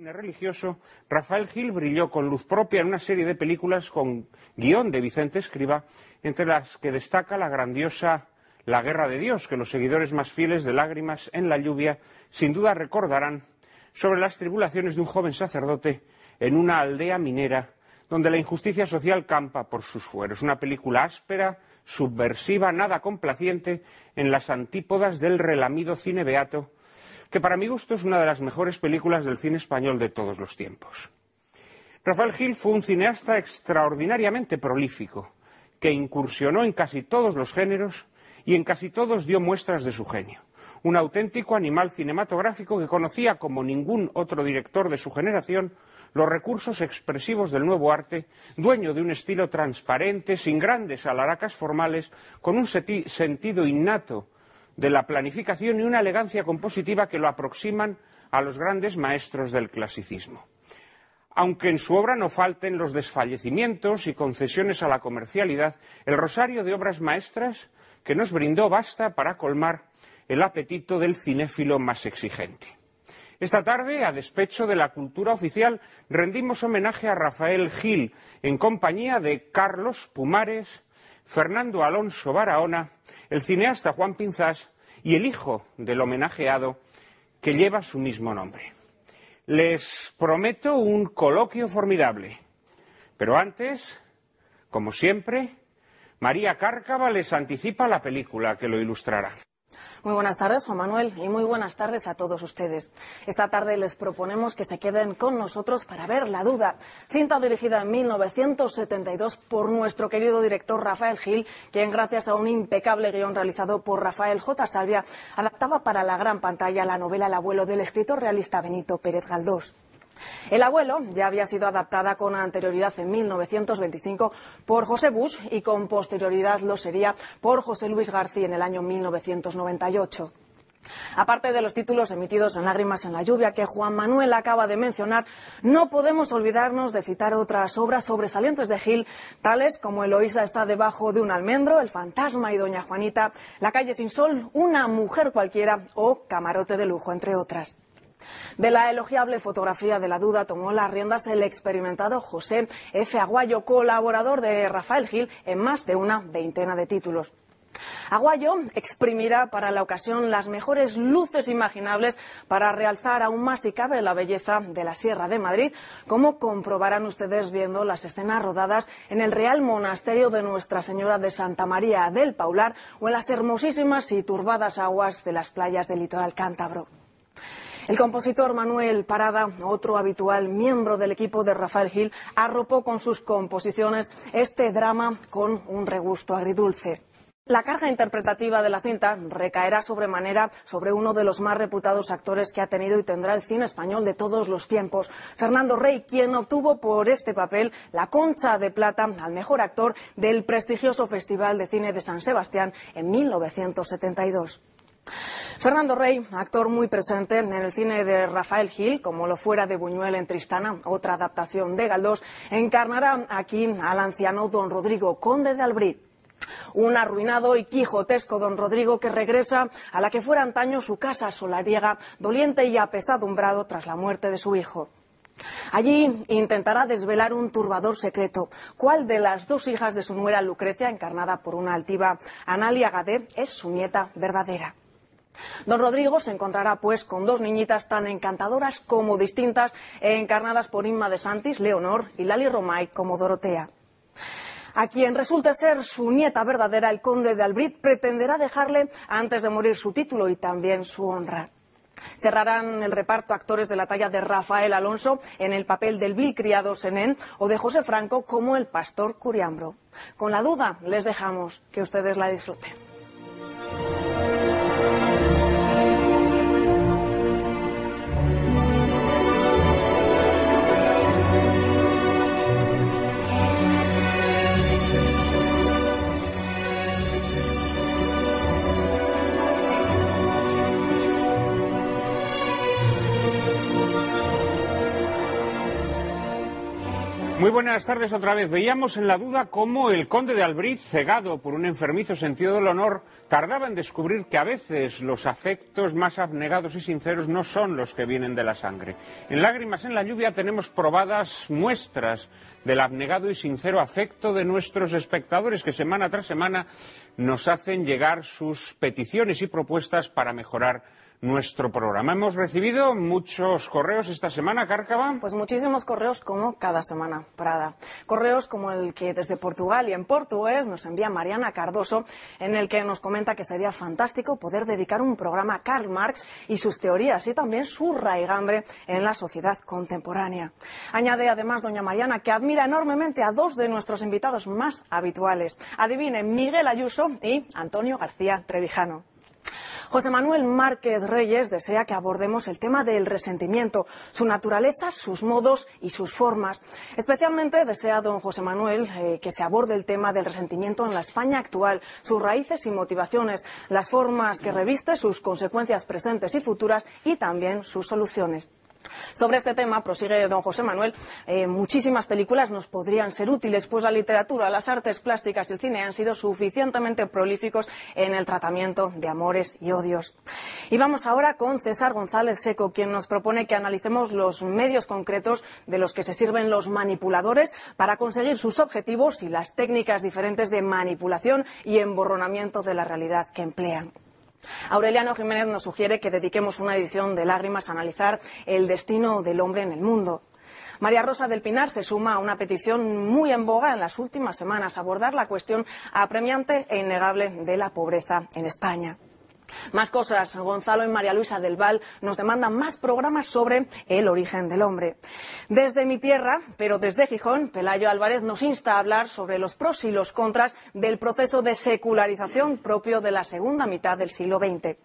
cine religioso, Rafael Gil brilló con luz propia en una serie de películas con guion de Vicente Escriba, entre las que destaca la grandiosa La Guerra de Dios, que los seguidores más fieles de Lágrimas en la lluvia sin duda recordarán sobre las tribulaciones de un joven sacerdote en una aldea minera donde la injusticia social campa por sus fueros. Una película áspera, subversiva, nada complaciente en las antípodas del relamido cine beato que para mi gusto es una de las mejores películas del cine español de todos los tiempos. Rafael Gil fue un cineasta extraordinariamente prolífico, que incursionó en casi todos los géneros y en casi todos dio muestras de su genio. Un auténtico animal cinematográfico que conocía como ningún otro director de su generación los recursos expresivos del nuevo arte, dueño de un estilo transparente, sin grandes alaracas formales, con un sentido innato de la planificación y una elegancia compositiva que lo aproximan a los grandes maestros del clasicismo. Aunque en su obra no falten los desfallecimientos y concesiones a la comercialidad, el rosario de obras maestras que nos brindó basta para colmar el apetito del cinéfilo más exigente. Esta tarde, a despecho de la cultura oficial, rendimos homenaje a Rafael Gil en compañía de Carlos Pumares, Fernando Alonso Barahona, el cineasta Juan Pinzás y el hijo del homenajeado que lleva su mismo nombre. Les prometo un coloquio formidable, pero antes, como siempre, María Cárcava les anticipa la película que lo ilustrará. Muy buenas tardes, Juan Manuel, y muy buenas tardes a todos ustedes. Esta tarde les proponemos que se queden con nosotros para ver La Duda, cinta dirigida en 1972 por nuestro querido director Rafael Gil, quien gracias a un impecable guion realizado por Rafael J. Salvia adaptaba para la gran pantalla la novela El abuelo del escritor realista Benito Pérez Galdós. El abuelo ya había sido adaptada con anterioridad en 1925 por José Bush y con posterioridad lo sería por José Luis García en el año 1998. Aparte de los títulos emitidos en Lágrimas en la lluvia que Juan Manuel acaba de mencionar, no podemos olvidarnos de citar otras obras sobresalientes de Gil, tales como Eloísa está debajo de un almendro, El fantasma y Doña Juanita, La calle sin sol, Una mujer cualquiera o Camarote de lujo, entre otras. De la elogiable fotografía de la duda tomó las riendas el experimentado José F. Aguayo, colaborador de Rafael Gil en más de una veintena de títulos. Aguayo exprimirá para la ocasión las mejores luces imaginables para realzar aún más si cabe la belleza de la Sierra de Madrid, como comprobarán ustedes viendo las escenas rodadas en el Real Monasterio de Nuestra Señora de Santa María del Paular o en las hermosísimas y turbadas aguas de las playas del litoral cántabro. El compositor Manuel Parada, otro habitual miembro del equipo de Rafael Gil, arropó con sus composiciones este drama con un regusto agridulce. La carga interpretativa de la cinta recaerá sobremanera sobre uno de los más reputados actores que ha tenido y tendrá el cine español de todos los tiempos, Fernando Rey, quien obtuvo por este papel la Concha de Plata al mejor actor del prestigioso Festival de Cine de San Sebastián en 1972. Fernando Rey, actor muy presente en el cine de Rafael Gil, como lo fuera de Buñuel en Tristana, otra adaptación de Galdós, encarnará aquí al anciano don Rodrigo, conde de Albrit. Un arruinado y quijotesco don Rodrigo que regresa a la que fuera antaño su casa solariega, doliente y apesadumbrado tras la muerte de su hijo. Allí intentará desvelar un turbador secreto. ¿Cuál de las dos hijas de su nuera Lucrecia, encarnada por una altiva Analia Gadé, es su nieta verdadera? Don Rodrigo se encontrará pues con dos niñitas tan encantadoras como distintas, encarnadas por Inma de Santis, Leonor y Lali Romay como Dorotea. A quien resulte ser su nieta verdadera, el conde de Albrit, pretenderá dejarle antes de morir su título y también su honra. Cerrarán el reparto actores de la talla de Rafael Alonso en el papel del vil criado Senén o de José Franco como el pastor Curiambro. Con la duda les dejamos que ustedes la disfruten. Muy buenas tardes otra vez. Veíamos en la duda cómo el conde de Albrit, cegado por un enfermizo sentido del honor, tardaba en descubrir que a veces los afectos más abnegados y sinceros no son los que vienen de la sangre. En Lágrimas en la lluvia tenemos probadas muestras del abnegado y sincero afecto de nuestros espectadores que semana tras semana nos hacen llegar sus peticiones y propuestas para mejorar nuestro programa. Hemos recibido muchos correos esta semana, Cárcava. Pues muchísimos correos como cada semana, Prada. Correos como el que desde Portugal y en portugués nos envía Mariana Cardoso, en el que nos comenta que sería fantástico poder dedicar un programa a Karl Marx y sus teorías y también su raigambre en la sociedad contemporánea. Añade además doña Mariana que admira enormemente a dos de nuestros invitados más habituales. Adivine, Miguel Ayuso y Antonio García Trevijano. José Manuel Márquez Reyes desea que abordemos el tema del resentimiento, su naturaleza, sus modos y sus formas. Especialmente desea don José Manuel eh, que se aborde el tema del resentimiento en la España actual, sus raíces y motivaciones, las formas que reviste, sus consecuencias presentes y futuras y también sus soluciones. Sobre este tema, prosigue don José Manuel, eh, muchísimas películas nos podrían ser útiles, pues la literatura, las artes plásticas y el cine han sido suficientemente prolíficos en el tratamiento de amores y odios. Y vamos ahora con César González Seco, quien nos propone que analicemos los medios concretos de los que se sirven los manipuladores para conseguir sus objetivos y las técnicas diferentes de manipulación y emborronamiento de la realidad que emplean. Aureliano Jiménez nos sugiere que dediquemos una edición de Lágrimas a analizar el destino del hombre en el mundo. María Rosa del Pinar se suma a una petición muy en boga en las últimas semanas, abordar la cuestión apremiante e innegable de la pobreza en España. Más cosas. Gonzalo y María Luisa del Val nos demandan más programas sobre el origen del hombre. Desde mi tierra, pero desde Gijón, Pelayo Álvarez nos insta a hablar sobre los pros y los contras del proceso de secularización propio de la segunda mitad del siglo XX.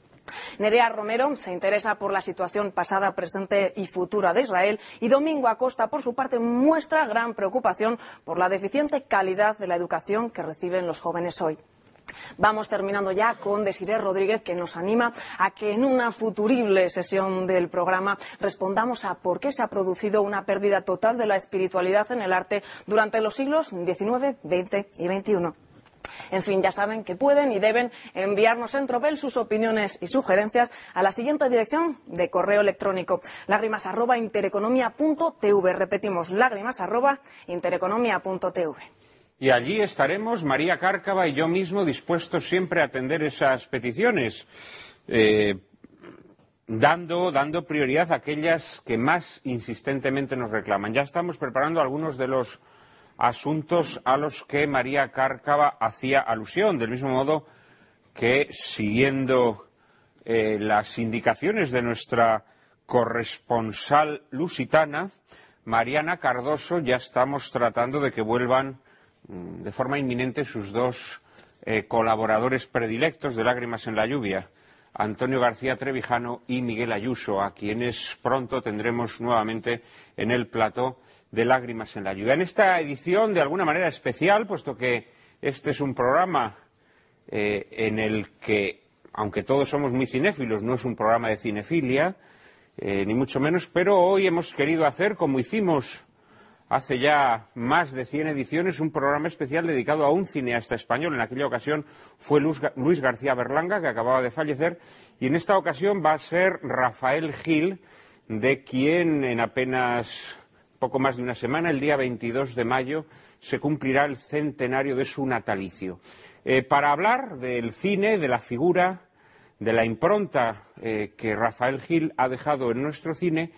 Nerea Romero se interesa por la situación pasada, presente y futura de Israel y Domingo Acosta, por su parte, muestra gran preocupación por la deficiente calidad de la educación que reciben los jóvenes hoy. Vamos terminando ya con Desiree Rodríguez, que nos anima a que en una futurible sesión del programa respondamos a por qué se ha producido una pérdida total de la espiritualidad en el arte durante los siglos XIX, XX y XXI. En fin, ya saben que pueden y deben enviarnos en tropel sus opiniones y sugerencias a la siguiente dirección de correo electrónico lágrimas arroba intereconomía.tv. Repetimos, lágrimas arroba intereconomía.tv. Y allí estaremos María Cárcava y yo mismo dispuestos siempre a atender esas peticiones, eh, dando, dando prioridad a aquellas que más insistentemente nos reclaman. Ya estamos preparando algunos de los asuntos a los que María Cárcava hacía alusión, del mismo modo que siguiendo eh, las indicaciones de nuestra corresponsal lusitana, Mariana Cardoso, ya estamos tratando de que vuelvan de forma inminente sus dos eh, colaboradores predilectos de Lágrimas en la Lluvia, Antonio García Trevijano y Miguel Ayuso, a quienes pronto tendremos nuevamente en el plató de Lágrimas en la Lluvia. En esta edición, de alguna manera especial, puesto que este es un programa eh, en el que, aunque todos somos muy cinéfilos, no es un programa de cinefilia, eh, ni mucho menos, pero hoy hemos querido hacer, como hicimos hace ya más de 100 ediciones un programa especial dedicado a un cineasta español. En aquella ocasión fue Luis García Berlanga, que acababa de fallecer, y en esta ocasión va a ser Rafael Gil, de quien en apenas poco más de una semana, el día 22 de mayo, se cumplirá el centenario de su natalicio. Eh, para hablar del cine, de la figura de la impronta eh, que Rafael Gil ha dejado en nuestro cine,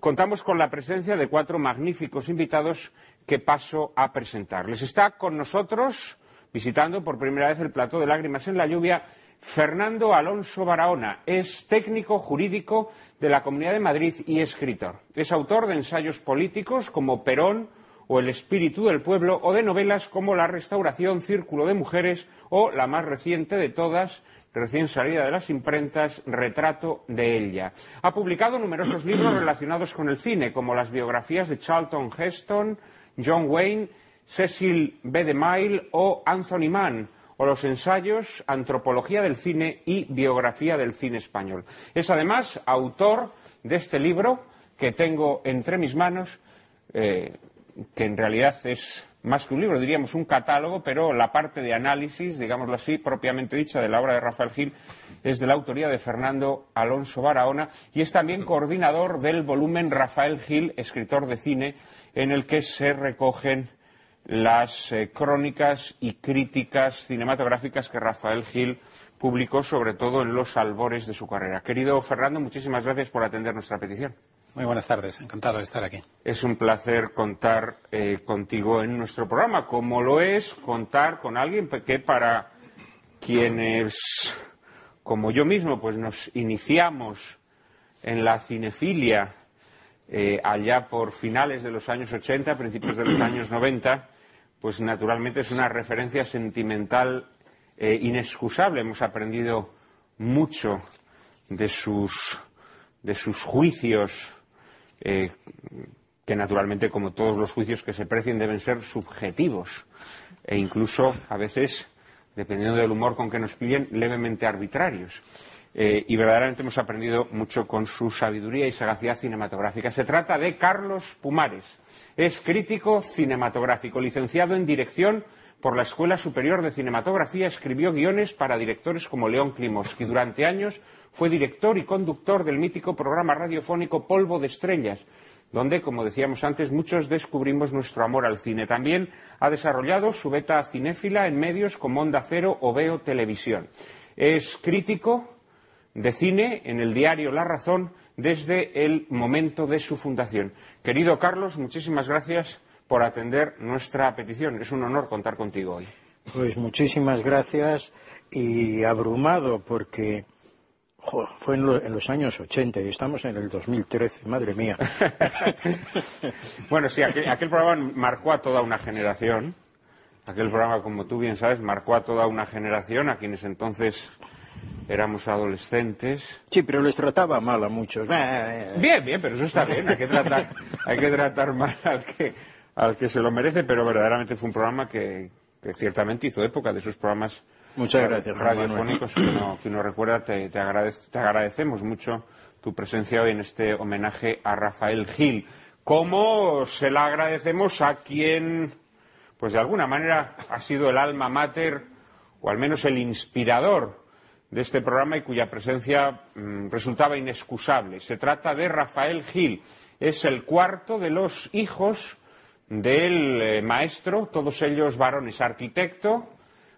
contamos con la presencia de cuatro magníficos invitados que paso a presentarles. Está con nosotros, visitando por primera vez el plató de Lágrimas en la Lluvia, Fernando Alonso Barahona. Es técnico jurídico de la Comunidad de Madrid y escritor. Es autor de ensayos políticos como Perón o El espíritu del pueblo o de novelas como La restauración, Círculo de mujeres o la más reciente de todas, recién salida de las imprentas, Retrato de ella. Ha publicado numerosos libros relacionados con el cine, como las biografías de Charlton Heston, John Wayne, Cecil B. DeMille o Anthony Mann, o los ensayos Antropología del cine y Biografía del cine español. Es además autor de este libro que tengo entre mis manos, eh, que en realidad es más que un libro, diríamos un catálogo, pero la parte de análisis, digámoslo así, propiamente dicha, de la obra de Rafael Gil, es de la autoría de Fernando Alonso Barahona y es también coordinador del volumen Rafael Gil, escritor de cine, en el que se recogen las eh, crónicas y críticas cinematográficas que Rafael Gil publicó, sobre todo en los albores de su carrera. Querido Fernando, muchísimas gracias por atender nuestra petición. Muy buenas tardes, encantado de estar aquí. Es un placer contar eh, contigo en nuestro programa, como lo es contar con alguien que para quienes, como yo mismo, pues nos iniciamos en la cinefilia eh, allá por finales de los años 80, principios de los años 90, pues naturalmente es una referencia sentimental eh, inexcusable. Hemos aprendido mucho de sus, de sus juicios eh, que naturalmente, como todos los juicios que se precien, deben ser subjetivos e incluso, a veces, dependiendo del humor con que nos pillen, levemente arbitrarios. Eh, y verdaderamente hemos aprendido mucho con su sabiduría y sagacidad cinematográfica. Se trata de Carlos Pumares. Es crítico cinematográfico, licenciado en dirección por la Escuela Superior de Cinematografía, escribió guiones para directores como León que Durante años fue director y conductor del mítico programa radiofónico Polvo de Estrellas, donde, como decíamos antes, muchos descubrimos nuestro amor al cine. También ha desarrollado su beta cinéfila en medios como Onda Cero o Veo Televisión. Es crítico de cine en el diario La Razón desde el momento de su fundación. Querido Carlos, muchísimas gracias por atender nuestra petición. Es un honor contar contigo hoy. Pues muchísimas gracias y abrumado porque fue en, los años 80 y estamos en el 2013, madre mía. bueno, sí, aquel, programa marcó a toda una generación. Aquel programa, como tú bien sabes, marcó a toda una generación, a quienes entonces éramos adolescentes. Sí, pero les trataba mal a muchos. Bien, bien, pero eso está bien. Hay que tratar, hay que tratar mal al que, al que se lo merece, pero verdaderamente fue un programa que, que ciertamente hizo época de sus programas Muchas gracias, radiofónicos que uno, recuerda. Te, te, agradecemos mucho tu presencia hoy en este homenaje a Rafael Gil. ¿Cómo se la agradecemos a quien, pues de alguna manera, ha sido el alma mater o al menos el inspirador de este programa y cuya presencia mm, resultaba inexcusable? Se trata de Rafael Gil. Es el cuarto de los hijos del eh, maestro, todos ellos varones, arquitecto,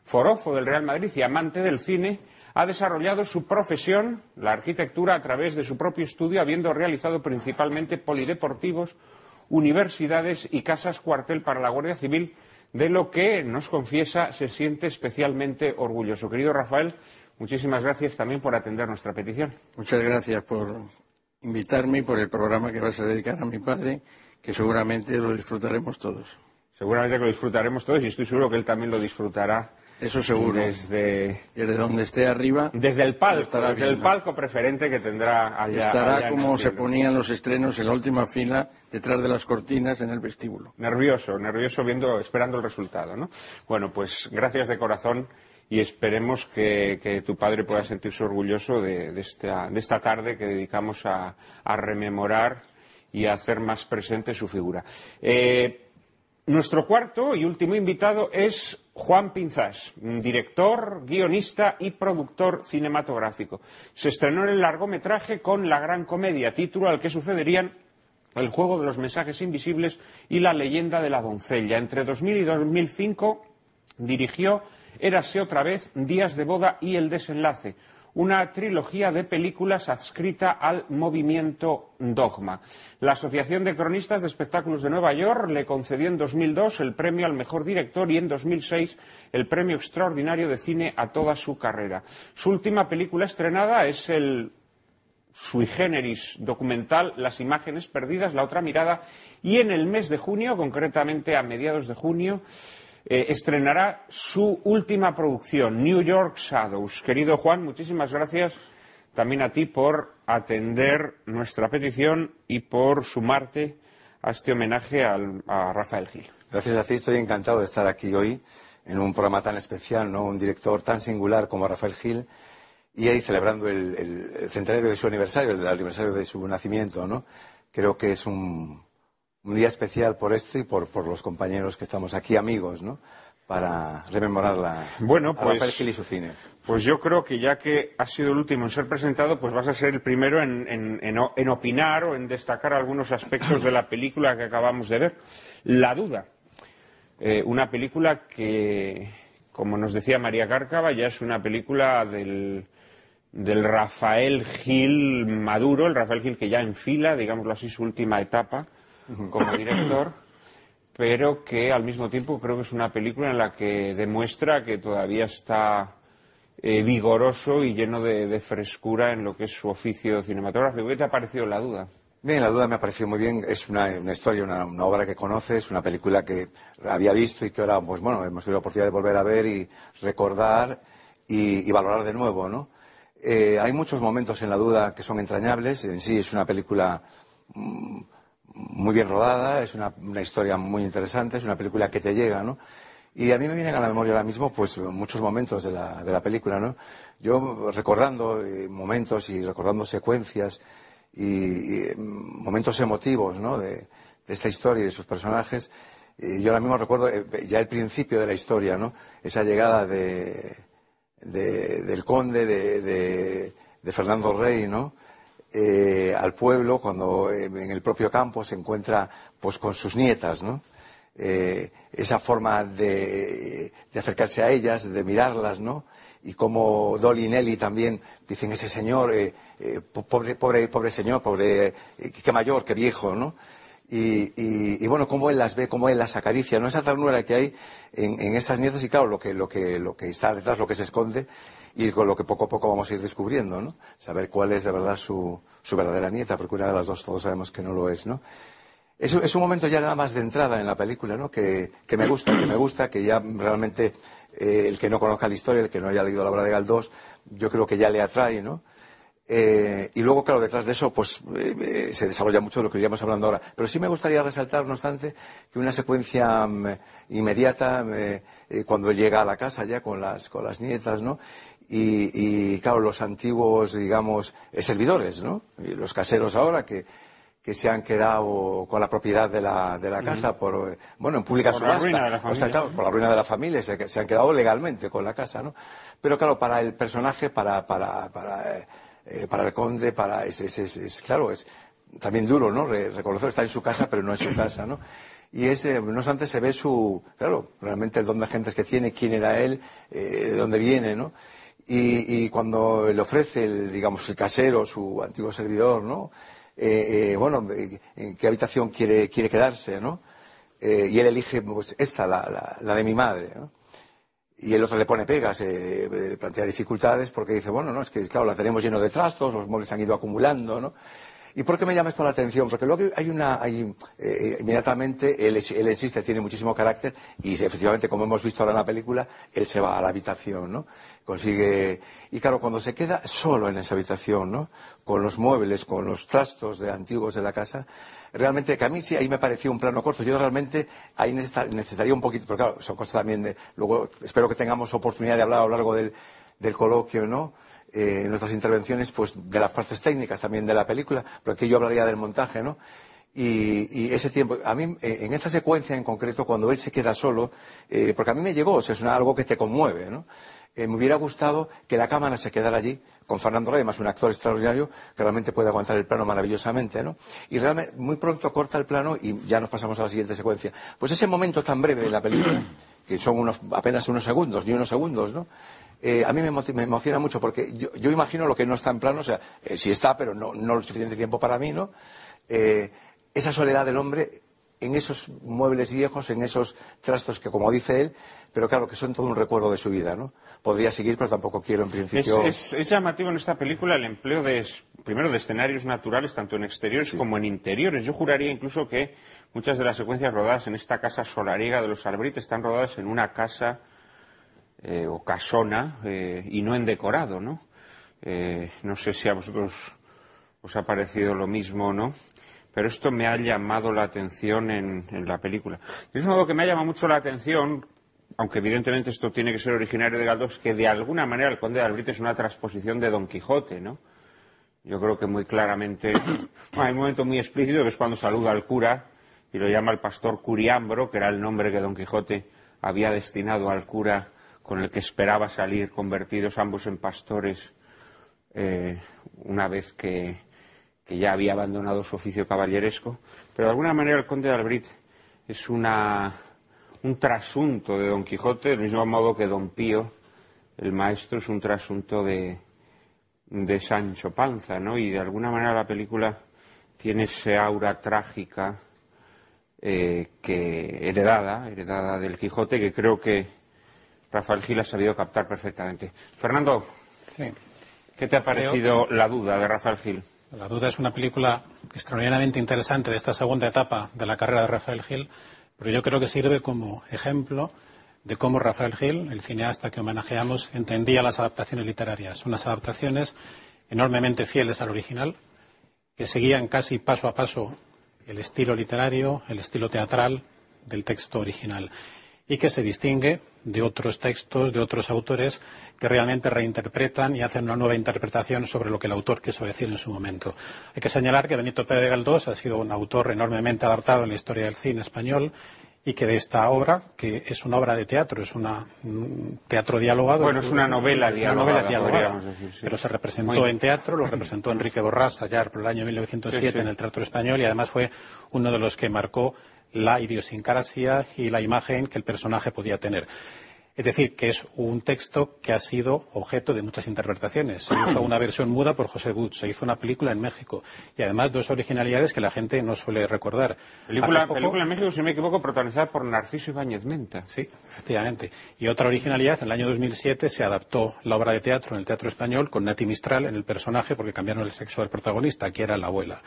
forofo del Real Madrid y amante del cine, ha desarrollado su profesión, la arquitectura, a través de su propio estudio, habiendo realizado principalmente polideportivos, universidades y casas cuartel para la Guardia Civil, de lo que nos confiesa se siente especialmente orgulloso. Querido Rafael, muchísimas gracias también por atender nuestra petición. Muchas gracias por invitarme y por el programa que vas a dedicar a mi padre, que seguramente lo disfrutaremos todos. Seguramente lo disfrutaremos todos y estoy seguro que él también lo disfrutará eso seguro. Desde, desde donde esté arriba. Desde el palco, desde el palco preferente que tendrá allá. Estará como se ponían los estrenos en la última fila, detrás de las cortinas, en el vestíbulo. Nervioso, nervioso viendo, esperando el resultado, ¿no? Bueno, pues gracias de corazón y esperemos que, tu padre pueda sentirse orgulloso de, esta, de esta, tarde que dedicamos a, rememorar y a hacer más presente su figura. Eh, nuestro cuarto y último invitado es Juan Pinzás, director, guionista y productor cinematográfico. Se estrenó en el largometraje con La Gran Comedia, título al que sucederían El juego de los mensajes invisibles y La leyenda de la doncella. Entre 2000 y 2005 dirigió Érase otra vez, Días de boda y El desenlace, una trilogía de películas adscrita al movimiento Dogma. La Asociación de Cronistas de Espectáculos de Nueva York le concedió en 2002 el premio al mejor director y en 2006 el premio extraordinario de cine a toda su carrera. Su última película estrenada es el sui generis documental Las imágenes perdidas, la otra mirada, y en el mes de junio, concretamente a mediados de junio, eh, estrenará su última producción, New York Shadows. Querido Juan, muchísimas gracias también a ti por atender nuestra petición y por sumarte a este homenaje a Rafael Gil. Gracias a ti, estoy encantado de estar aquí hoy en un programa tan especial, ¿no? un director tan singular como Rafael Gil, y ahí celebrando el, centenario de su aniversario, el aniversario de su nacimiento. ¿no? Creo que es un, un día especial por esto y por, por los compañeros que estamos aquí, amigos, ¿no? Para rememorar la, Bueno, pues- Gil y su cine. Pues yo creo que ya que has sido el último en ser presentado, pues vas a ser el primero en, en- en en opinar o en destacar algunos aspectos de la película que acabamos de ver. La duda. Eh, una película que, como nos decía María Cárcava, ya es una película del, del Rafael Gil Maduro, el Rafael Gil que ya enfila, digámoslo así, su última etapa como director pero que al mismo tiempo creo que es una película en la que demuestra que todavía está eh, vigoroso y lleno de, frescura en lo que es su oficio cinematográfico. ¿Qué te ha parecido la duda? Bien, la duda me ha parecido muy bien. Es una, historia, una, obra que conoces, una película que había visto y que ahora, pues bueno, hemos tenido la oportunidad de volver a ver y recordar y, y valorar de nuevo, ¿no? Eh, hay muchos momentos en la duda que son entrañables. En sí es una película mm, muy bien rodada, es una, una historia muy interesante, es una película que te llega, ¿no? Y a mí me vienen a la memoria ahora mismo, pues, muchos momentos de la, de la película, ¿no? Yo recordando eh, momentos y recordando secuencias y, eh, momentos emotivos, ¿no? De, esta historia y de sus personajes. Y yo ahora mismo recuerdo eh, ya el principio de la historia, ¿no? Esa llegada de, de- del conde, de, de- de Fernando Rey, ¿no? Eh, al pueblo cuando eh, en el propio campo se encuentra pues con sus nietas, ¿no? Eh, esa forma de, de acercarse a ellas, de mirarlas, ¿no? Y como Dolly y Nelly también dicen ese señor, eh, eh, po- pobre, pobre, pobre señor, pobre, qué mayor, qué viejo, ¿no? Y, y- y bueno, cómo él las ve, cómo él las acaricia, ¿no? Esa ternura que hay en, en esas nietas y claro, lo que, lo, que, lo que está detrás, lo que se esconde y con lo que poco a poco vamos a ir descubriendo, ¿no? Saber cuál es de verdad su, su verdadera nieta, porque una de las dos todos sabemos que no lo es, ¿no? Es, un- momento ya nada más de entrada en la película, ¿no? Que, me gusta, que me gusta, que ya realmente eh, el que no conozca la historia, el que no haya leído la obra de Galdós, yo creo que ya le atrae, ¿no? Eh, y luego, claro, detrás de eso, pues eh, se desarrolla mucho lo que iríamos hablando ahora. Pero sí me gustaría resaltar, no obstante, que una secuencia mm, inmediata, cuando él llega a la casa ya con las, con las nietas, ¿no? Y, y, claro, los antiguos, digamos, eh, servidores, ¿no? Y los caseros ahora que, que se han quedado con la propiedad de la, de la casa por, bueno, en pública Por la subasta. ruina de la O sea, familia. claro, por la ruina de la familia, se, se han quedado legalmente con la casa, ¿no? Pero claro, para el personaje, para, para, para, eh, eh, para el conde, para, es, es, es- es- claro, es también duro, ¿no? Re- reconocer está en su casa, pero no es su casa, ¿no? Y es, eh, no obstante, se ve su, claro, realmente el don de gentes que tiene, quién era él, eh, de dónde viene, ¿no? Y, y cuando le ofrece, el, digamos, el casero, su antiguo servidor, ¿no? Eh, eh, bueno, eh, en qué habitación quiere, quiere quedarse, ¿no? Eh, y él elige, pues, esta, la, de mi madre, ¿no? Y el otro le pone pegas, eh, plantea dificultades porque dice, bueno, no, es que claro, la tenemos lleno de trastos, los muebles se han ido acumulando, ¿no? ¿Y por qué me llama esto la atención? Porque luego hay una, hay, eh, inmediatamente él, él insiste, tiene muchísimo carácter y efectivamente, como hemos visto ahora en la película, él se va a la habitación, ¿no? Consigue, y claro, cuando se queda solo en esa habitación, ¿no? Con los muebles, con los trastos de antiguos de la casa, realmente que a mí sí ahí me pareció un plano corto. Yo realmente ahí necesita- necesitaría un poquito, pero claro, son cosas también de, luego espero que tengamos oportunidad de hablar a lo largo del, del coloquio, ¿no? Eh, nuestras intervenciones, pues de las partes técnicas también de la película, pero aquí yo hablaría del montaje, ¿no? Y, ese tiempo, a mí, eh, en esa secuencia en concreto, cuando él se queda solo, eh, porque a mí me llegó, o sea, es una- algo que te conmueve, ¿no? Eh, me hubiera gustado que la cámara se quedara allí, con Fernando Rey, además un actor extraordinario, que realmente puede aguantar el plano maravillosamente, ¿no? Y realmente, muy pronto corta el plano y ya nos pasamos a la siguiente secuencia. Pues ese momento tan breve de la película, que son unos, apenas unos segundos, ni unos segundos, ¿no? Eh, a mí me, emo- me emociona mucho porque yo, yo imagino lo que no está en plano, o sea, eh, sí está, pero no, no lo suficiente tiempo para mí, ¿no? Eh, esa soledad del hombre en esos muebles viejos, en esos trastos que, como dice él, pero claro, que son todo un recuerdo de su vida, ¿no? Podría seguir, pero tampoco quiero en principio. es- es llamativo en esta película el empleo de, primero, de escenarios naturales, tanto en exteriores como en interiores. Yo juraría incluso que muchas de las secuencias rodadas en esta casa solariega de los Albrit están rodadas en una casa eh, o casona eh, y no en decorado, ¿no? Eh, no sé si a vosotros os ha parecido lo mismo o no, pero esto me ha llamado la atención en, en la película. De un modo que me ha llamado mucho la atención, aunque evidentemente esto tiene que ser originario de Galdós, que de alguna manera el Conde de Albrit es una transposición de Don Quijote, ¿no? Yo creo que muy claramente hay un momento muy explícito que es cuando saluda al cura y lo llama el pastor Curiambro, que era el nombre que Don Quijote había destinado al cura con el que esperaba salir convertidos ambos en pastores eh, una vez que, ya había abandonado su oficio caballeresco. Pero de alguna manera el conde de Albrit es una, un trasunto de Don Quijote, del mismo modo que Don Pío, el maestro, es un trasunto de, de Sancho Panza, ¿no? Y de alguna manera la película tiene ese aura trágica eh, que heredada, heredada del Quijote, que creo que Rafael Gil ha sabido captar perfectamente. Fernando, ¿qué te ha parecido La duda de Rafael Gil? La duda es una película extraordinariamente interesante de esta segunda etapa de la carrera de Rafael Gil, pero yo creo que sirve como ejemplo de cómo Rafael Gil, el cineasta que homenajeamos, entendía las adaptaciones literarias, unas adaptaciones enormemente fieles al original, que seguían casi paso a paso el estilo literario, el estilo teatral del texto original y que se distingue de otros textos, de otros autores que realmente reinterpretan y hacen una nueva interpretación sobre lo que el autor quiso decir en su momento. Hay que señalar que Benito Pérez Galdós ha sido un autor enormemente adaptado en la historia del cine español y que de esta obra, que es una obra de teatro, es un teatro dialogado. Bueno, es una novela dialogada, pero se representó en teatro, lo representó Enrique Borrás allá por el año 1907 en el Teatro Español y además fue uno de los que marcó la idiosincrasia y la imagen que el personaje podía tener. Es decir, que es un texto que ha sido objeto de muchas interpretaciones. Se hizo una versión muda por José Butch, se hizo una película en México y además dos originalidades que la gente no suele recordar. Película, película en México, si no me equivoco, protagonizada por Narciso Ibáñez Menta. Sí, efectivamente. Y otra originalidad, en el año 2007 se adaptó la obra de teatro en el Teatro Español con Nati Mistral en el personaje porque cambiaron el sexo del protagonista, que era la abuela.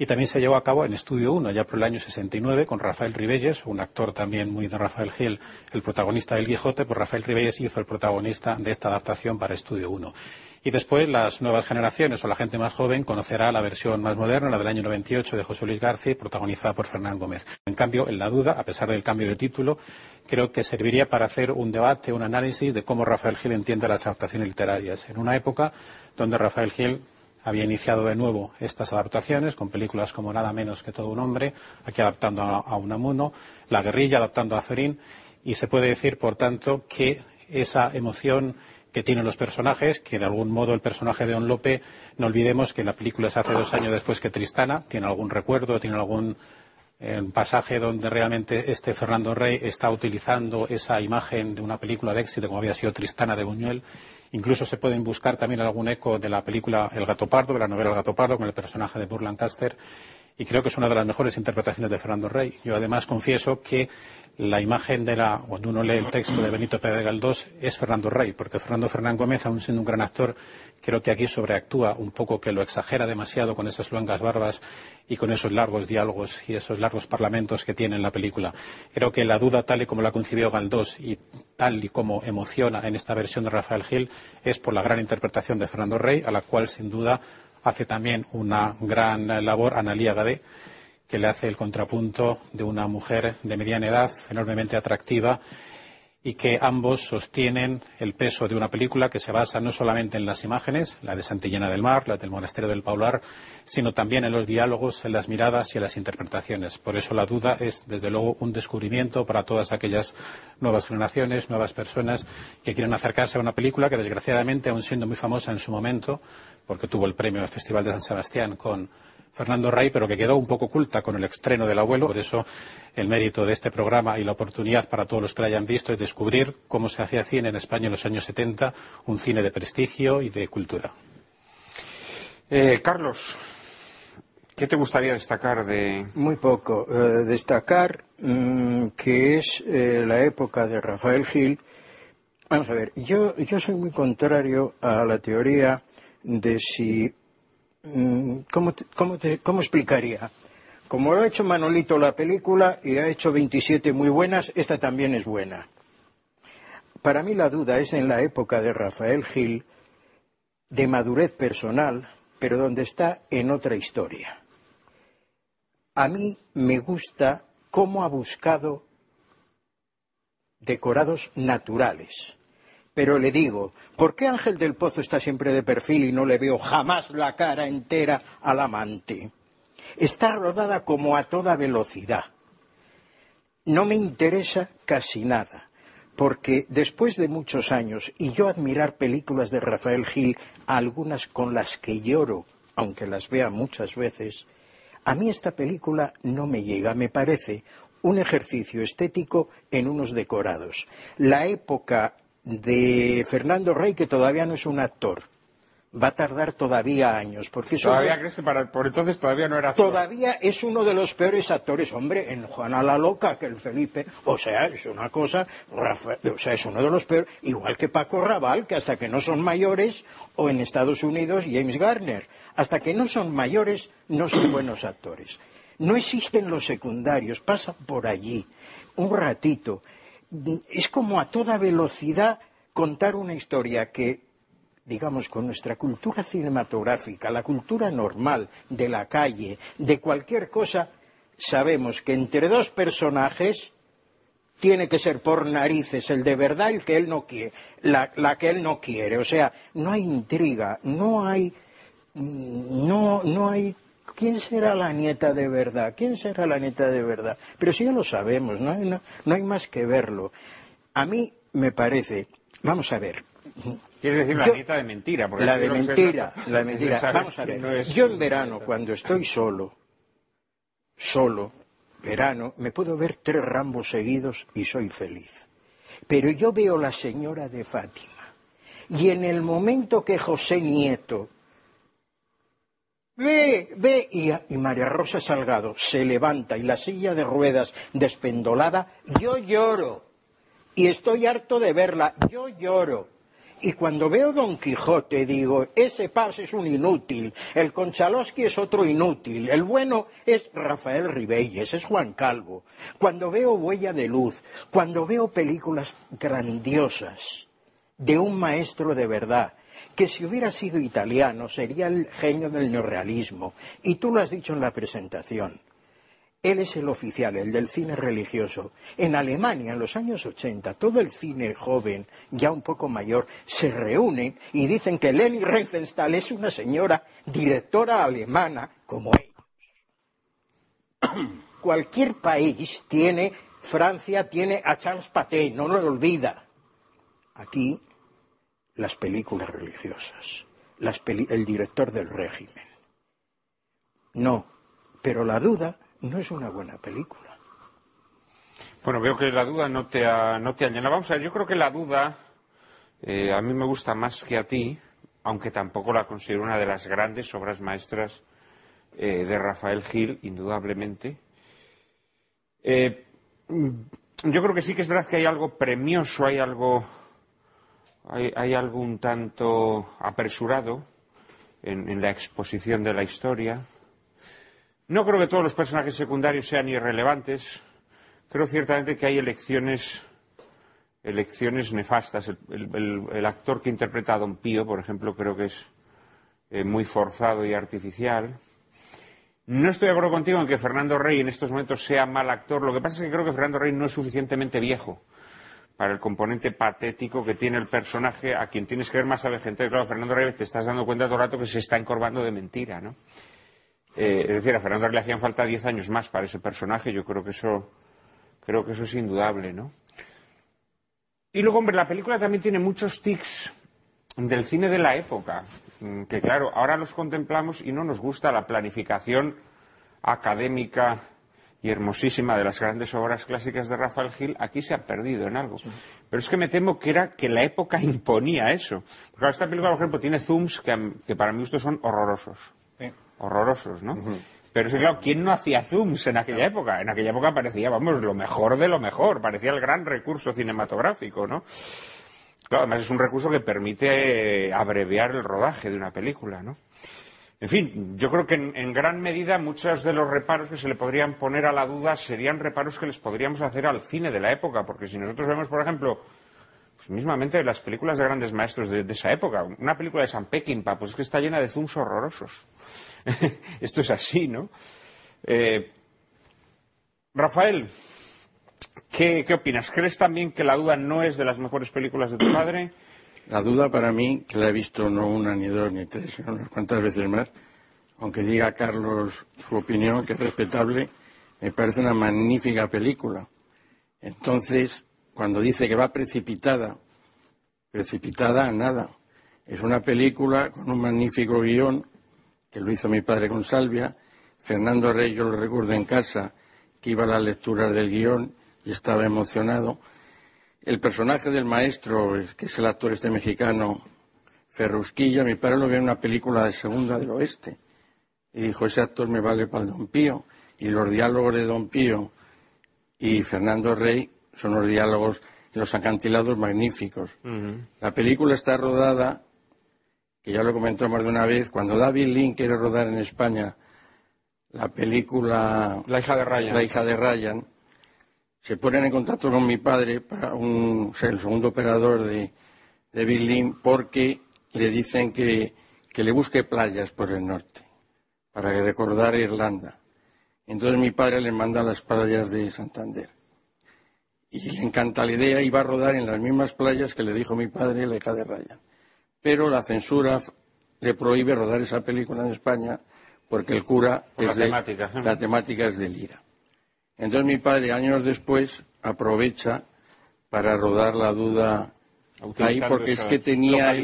Y también se llevó a cabo en Estudio 1, ya por el año 69, con Rafael Ribelles, un actor también muy de Rafael Gil, el protagonista del Quijote, pues Rafael Ribelles hizo el protagonista de esta adaptación para Estudio 1. Y después las nuevas generaciones o la gente más joven conocerá la versión más moderna, la del año 98 de José Luis García, protagonizada por Fernán Gómez. En cambio, en la duda, a pesar del cambio de título, creo que serviría para hacer un debate, un análisis de cómo Rafael Gil entiende las adaptaciones literarias. En una época donde Rafael Gil había iniciado de nuevo estas adaptaciones con películas como Nada menos que todo un hombre, aquí adaptando a, Unamuno, La guerrilla adaptando a Zorín, y se puede decir, por tanto, que esa emoción que tienen los personajes, que de algún modo el personaje de Don Lope, no olvidemos que la película se hace dos años después que Tristana, tiene algún recuerdo, tiene algún eh, pasaje donde realmente este Fernando Rey está utilizando esa imagen de una película de éxito como había sido Tristana de Buñuel Incluso se pueden buscar también algún eco de la película El gato pardo, de la novela El gato pardo, con el personaje de Burr Lancaster. Y creo que es una de las mejores interpretaciones de Fernando Rey. Yo además confieso que la imagen de la, cuando uno lee el texto de Benito Pérez Galdós, es Fernando Rey, porque Fernando Fernán Gómez, aun siendo un gran actor, creo que aquí sobreactúa un poco, que lo exagera demasiado con esas luengas barbas y con esos largos diálogos y esos largos parlamentos que tiene en la película. Creo que la duda, tal y como la concibió Galdós y tal y como emociona en esta versión de Rafael Gil, es por la gran interpretación de Fernando Rey, a la cual, sin duda, hace también una gran labor Analía Gadé que le hace el contrapunto de una mujer de mediana edad, enormemente atractiva, y que ambos sostienen el peso de una película que se basa no solamente en las imágenes, la de Santillana del Mar, la del Monasterio del Paular, sino también en los diálogos, en las miradas y en las interpretaciones. Por eso la duda es, desde luego, un descubrimiento para todas aquellas nuevas generaciones, nuevas personas que quieren acercarse a una película que, desgraciadamente, aun siendo muy famosa en su momento, porque tuvo el premio del Festival de San Sebastián con Fernando Rey, pero que quedó un poco oculta con el estreno del abuelo. Por eso el mérito de este programa y la oportunidad para todos los que lo hayan visto es descubrir cómo se hacía cine en España en los años 70, un cine de prestigio y de cultura. Eh, Carlos, ¿qué te gustaría destacar de...? Muy poco. Eh, destacar mm, que es eh, la época de Rafael Gil. Vamos a ver, yo, yo soy muy contrario a la teoría de si Mm, ¿cómo, explicaría? Como lo ha hecho Manolito la película y ha hecho 27 muy buenas, esta también es buena. Para mí la duda es en la época de Rafael Gil, de madurez personal, pero donde está en otra historia. A mí me gusta cómo ha buscado decorados naturales pero le digo, ¿por qué Ángel del Pozo está siempre de perfil y no le veo jamás la cara entera al amante? Está rodada como a toda velocidad. no me interesa casi nada, porque después de muchos años, y yo admirar películas de Rafael Gil, algunas con las que lloro, aunque las vea muchas veces, a mí esta película no me llega, me parece un ejercicio estético en unos decorados. La época de Fernando Rey, que todavía no es un actor, va a tardar todavía años. Porque ¿Todavía crees que para, por entonces todavía no era Todavía es uno de los peores actores, hombre, en Juana la Loca, que el Felipe. O sea, es una cosa, o sea, es uno de los peores, igual que Paco Raval, que hasta que no son mayores, o en Estados Unidos James Garner, hasta que no son mayores no son buenos actores. No existen los secundarios, pasan por allí un ratito. Es como a toda velocidad contar una historia que digamos, con nuestra cultura cinematográfica, la cultura normal de la calle, de cualquier cosa, sabemos que entre dos personajes tiene que ser por narices el de verdad el que él no quiere, la, la que él no quiere. O sea, no hay intriga, no hay, no, no hay ¿Quién será la nieta de verdad? ¿Quién será la nieta de verdad? Pero si ya lo sabemos, no hay, no hay más que verlo. A mí me parece, vamos a ver, Quieres decir la nieta de mentira. Porque la de mentira, la de mentira. Vamos a ver, yo en verano, cuando estoy solo, solo, verano, me puedo ver tres rambos seguidos y soy feliz. Pero yo veo la señora de Fátima. Y en el momento que José Nieto ve, ve, y, María Rosa Salgado se levanta y la silla de ruedas despendolada, yo lloro. Y estoy harto de verla, yo lloro. Y cuando veo Don Quijote digo, ese Paz es un inútil, el Conchalosky es otro inútil, el bueno es Rafael Ribelles, es Juan Calvo. Cuando veo Huella de Luz, cuando veo películas grandiosas de un maestro de verdad, que si hubiera sido italiano sería el genio del neorrealismo, y tú lo has dicho en la presentación, él es el oficial, el del cine religioso. En Alemania, en los años 80, todo el cine joven, ya un poco mayor, se reúne y dicen que Leni Riefenstahl es una señora directora alemana como ellos. Cualquier país tiene, Francia tiene a Charles Paté, no lo olvida. Aquí, las películas religiosas, el director del régimen. No, pero la duda no es una buena película. Bueno, veo que la duda no te ha, no te llenado. Vamos a ver, yo creo que la duda eh, a mí me gusta más que a ti, aunque tampoco la considero una de las grandes obras maestras eh, de Rafael Gil, indudablemente. Eh, yo creo que sí que es verdad que hay algo premioso, hay algo, hay, hay algo un tanto apresurado en la exposición de la historia. No creo que todos los personajes secundarios sean irrelevantes. Creo ciertamente que hay elecciones, elecciones nefastas. El, actor que interpreta a Don Pío, por ejemplo, creo que es eh, muy forzado y artificial. No estoy de acuerdo contigo en que Fernando Rey en estos momentos sea mal actor. Lo que pasa es que creo que Fernando Rey no es suficientemente viejo para el componente patético que tiene el personaje, a quien tienes que ver más a gente. Claro, Fernando Rey te estás dando cuenta todo el rato que se está encorvando de mentira, ¿no? Eh, es decir, a Fernando le hacían falta diez años más para ese personaje. Yo creo que eso, creo que eso es indudable, ¿no? Y luego, hombre, la película también tiene muchos tics del cine de la época, mm, que claro, ahora los contemplamos y no nos gusta la planificación académica y hermosísima de las grandes obras clásicas de Rafael Gil, aquí se ha perdido en algo. Pero es que me temo que era que la época imponía eso. Porque esta película, por ejemplo, tiene zooms que, que para mi gusto son horrorosos horrorosos, ¿no? Pero es que, claro, ¿quién no hacía zooms en aquella época? En aquella época parecía, vamos, lo mejor de lo mejor, parecía el gran recurso cinematográfico, ¿no? Claro, además es un recurso que permite abreviar el rodaje de una película, ¿no? En fin, yo creo que en, gran medida muchos de los reparos que se le podrían poner a la duda serían reparos que les podríamos hacer al cine de la época, porque si nosotros vemos, por ejemplo, pues mismamente las películas de grandes maestros de, esa época. Una película de San Peckinpah, pues es que está llena de zooms horrorosos. Esto es así, ¿no? Eh, Rafael, ¿qué, opinas? ¿Crees también que La Duda no es de las mejores películas de tu padre? La Duda para mí, que la he visto no una, ni dos, ni tres, sino unas cuantas veces más, aunque diga Carlos su opinión, que es respetable, me parece una magnífica película. Entonces, cuando dice que va precipitada, precipitada a nada. Es una película con un magnífico guion, que lo hizo mi padre con Salvia. Fernando Rey, yo lo recuerdo en casa, que iba a las lecturas del guion y estaba emocionado. El personaje del maestro, que es el actor este mexicano, Ferrusquilla, mi padre lo vio en una película de Segunda del Oeste. Y dijo, ese actor me vale para el Don Pío. Y los diálogos de Don Pío y Fernando Rey son los diálogos en los acantilados magníficos. La película está rodada, que ya lo comentó más de una vez, cuando David Lynn quiere rodar en España la película La hija de Ryan. La hija de Ryan, se ponen en contacto con mi padre, para un, o sea, el segundo operador de, de Lynn, porque le dicen que, que le busque playas por el norte, para recordar Irlanda. Entonces mi padre le manda a las playas de Santander. Y le encanta la idea, iba a rodar en las mismas playas que le dijo mi padre, la hija de Ryan. Pero la censura le prohíbe rodar esa película en España porque el cura Por la es de- temática, ¿eh? la temática es de Lira. Entonces mi padre, años después, aprovecha para rodar la duda ahí porque es que tenía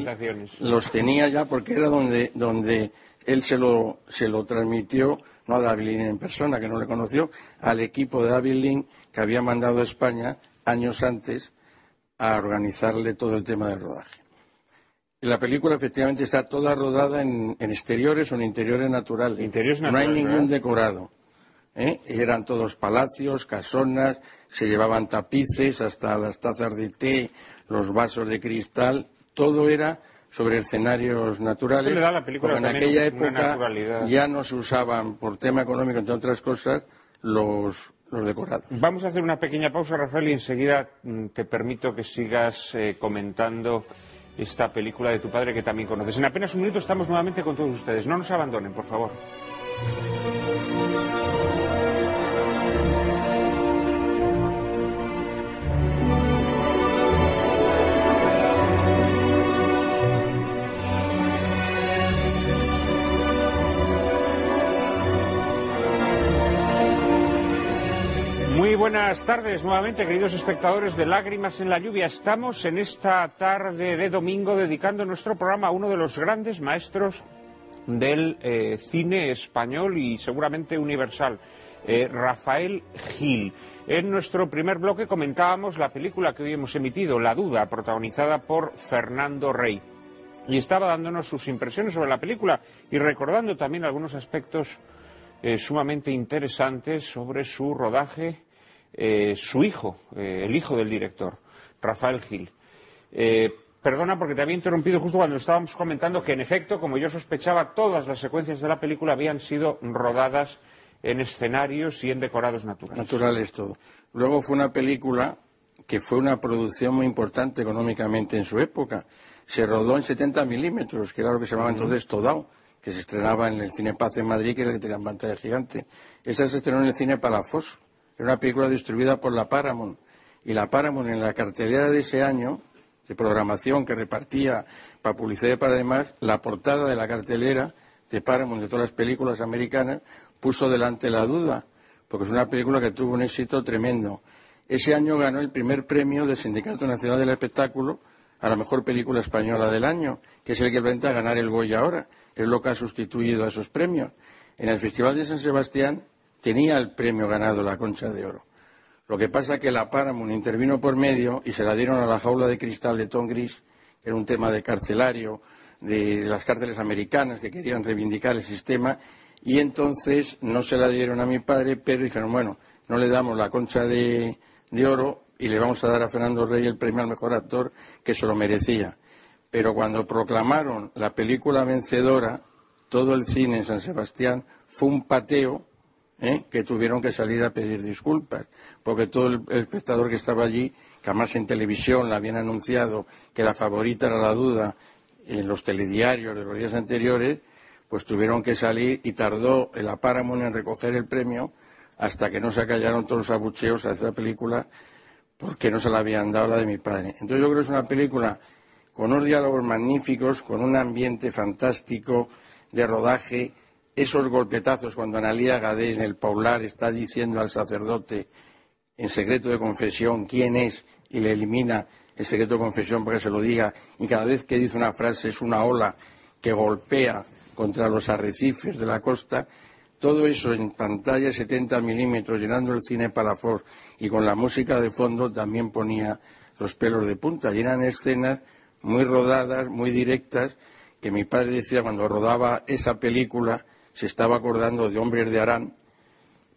los tenía ya porque era donde donde él se lo se lo transmitió no a David Lin en persona que no le conoció al equipo de David Lin que había mandado a España años antes a organizarle todo el tema del rodaje. Y la película efectivamente está toda rodada en, en exteriores o en interiores naturales. Interiores no hay ningún ¿verdad? decorado. ¿Eh? Eran todos palacios, casonas, se llevaban tapices, hasta las tazas de té, los vasos de cristal, todo era sobre escenarios naturales. Porque en aquella época ya no se usaban, por tema económico, entre otras cosas, los, los decorados. Vamos a hacer una pequeña pausa, Rafael, y enseguida mm, te permito que sigas eh, comentando esta película de tu padre que también conoces. En apenas un minuto estamos nuevamente con todos ustedes. No nos abandonen, por favor. Buenas tardes nuevamente, queridos espectadores de Lágrimas en la Lluvia. Estamos en esta tarde de domingo dedicando nuestro programa a uno de los grandes maestros del eh, cine español y seguramente universal, eh, Rafael Gil. En nuestro primer bloque comentábamos la película que hoy hemos emitido, La Duda, protagonizada por Fernando Rey. Y estaba dándonos sus impresiones sobre la película y recordando también algunos aspectos eh, sumamente interesantes sobre su rodaje, eh, su hijo, eh, el hijo del director, Rafael Gil. Eh, perdona porque te había interrumpido justo cuando estábamos comentando que, en efecto, como yo sospechaba, todas las secuencias de la película habían sido rodadas en escenarios y en decorados naturales. Naturales todo. Luego fue una película que fue una producción muy importante económicamente en su época. Se rodó en 70 milímetros, que era lo que se llamaba entonces Todao, que se estrenaba en el Cine Paz en Madrid, que era el que tenía pantalla gigante. Esa se estrenó en el Cine Palafos. Era una película distribuida por la Paramount. Y la Paramount en la cartelera de ese año, de programación que repartía para publicidad y para demás, la portada de la cartelera de Paramount de todas las películas americanas puso delante la duda, porque es una película que tuvo un éxito tremendo. Ese año ganó el primer premio del Sindicato Nacional del Espectáculo a la mejor película española del año, que es el que intenta ganar el Goya ahora. Es lo que ha sustituido a esos premios. En el Festival de San Sebastián tenía el premio ganado la Concha de Oro. Lo que pasa es que la Paramount intervino por medio y se la dieron a la jaula de cristal de Tom Gris, que era un tema de carcelario, de, las cárceles americanas que querían reivindicar el sistema, y entonces no se la dieron a mi padre, pero dijeron, bueno, no le damos la concha de, de oro y le vamos a dar a Fernando Rey el premio al mejor actor que se lo merecía. Pero cuando proclamaron la película vencedora, todo el cine en San Sebastián fue un pateo ¿eh? que tuvieron que salir a pedir disculpas, porque todo el, espectador que estaba allí, que además en televisión la habían anunciado que la favorita era la duda en los telediarios de los días anteriores, pues tuvieron que salir y tardó el Paramount en recoger el premio hasta que no se acallaron todos los abucheos a esa película porque no se la habían dado la de mi padre. Entonces yo creo que es una película con unos diálogos magníficos, con un ambiente fantástico de rodaje, esos golpetazos cuando Analía Gadé en el Paular está diciendo al sacerdote en secreto de confesión quién es y le elimina el secreto de confesión para que se lo diga y cada vez que dice una frase es una ola que golpea contra los arrecifes de la costa, todo eso en pantalla 70 milímetros llenando el cine Palafox y con la música de fondo también ponía los pelos de punta. Y eran escenas muy rodadas, muy directas, que mi padre decía cuando rodaba esa película se estaba acordando de Hombres de Arán,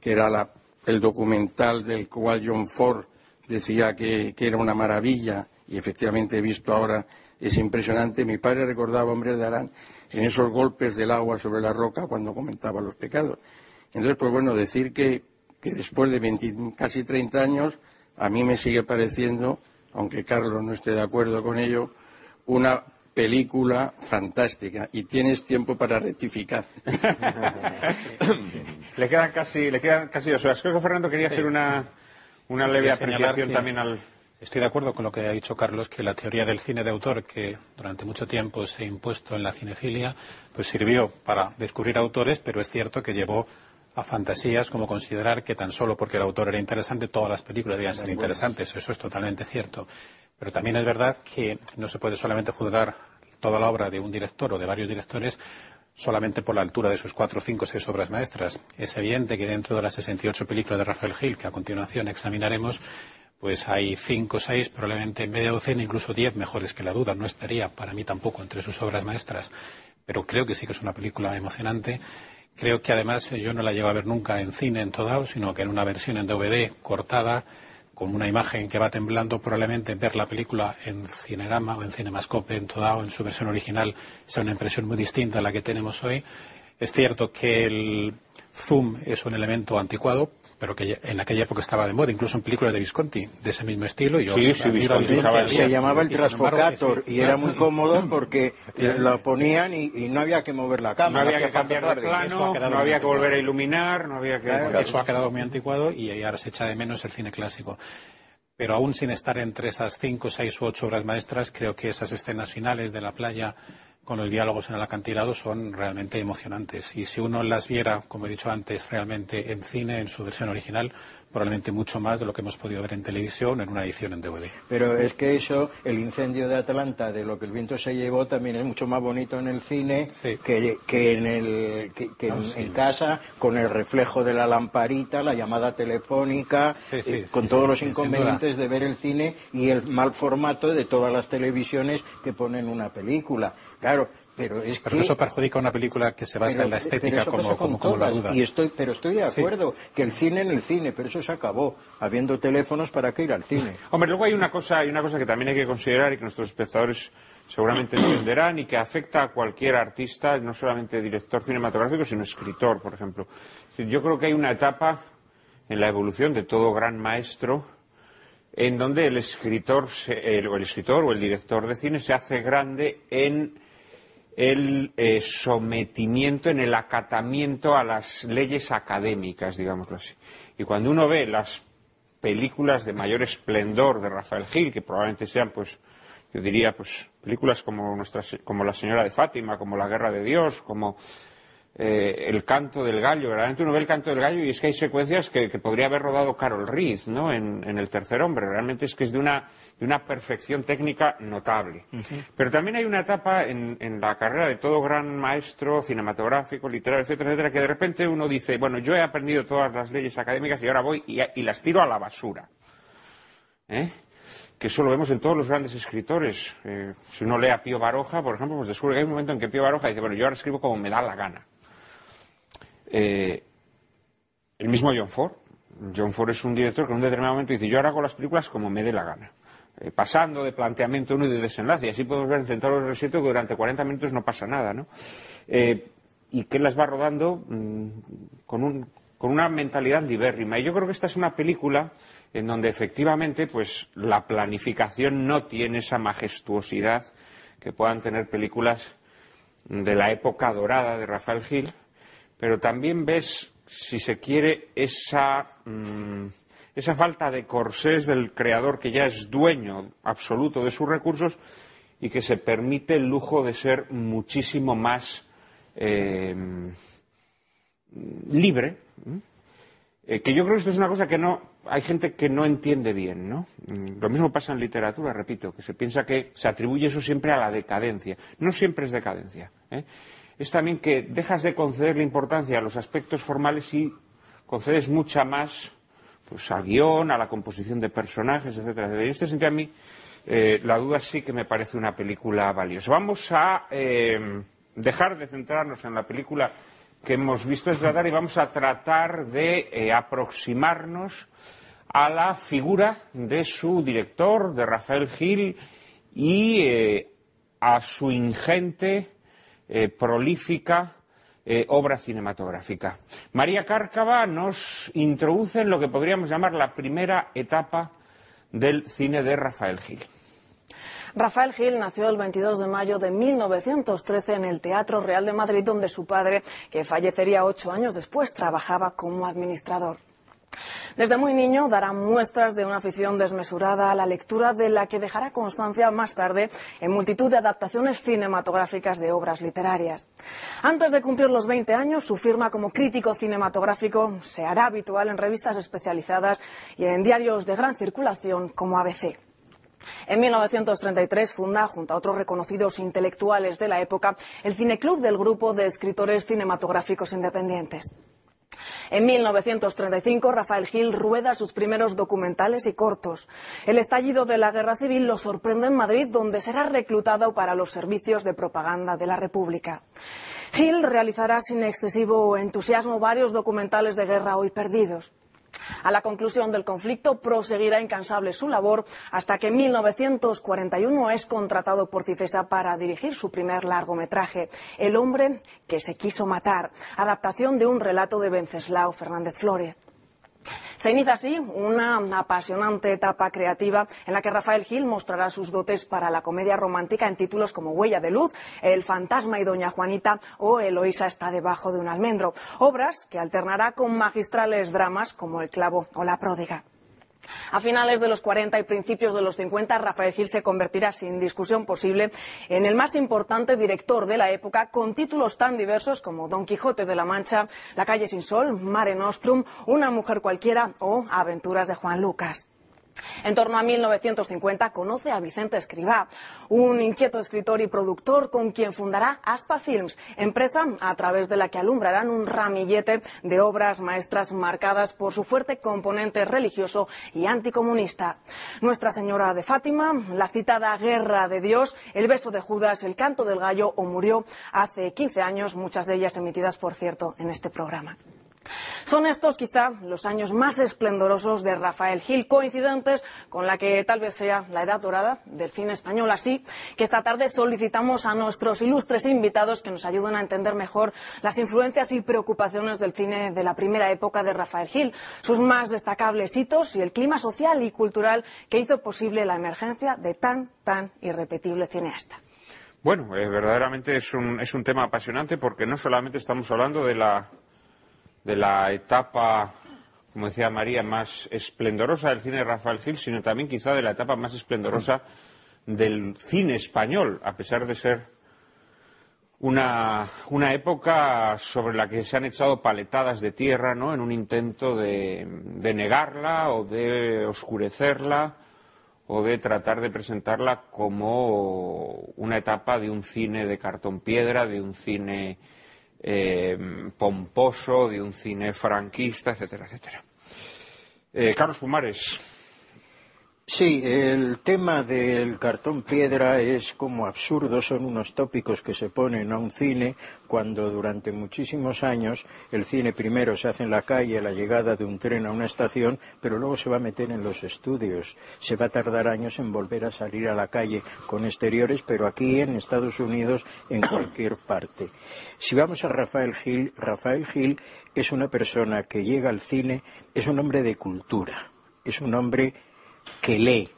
que era el documental del cual John Ford decía que, era una maravilla y efectivamente he visto ahora es impresionante. Mi padre recordaba Hombres de Arán en esos golpes del agua sobre la roca cuando comentaba los pecados. Entonces, pues bueno, decir que, después de casi 30 años a mí me sigue pareciendo, aunque Carlos no esté de acuerdo con ello, una película fantástica y tienes tiempo para rectificar. le quedan casi, le quedan casi dos horas. Creo que Fernando quería hacer una, una leve apreciación también al. Estoy de acuerdo con lo que ha dicho Carlos, que la teoría del cine de autor, que durante mucho tiempo se ha impuesto en la cinefilia, pues sirvió para descubrir autores, pero es cierto que llevó a fantasías como considerar que tan solo porque el autor era interesante, todas las películas debían ser interesantes. Eso es totalmente cierto. Pero también es verdad que no se puede solamente juzgar toda la obra de un director o de varios directores solamente por la altura de sus cuatro, cinco, seis obras maestras. Es evidente que dentro de las 68 películas de Rafael Gil, que a continuación examinaremos, pues hay cinco, seis, probablemente media docena, incluso diez mejores que La Duda. No estaría para mí tampoco entre sus obras maestras, pero creo que sí que es una película emocionante. Creo que además yo no la llevo a ver nunca en cine en todo, sino que en una versión en DVD cortada con una imagen que va temblando, probablemente ver la película en Cinerama o en Cinemascope, en toda o en su versión original, sea una impresión muy distinta a la que tenemos hoy. Es cierto que el zoom es un elemento anticuado, pero que en aquella época estaba de moda, incluso en películas de Visconti, de ese mismo estilo. Yo sí, sí, Visconti se llamaba el Transfocator y era muy cómodo porque lo ponían y, no había que mover la cámara. No había que cambiar de plano, no había que volver a iluminar, no había que... Eso ha quedado muy anticuado y ahora se echa de menos el cine clásico. Pero aún sin estar entre esas cinco, seis u ocho obras maestras, creo que esas escenas finales de la playa con los diálogos en el acantilado son realmente emocionantes. Y si uno las viera, como he dicho antes, realmente en cine, en su versión original, probablemente mucho más de lo que hemos podido ver en televisión en una edición en DVD. Pero es que eso, el incendio de Atlanta, de lo que el viento se llevó, también es mucho más bonito en el cine que, en, el, que, en, casa, con el reflejo de la lamparita, la llamada telefónica, eh, con todos los inconvenientes de ver el cine y el mal formato de todas las televisiones que ponen una película. Claro, pero es que... eso perjudica una película que se basa en la estética como, como, la duda. Y estoy, pero estoy de acuerdo que el cine en el cine, pero eso se acabó. Habiendo teléfonos, ¿para qué ir al cine? Hombre, luego hay una cosa, hay una cosa que también hay que considerar y que nuestros espectadores seguramente entenderán y que afecta a cualquier artista, no solamente director cinematográfico, sino escritor, por ejemplo. Yo creo que hay una etapa en la evolución de todo gran maestro en donde el escritor, o el escritor o el director de cine se hace grande en el eh, sometimiento, en el acatamiento a las leyes académicas, digámoslo así. Y cuando uno ve las películas de mayor esplendor de Rafael Gil, que probablemente sean, pues, yo diría, pues, películas como, como La Señora de Fátima, como La Guerra de Dios, como eh, el canto del gallo. Realmente uno ve el canto del gallo y es que hay secuencias que, podría haber rodado Carol Reed ¿no? En, El Tercer Hombre. Realmente es que es de una, de una perfección técnica notable. Pero también hay una etapa en, la carrera de todo gran maestro cinematográfico, literario, etcétera, etcétera, que de repente uno dice, bueno, yo he aprendido todas las leyes académicas y ahora voy y, las tiro a la basura. ¿Eh? que eso lo vemos en todos los grandes escritores. Eh, si uno lee a Pío Baroja, por ejemplo, pues descubre que hay un momento en que Pío Baroja dice, bueno, yo ahora escribo como me da la gana. Eh, el mismo John Ford. John Ford es un director que en un determinado momento dice, yo ahora hago las películas como me dé la gana. Eh, pasando de planteamiento uno y de desenlace. Y así podemos ver en Central del Desierto que durante 40 minutos no pasa nada, ¿no? Eh, y que las va rodando mm, con, una mentalidad libérrima. Y yo creo que esta es una película en donde efectivamente pues la planificación no tiene esa majestuosidad que puedan tener películas de la época dorada de Rafael Gil, pero también ves, si se quiere, mm, esa, falta de corsés del creador que ya es dueño absoluto de sus recursos y que se permite el lujo de ser muchísimo más eh, libre. Eh, que yo creo que esto es una cosa que no hay gente que no entiende bien, ¿no? Mm, lo mismo pasa en literatura, repito, que se piensa que se atribuye eso siempre a la decadencia. No siempre es decadencia. ¿eh? Es también que dejas de concederle importancia a los aspectos formales y concedes mucha más pues, al guion, a la composición de personajes, etcétera, En este sentido, a mí, eh, la duda sí que me parece una película valiosa. Vamos a dejar de centrarnos en la película que hemos visto es tratar y vamos a tratar de eh, aproximarnos a la figura de su director, de Rafael Gil, y eh, a su ingente, eh, prolífica obra cinematográfica. María Cárcava nos introduce en lo que podríamos llamar la primera etapa del cine de Rafael Gil. Rafael Gil nació el 22 de mayo de 1913 en el Teatro Real de Madrid, donde su padre, que fallecería ocho años después, trabajaba como administrador. Desde muy niño dará muestras de una afición desmesurada a la lectura de la que dejará constancia más tarde en multitud de adaptaciones cinematográficas de obras literarias. Antes de cumplir los 20 años, su firma como crítico cinematográfico se hará habitual en revistas especializadas y en diarios de gran circulación como ABC. En 1933 funda, junto a otros reconocidos intelectuales de la época, el Cineclub del Grupo de Escritores Cinematográficos Independientes. En 1935, Rafael Gil rueda sus primeros documentales y cortos. El estallido de la Guerra Civil lo sorprende en Madrid, donde será reclutado para los servicios de propaganda de la República. Gil realizará sin excesivo entusiasmo varios documentales de guerra hoy perdidos. A la conclusión del conflicto proseguirá incansable su labor hasta que en 1941 es contratado por Cifesa para dirigir su primer largometraje, El hombre que se quiso matar, adaptación de un relato de Venceslao Fernández Flores. Se inicia así una apasionante etapa creativa en la que Rafael Gil mostrará sus dotes para la comedia romántica en títulos como Huella de Luz, El fantasma y Doña Juanita o Eloísa está debajo de un almendro, obras que alternará con magistrales dramas como El clavo o La pródiga. A finales de los 40 y principios de los 50, Rafael Gil se convertirá sin discusión posible en el más importante director de la época, con títulos tan diversos como Don Quijote de la Mancha, La calle sin sol, Mare Nostrum, Una mujer cualquiera o Aventuras de Juan Lucas. En torno a 1950 conoce a Vicente Escribá, un inquieto escritor y productor con quien fundará Aspa Films, empresa a través de la que alumbrarán un ramillete de obras maestras marcadas por su fuerte componente religioso y anticomunista. Nuestra Señora de Fátima, la citada Guerra de Dios, El beso de Judas, El canto del gallo o Murió hace 15 años, muchas de ellas emitidas, por cierto, en este programa. Son estos quizá los años más esplendorosos de Rafael Gil, coincidentes con la que tal vez sea la edad dorada del cine español. Así que esta tarde solicitamos a nuestros ilustres invitados que nos ayuden a entender mejor las influencias y preocupaciones del cine de la primera época de Rafael Gil, sus más destacables hitos y el clima social y cultural que hizo posible la emergencia de tan, tan irrepetible cineasta. Bueno, eh, verdaderamente es un, es un tema apasionante porque no solamente estamos hablando de la de la etapa, como decía María, más esplendorosa del cine de Rafael Gil, sino también quizá de la etapa más esplendorosa del cine español, a pesar de ser una, una, época sobre la que se han echado paletadas de tierra, ¿no? En un intento de, de, negarla o de oscurecerla o de tratar de presentarla como una etapa de un cine de cartón piedra, de un cine eh, pomposo de un cine franquista, etcétera, etcétera. Eh, Carlos Pumares. Sí, el tema del cartón piedra es como absurdo, son unos tópicos que se ponen a un cine cuando durante muchísimos años el cine primero se hace en la calle, la llegada de un tren a una estación, pero luego se va a meter en los estudios. Se va a tardar años en volver a salir a la calle con exteriores, pero aquí en Estados Unidos, en cualquier parte. Si vamos a Rafael Gil, Rafael Gil es una persona que llega al cine, es un hombre de cultura, es un hombre que lee.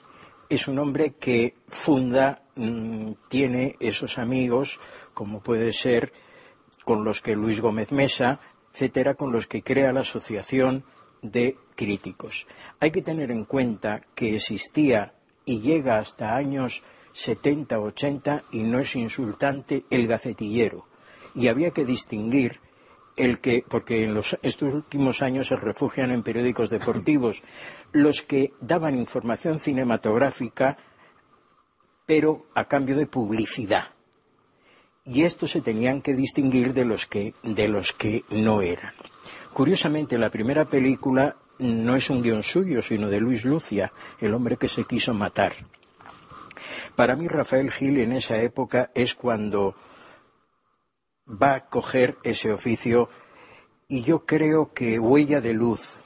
Es un hombre que funda, mm, tiene esos amigos, como puede ser con los que Luis Gómez Mesa, etcétera, con los que crea la Asociación de Críticos. Hay que tener en cuenta que existía y llega hasta años 70, 80 y no es insultante el gacetillero. Y había que distinguir el que, porque en los, estos últimos años se refugian en periódicos deportivos, los que daban información cinematográfica, pero a cambio de publicidad. Y estos se tenían que distinguir de los que, de los que no eran. Curiosamente, la primera película no es un guion suyo, sino de Luis Lucia, el hombre que se quiso matar. Para mí, Rafael Gil en esa época es cuando va a coger ese oficio y yo creo que huella de luz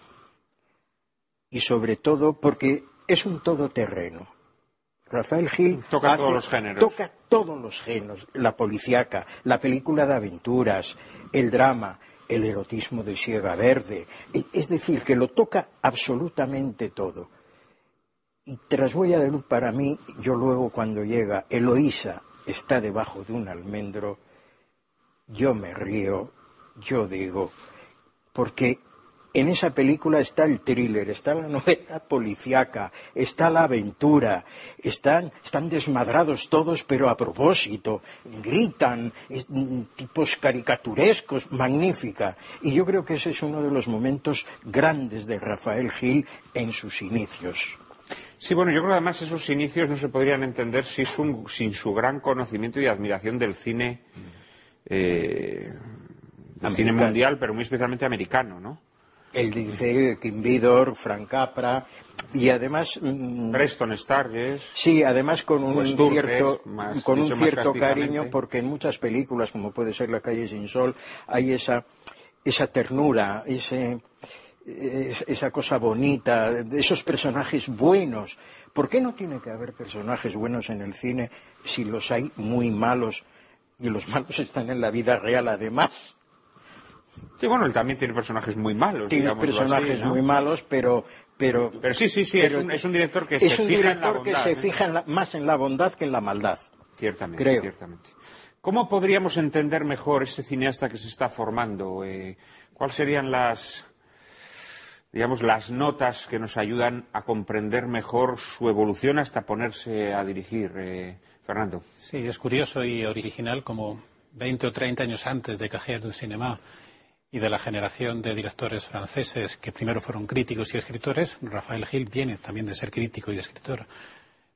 y sobre todo porque es un todoterreno. Rafael Gil toca todos los géneros. Toca todos los géneros, la policíaca, la película de aventuras, el drama, el erotismo de Siega Verde. Es decir, que lo toca absolutamente todo. Y tras Huella de Luz para mí, yo luego cuando llega Eloísa está debajo de un almendro, yo me río, yo digo, porque en esa película está el thriller, está la novela policíaca, está la aventura, están, están desmadrados todos, pero a propósito, gritan, mm, tipos caricaturescos, magnífica. Y yo creo que ese es uno de los momentos grandes de Rafael Gil en sus inicios. Sí, bueno, yo creo que además esos inicios no se podrían entender sin su, gran conocimiento y admiración del cine, eh, cine mundial, pero muy especialmente americano, ¿no? Él dice Kim Vidor, Frank Capra, y además... Mm, Preston Sturges. Sí, además con un cierto, con un cierto cariño, porque en muchas películas, como puede ser La calle sin sol, hay esa, esa ternura, ese, esa cosa bonita, de esos personajes buenos. ¿Por qué no tiene que haber personajes buenos en el cine si los hay muy malos y los malos están en la vida real además? Sí, bueno, él también tiene personajes muy malos. Tiene personajes muy malos, pero, pero... Pero sí, sí, sí, es, un, es, un, director que se fija en la bondad. que se ¿eh? fija más en la bondad que en la maldad. Ciertamente, creo. ciertamente. ¿Cómo podríamos entender mejor ese cineasta que se está formando? Eh, ¿Cuáles serían las, digamos, las notas que nos ayudan a comprender mejor su evolución hasta ponerse a dirigir? Eh, Fernando. Sí, es curioso y original como 20 o 30 años antes de Cajer du Cinema y de la generación de directores franceses que primero fueron críticos y escritores, Rafael Gil viene también de ser crítico y escritor.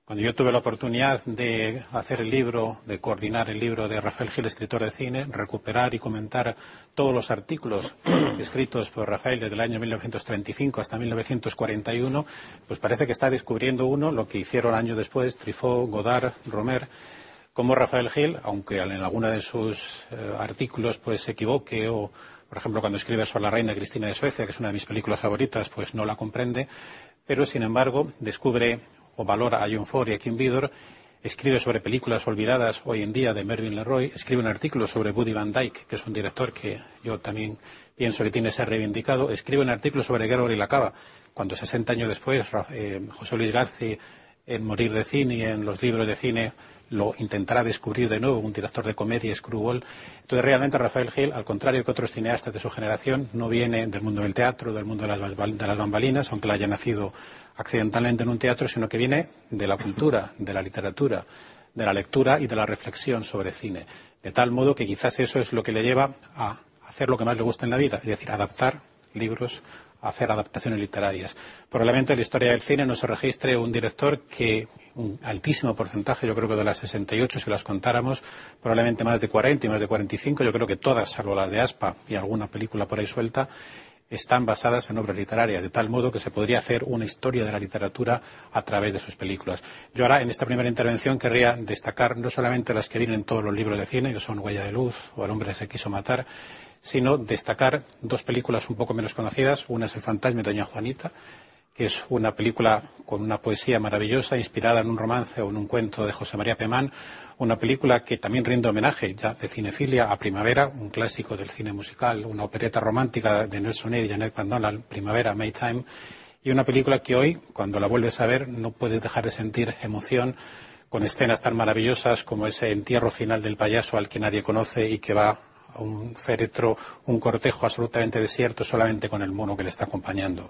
Cuando yo tuve la oportunidad de hacer el libro, de coordinar el libro de Rafael Gil, escritor de cine, recuperar y comentar todos los artículos escritos por Rafael desde el año 1935 hasta 1941, pues parece que está descubriendo uno lo que hicieron años después Trifot, Godard, Romer, como Rafael Gil, aunque en alguno de sus eh, artículos pues se equivoque o por ejemplo, cuando escribe sobre la reina Cristina de Suecia, que es una de mis películas favoritas, pues no la comprende, pero sin embargo descubre o valora a John Ford y a Kim Vidor, escribe sobre películas olvidadas hoy en día de Mervyn LeRoy, escribe un artículo sobre Buddy Van Dyke, que es un director que yo también pienso que tiene que ser reivindicado, escribe un artículo sobre Gregory Lacava, cuando 60 años después eh, José Luis García en Morir de Cine y en los libros de cine lo intentará descubrir de nuevo un director de comedia, Screwball. Entonces, realmente Rafael Gil, al contrario que otros cineastas de su generación, no viene del mundo del teatro, del mundo de las, de bambalinas, aunque la haya nacido accidentalmente en un teatro, sino que viene de la cultura, de la literatura, de la lectura y de la reflexión sobre cine. De tal modo que quizás eso es lo que le lleva a hacer lo que más le gusta en la vida, es decir, adaptar libros hacer adaptaciones literarias. Probablemente en la historia del cine no se registre un director que un altísimo porcentaje, yo creo que de las 68, si las contáramos, probablemente más de 40 y más de 45, yo creo que todas, salvo las de Aspa y alguna película por ahí suelta, están basadas en obras literarias, de tal modo que se podría hacer una historia de la literatura a través de sus películas. Yo ahora, en esta primera intervención, querría destacar no solamente las que vienen en todos los libros de cine, que son Huella de Luz o El hombre que se quiso matar, sino destacar dos películas un poco menos conocidas. Una es El fantasma de Doña Juanita, es una película con una poesía maravillosa, inspirada en un romance o en un cuento de José María Pemán, una película que también rinde homenaje ya de cinefilia a Primavera, un clásico del cine musical, una opereta romántica de Nelson Eddy y Janet McDonald, Primavera, Maytime, y una película que hoy, cuando la vuelves a ver, no puedes dejar de sentir emoción con escenas tan maravillosas como ese entierro final del payaso al que nadie conoce y que va un féretro, un cortejo absolutamente desierto solamente con el mono que le está acompañando.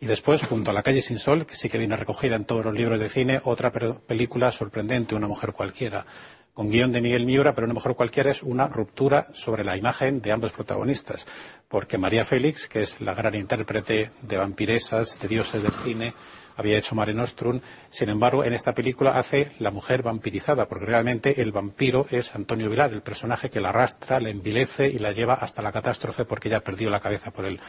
Y después, junto a La calle sin sol, que sí que viene recogida en todos los libros de cine, otra película sorprendente, Una mujer cualquiera. con guion de Miguel Miura, pero no mejor cualquiera es una ruptura sobre la imagen de ambos protagonistas, porque María Félix, que es la gran intérprete de vampiresas, de dioses del cine, había hecho Mare Nostrum. Sin embargo, en esta película hace la mujer vampirizada, porque realmente el vampiro es Antonio Vilar, el personaje que la arrastra, la envilece y la lleva hasta la catástrofe porque ya ha perdido la cabeza por él.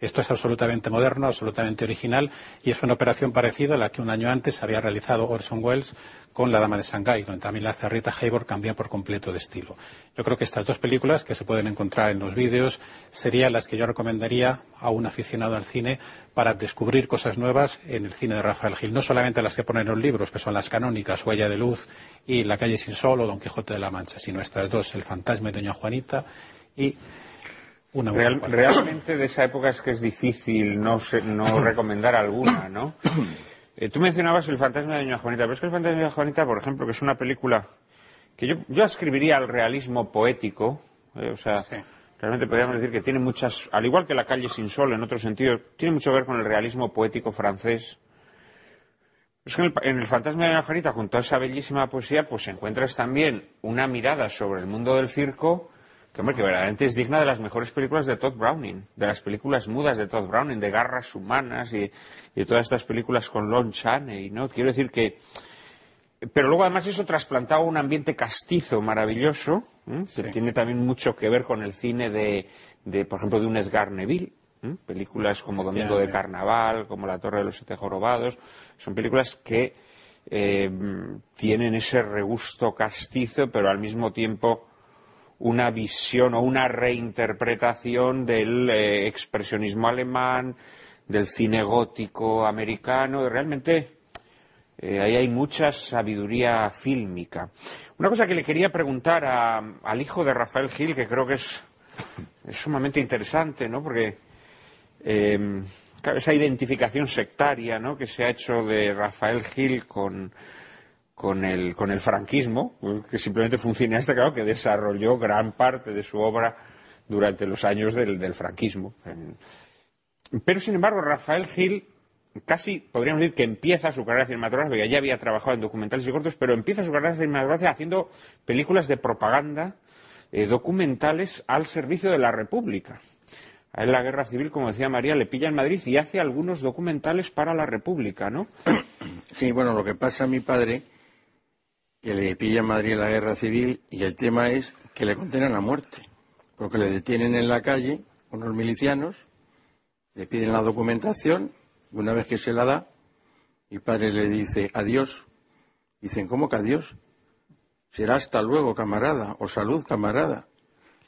Esto es absolutamente moderno, absolutamente original y es una operación parecida a la que un año antes había realizado Orson Welles con La Dama de Shanghái, donde también la cerrita Hayward cambia por completo de estilo. Yo creo que estas dos películas, que se pueden encontrar en los vídeos, serían las que yo recomendaría a un aficionado al cine para descubrir cosas nuevas en el cine de Rafael Gil. No solamente las que ponen en los libros, que son las canónicas, Huella de Luz y La calle sin sol o Don Quijote de la Mancha, sino estas dos, El fantasma de Doña Juanita y una Real, realmente de esa época es que es difícil no, no recomendar alguna, ¿no? Eh, tú mencionabas El fantasma de Doña Juanita, pero es que El fantasma de Doña Juanita, por ejemplo, que es una película que yo, yo ascribiría al realismo poético, eh, o sea, realmente podríamos decir que tiene muchas, al igual que La calle sin sol en otro sentido, tiene mucho que ver con el realismo poético francés. Es que en el, en el fantasma de Doña Juanita, junto a esa bellísima poesía, pues encuentras también una mirada sobre el mundo del circo que, hombre, que verdaderamente es digna de las mejores películas de Todd Browning, de las películas mudas de Todd Browning, de garras humanas y, y todas estas películas con Lon Chaney, ¿no? Quiero decir que... Pero luego además eso trasplantado a un ambiente castizo maravilloso, ¿eh? que sí. tiene también mucho que ver con el cine de, de por ejemplo, de un Edgar Neville, ¿eh? películas como Domingo de Carnaval, como La Torre de los Siete Jorobados, son películas que eh, tienen ese regusto castizo, pero al mismo tiempo una visión o una reinterpretación del eh, expresionismo alemán, del cine gótico americano, realmente eh, ahí hay mucha sabiduría fílmica. Una cosa que le quería preguntar a, al hijo de Rafael Gil, que creo que es, sumamente interesante, ¿no? Porque claro, esa identificación sectaria, ¿no? Que se ha hecho de Rafael Gil con con el, con el franquismo, que simplemente fue un claro, que desarrolló gran parte de su obra durante los años del, del franquismo. Pero, sin embargo, Rafael Gil casi podríamos decir que empieza su carrera cinematográfica, ya había trabajado en documentales y cortos, pero empieza su carrera cinematográfica haciendo películas de propaganda eh, documentales al servicio de la República. A él la guerra civil, como decía María, le pilla en Madrid y hace algunos documentales para la República, ¿no? Sí, bueno, lo que pasa a mi padre que le pilla en Madrid la guerra civil y el tema es que le condenan a muerte, porque le detienen en la calle unos milicianos, le piden la documentación, y una vez que se la da, mi padre le dice adiós. Dicen, ¿cómo que adiós? Será hasta luego, camarada, o salud, camarada.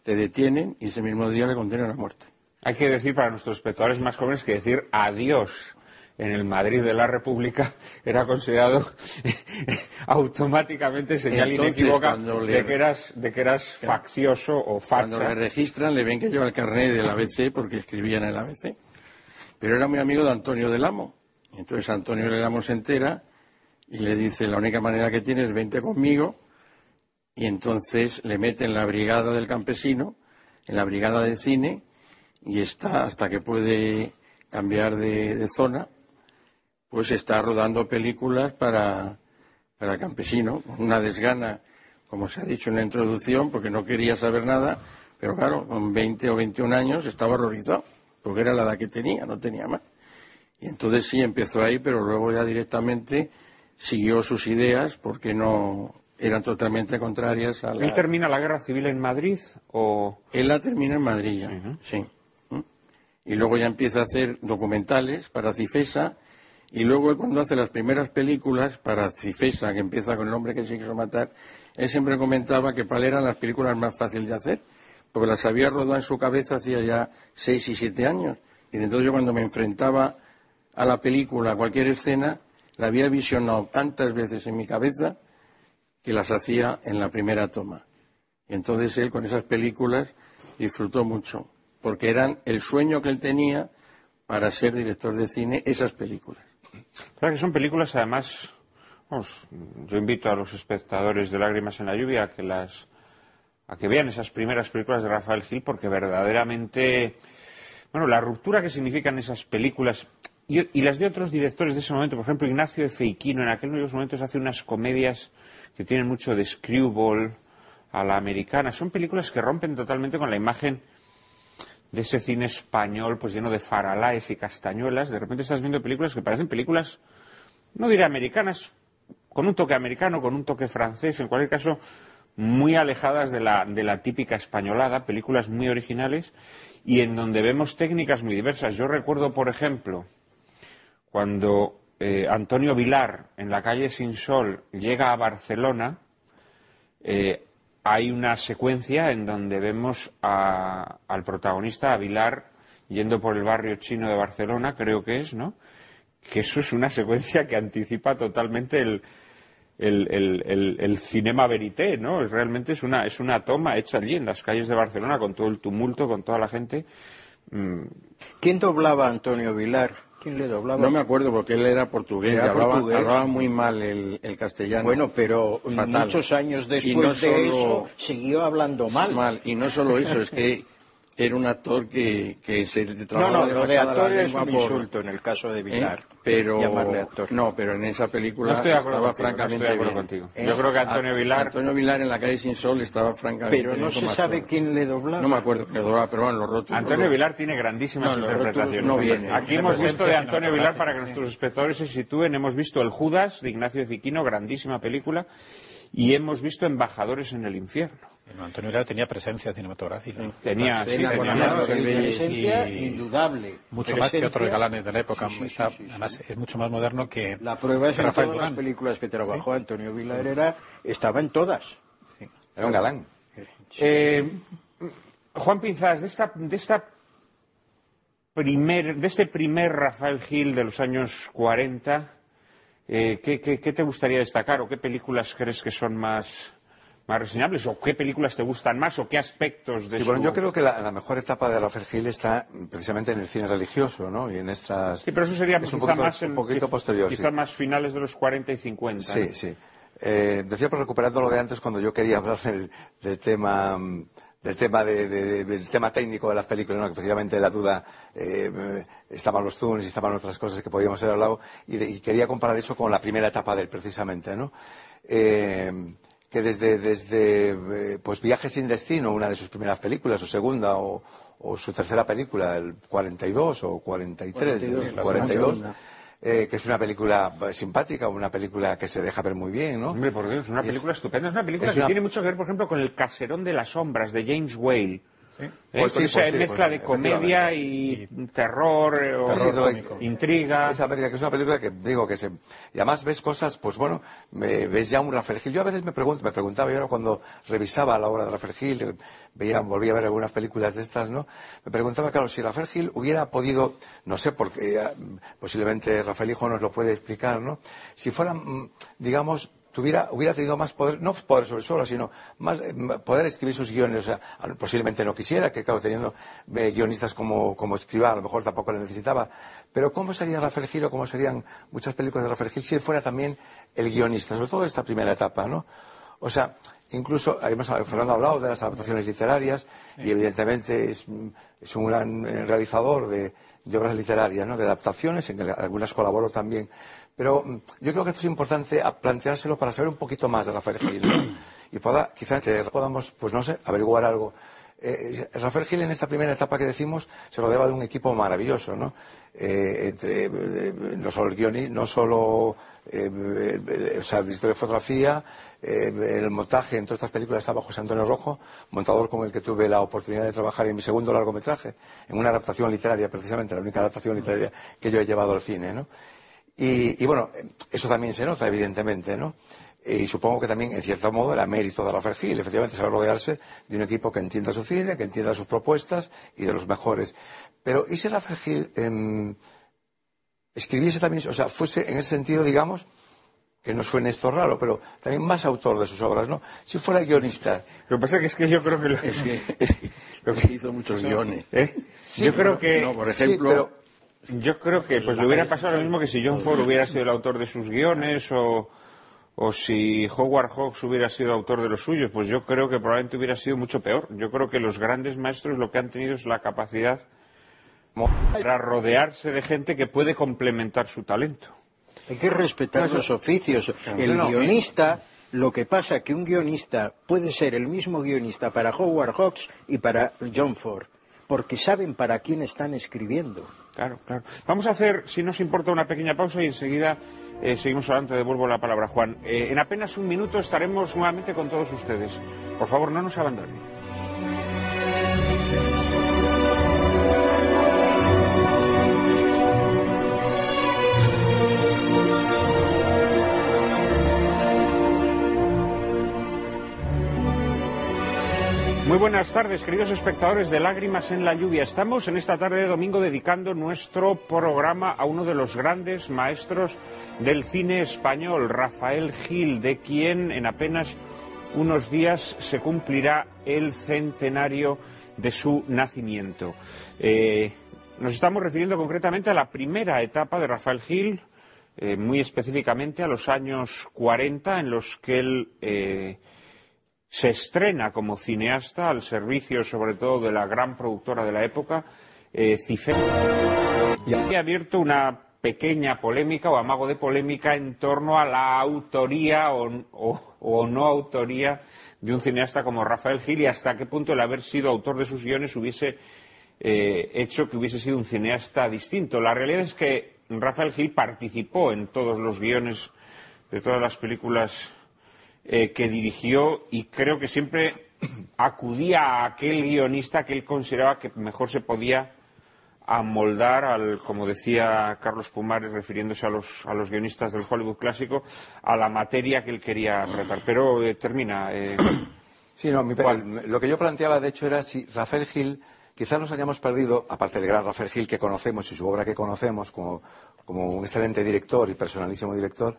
Le detienen y ese mismo día le condenan a muerte. Hay que decir para nuestros espectadores más jóvenes que decir adiós en el Madrid de la República era considerado automáticamente señal Entonces, inequívoca le... de, que eras, de que eras faccioso o facha. Cuando le registran le ven que lleva el carnet del ABC porque escribía en el ABC. Pero era muy amigo de Antonio del Amo. Entonces Antonio del Amo se entera y le dice, la única manera que tienes, vente conmigo. Y entonces le mete en la brigada del campesino, en la brigada de cine, y está hasta que puede cambiar de, de zona pues está rodando películas para, para campesino, una desgana, como se ha dicho en la introducción, porque no quería saber nada, pero claro, con 20 o 21 años estaba horrorizado, porque era la edad que tenía, no tenía más. Y entonces sí empezó ahí, pero luego ya directamente siguió sus ideas, porque no eran totalmente contrarias a la... ¿Él termina la guerra civil en Madrid o...? Él la termina en Madrid ya, uh -huh. sí. Y luego ya empieza a hacer documentales para Cifesa, y luego él cuando hace las primeras películas para Cifesa, que empieza con el hombre que se quiso matar, él siempre comentaba que para él eran las películas más fáciles de hacer, porque las había rodado en su cabeza hacía ya seis y siete años. Y entonces yo cuando me enfrentaba a la película, a cualquier escena, la había visionado tantas veces en mi cabeza que las hacía en la primera toma. Y entonces él con esas películas disfrutó mucho, porque eran el sueño que él tenía para ser director de cine, esas películas. Claro que son películas, además, yo invito a los espectadores de Lágrimas en la Lluvia a que las a que vean esas primeras películas de Rafael Gil porque verdaderamente, bueno, la ruptura que significan esas películas y, y las de otros directores de ese momento, por ejemplo, Ignacio Feiquino, en aquellos momentos hace unas comedias que tienen mucho de screwball a la americana. Son películas que rompen totalmente con la imagen de ese cine español, pues lleno de faralaes y castañuelas. De repente estás viendo películas que parecen películas, no diré americanas, con un toque americano, con un toque francés, en cualquier caso, muy alejadas de la, de la típica españolada, películas muy originales y en donde vemos técnicas muy diversas. Yo recuerdo, por ejemplo, cuando eh, Antonio Vilar, en la calle Sin Sol, llega a Barcelona, eh, hay una secuencia en donde vemos a- al protagonista, a Vilar, yendo por el barrio chino de Barcelona, creo que es, ¿no? Que eso es una secuencia que anticipa totalmente el, cinema verité, ¿no? Realmente es una, es una toma hecha allí en las calles de Barcelona con todo el tumulto, con toda la gente. Mm, ¿Quién doblaba a Antonio Vilar? ¿Quién le doblaba? No me acuerdo porque él era portugués, Era hablaba, portugués. hablaba muy mal el, el castellano. Bueno, pero Fatal. muchos años después no de eso siguió hablando mal. mal. Y no solo eso, es que era un actor que, que se No, trababa no, lo de la actor es un por- insulto en el caso de ¿eh? Vilar. Pero, Llamarle actor. no, pero en esa película No estoy de estaba contigo, no francamente estoy de acuerdo bien. contigo. Yo creo que Antonio Vilar- Antonio Vilar en la calle Sin Sol estaba francamente Pero no se sabe actor. quién le doblaba. No me acuerdo quién le doblaba, pero bueno, los rótulos. Antonio los- Vilar tiene grandísimas No, interpretaciones. no vienen. Aquí hemos visto de Antonio Vilar, para que nuestros espectadores se sitúen, hemos visto El Judas de Ignacio Fiquino, grandísima película, y hemos visto Embajadores en el Infierno. Bueno, Antonio Vilar tenía presencia cinematográfica. Tenía, sí, tenía- presencia y- indudable. Mucho más que otros galanes de la época. Sí, sí, sí, Está- sí, sí. Además, es mucho más moderno que La prueba es que en Rafael todas las películas que trabajó Antonio Vilar era, estaba en todas. Era un galán. Eh, Juan Pinzás, de esta, de esta primer, de este primer Rafael Gil de los años 40, eh, ¿qué, qué- qué te gustaría destacar o qué películas crees que son más, más reseñables o qué películas te gustan más o qué aspectos de Sí, su... bueno, yo creo que la, la mejor etapa de Rafael Gil está precisamente en el cine religioso, ¿no? Y en estas... Sí, pero eso sería es un quizá poquito, más un en- poquito posterior, quizá sí. más finales de los 40 y 50. Sí, ¿no? sí. Eh, decía, por recuperando lo de antes, cuando yo quería hablar del, del tema mm, del tema de- de- del tema técnico de las películas, ¿no? que efectivamente la duda eh, estaban los zooms y estaban otras cosas que podíamos haber hablado y, de- y quería comparar eso con la primera etapa de él precisamente, ¿no? Eh, que desde, desde eh, pues Viaje sin destino, una de sus primeras películas, su segunda o, o su tercera película, el 42 o 43, 42, la 42, segunda. Eh, que es una película eh, simpática, una película que se deja ver muy bien, ¿no? Hombre, por Dios, es una película estupenda. Es una película es que una- tiene mucho que ver, por ejemplo, con El caserón de las sombras de James Whale. ¿Eh? Con sí, sí, mezcla de comedia y terror, eh, o Terror intriga. Esa América, que es una película que digo que se. Y además ves cosas, pues bueno, me- ves ya un Rafael Gil. Yo a veces me pregunto, me preguntaba, yo ahora cuando revisaba la obra de Rafael Gil, eh, veía, volvía a ver algunas películas de estas, ¿no? Me preguntaba, claro, si Rafael Gil hubiera podido, no sé, porque eh, posiblemente Rafael Hijo nos lo puede explicar, ¿no? Si fuera, mm, digamos, tuviera, hubiera tenido más poder, no poder sobre suelo, sino más eh, poder escribir sus guiones. O sea, posiblemente no quisiera, que claro, teniendo eh, guionistas como, como escriba, a lo mejor tampoco le necesitaba. Pero ¿cómo sería Rafael Gil o cómo serían muchas películas de Rafael Gil si él fuera también el guionista, sobre todo esta primera etapa, ¿no? O sea, incluso, hemos, Fernando ha hablado de las adaptaciones literarias y evidentemente es, es un gran eh, realizador de, de obras literarias, ¿no? De adaptaciones, en que algunas colaboró también. Pero mm, yo creo que esto es importante planteárselo para saber un poquito más de Rafael Gil. Y poda- quizás que podamos, pues no sé, averiguar algo. Eh, Rafael Gil en esta primera etapa que decimos se rodeaba de un equipo maravilloso, ¿no? Eh, entre, eh, no solo el no solo el director de fotografía, eh, el montaje en todas estas películas estaba José Antonio Rojo, montador con el que tuve la oportunidad de trabajar en mi segundo largometraje, en una adaptación literaria, precisamente, la única adaptación literaria que yo he llevado al cine, ¿no? Y, y bueno, eso también se nota, evidentemente, ¿no? Y supongo que también, en cierto modo, era mérito de Rafael Gil, efectivamente, saber rodearse de un equipo que entienda su cine, que entienda sus propuestas y de los mejores. Pero, ¿y si Rafael Gil em, escribiese también, o sea, fuese en ese sentido, digamos, que no suene esto raro, pero también más autor de sus obras, ¿no? Si fuera guionista. Lo que pasa es que yo creo que... lo- Es que, es que- Lo que- hizo muchos guiones. ¿Eh? yo creo que... No, por Sí, ejemplo, pero- Yo creo que pues le hubiera pasado lo mismo que si John Ford hubiera sido el autor de sus guiones o, o si Howard Hawks hubiera sido autor de los suyos, pues yo creo que probablemente hubiera sido mucho peor. Yo creo que los grandes maestros lo que han tenido es la capacidad para rodearse de gente que puede complementar su talento. Hay que respetar los oficios. El guionista, lo que pasa que un guionista puede ser el mismo guionista para Howard Hawks y para John Ford, porque saben para quién están escribiendo. Claro, claro. Vamos a hacer, si nos importa, una pequeña pausa y enseguida eh, seguimos adelante. Devuelvo la palabra Juan. Eh, en apenas un minuto estaremos nuevamente con todos ustedes. Por favor, no nos abandonen. Muy buenas tardes, queridos espectadores de Lágrimas en la Lluvia. Estamos en esta tarde de domingo dedicando nuestro programa a uno de los grandes maestros del cine español, Rafael Gil, de quien en apenas unos días se cumplirá el centenario de su nacimiento. Eh, nos estamos refiriendo concretamente a la primera etapa de Rafael Gil, eh, muy específicamente a los años 40, en los que él eh, se estrena como cineasta al servicio sobre todo de la gran productora de la época, eh, Cifé. Y ha abierto una pequeña polémica o amago de polémica en torno a la autoría o, o- o no autoría de un cineasta como Rafael Gil y hasta qué punto el haber sido autor de sus guiones hubiese eh, hecho que hubiese sido un cineasta distinto. La realidad es que Rafael Gil participó en todos los guiones de todas las películas eh, que dirigió y creo que siempre acudía a aquel guionista que él consideraba que mejor se podía amoldar al, como decía Carlos Pumares refiriéndose a los, a los guionistas del Hollywood clásico, a la materia que él quería tratar. Pero eh, termina. eh, Sí, no, mi lo que yo planteaba, de hecho, era si Rafael Gil, quizás nos hayamos perdido, aparte del gran Rafael Gil que conocemos y su obra que conocemos como, como un excelente director y personalísimo director,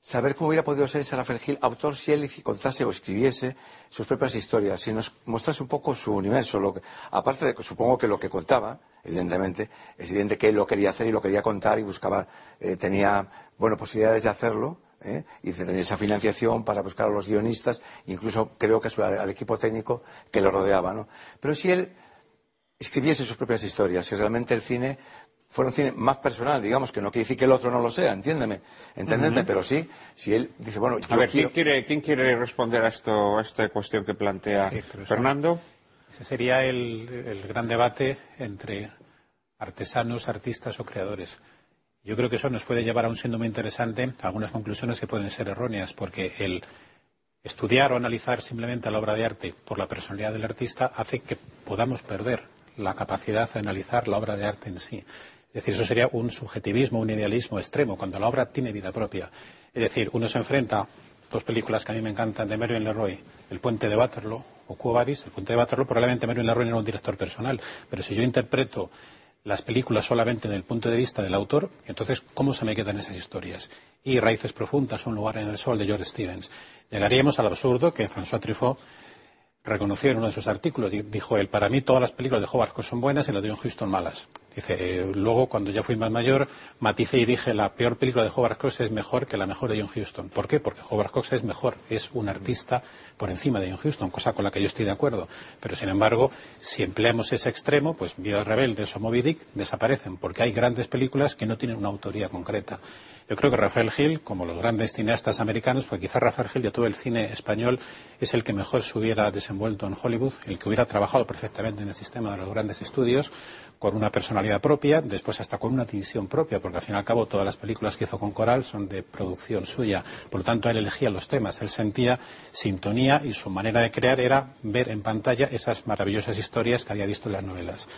saber cómo hubiera podido ser Rafael Gil autor si él contase o escribiese sus propias historias, si nos mostrase un poco su universo. Lo que- aparte de que supongo que lo que contaba, evidentemente, es evidente que él lo quería hacer y lo quería contar y buscaba, eh, tenía, bueno, posibilidades de hacerlo. ¿eh? y de tener esa financiación para buscar a los guionistas, incluso creo que al equipo técnico que lo rodeaba. ¿no? Pero si él escribiese sus propias historias, si realmente el cine fuera un cine más personal, digamos, que no quiere decir que el otro no lo sea, entiéndeme, entendedme, pero sí, si él dice, bueno, yo a ver, quiero... ¿quién quiere, ¿quién quiere responder a, esto, a esta cuestión que plantea Sí, Fernando? Ese sería el, el gran debate entre artesanos, artistas o creadores. Yo creo que eso nos puede llevar a un muy interesante a algunas conclusiones que pueden ser erróneas, porque el estudiar o analizar simplemente la obra de arte por la personalidad del artista hace que podamos perder la capacidad de analizar la obra de arte en sí. Es decir, eso sería un subjetivismo, un idealismo extremo, cuando la obra tiene vida propia. Es decir, uno se enfrenta a dos películas que a mí me encantan de Marion Leroy, El puente de Waterloo o Quo. El puente de Waterloo, probablemente Marion Leroy no era un director personal, pero si yo interpreto las películas solamente desde el punto de vista del autor, entonces, ¿cómo se me quedan esas historias? Y Raíces Profundas, Un lugar en el sol, de George Stevens. Llegaríamos al absurdo que François Truffaut reconoció en uno de sus artículos, di- dijo él, para mí todas las películas de Howard son buenas y las de John Huston malas. Dice, eh, luego cuando ya fui más mayor, maticé y dije, la peor película de Howard Hawks es mejor que la mejor de John Huston. ¿Por qué? Porque Howard Hawks es mejor, es un artista por encima de John Huston, cosa con la que yo estoy de acuerdo. Pero sin embargo, si empleamos ese extremo, pues Vidas Rebeldes o Moby Dick desaparecen, porque hay grandes películas que no tienen una autoría concreta. Yo creo que Rafael Gil, como los grandes cineastas americanos, pues quizás Rafael Gil de todo el cine español es el que mejor se hubiera desenvuelto en Hollywood, el que hubiera trabajado perfectamente en el sistema de los grandes estudios, con una personalidad propia, después hasta con una división propia, porque al fin y al cabo todas las películas que hizo con Coral son de producción suya. Por lo tanto, él elegía los temas, él sentía sintonía y su manera de crear era ver en pantalla esas maravillosas historias que había visto en las novelas.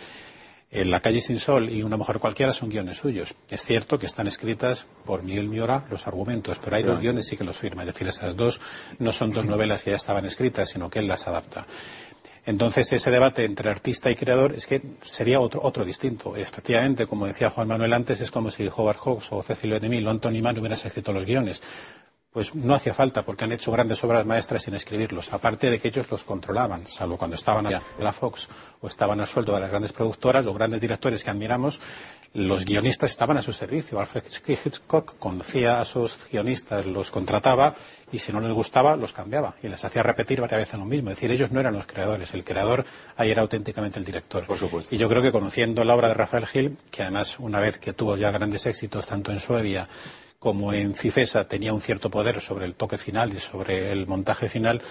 En La calle sin sol y Una mujer cualquiera son guiones suyos. Es cierto que están escritas por Miguel Miora los argumentos, pero hay los guiones sí que los firma. Es decir, esas dos no son dos novelas que ya estaban escritas, sino que él las adapta. Entonces, ese debate entre artista y creador es que sería otro, otro distinto. Efectivamente, como decía Juan Manuel antes, es como si Howard Hawks o Cecilio de Mil o Anthony Mann hubieran escrito los guiones. Pues no hacía falta, porque han hecho grandes obras maestras sin escribirlos. Aparte de que ellos los controlaban, salvo cuando estaban en la Fox o estaban al sueldo de las grandes productoras, los grandes directores que admiramos, los guionistas estaban a su servicio. Alfred Hitchcock conocía a sus guionistas, los contrataba y si no les gustaba, los cambiaba y les hacía repetir varias veces lo mismo. Es decir, ellos no eran los creadores, el creador ahí era auténticamente el director. Por supuesto. Y yo creo que conociendo la obra de Rafael Gil, que además una vez que tuvo ya grandes éxitos tanto en Suevia como en Cifesa tenía un cierto poder sobre el toque final y sobre el montaje final,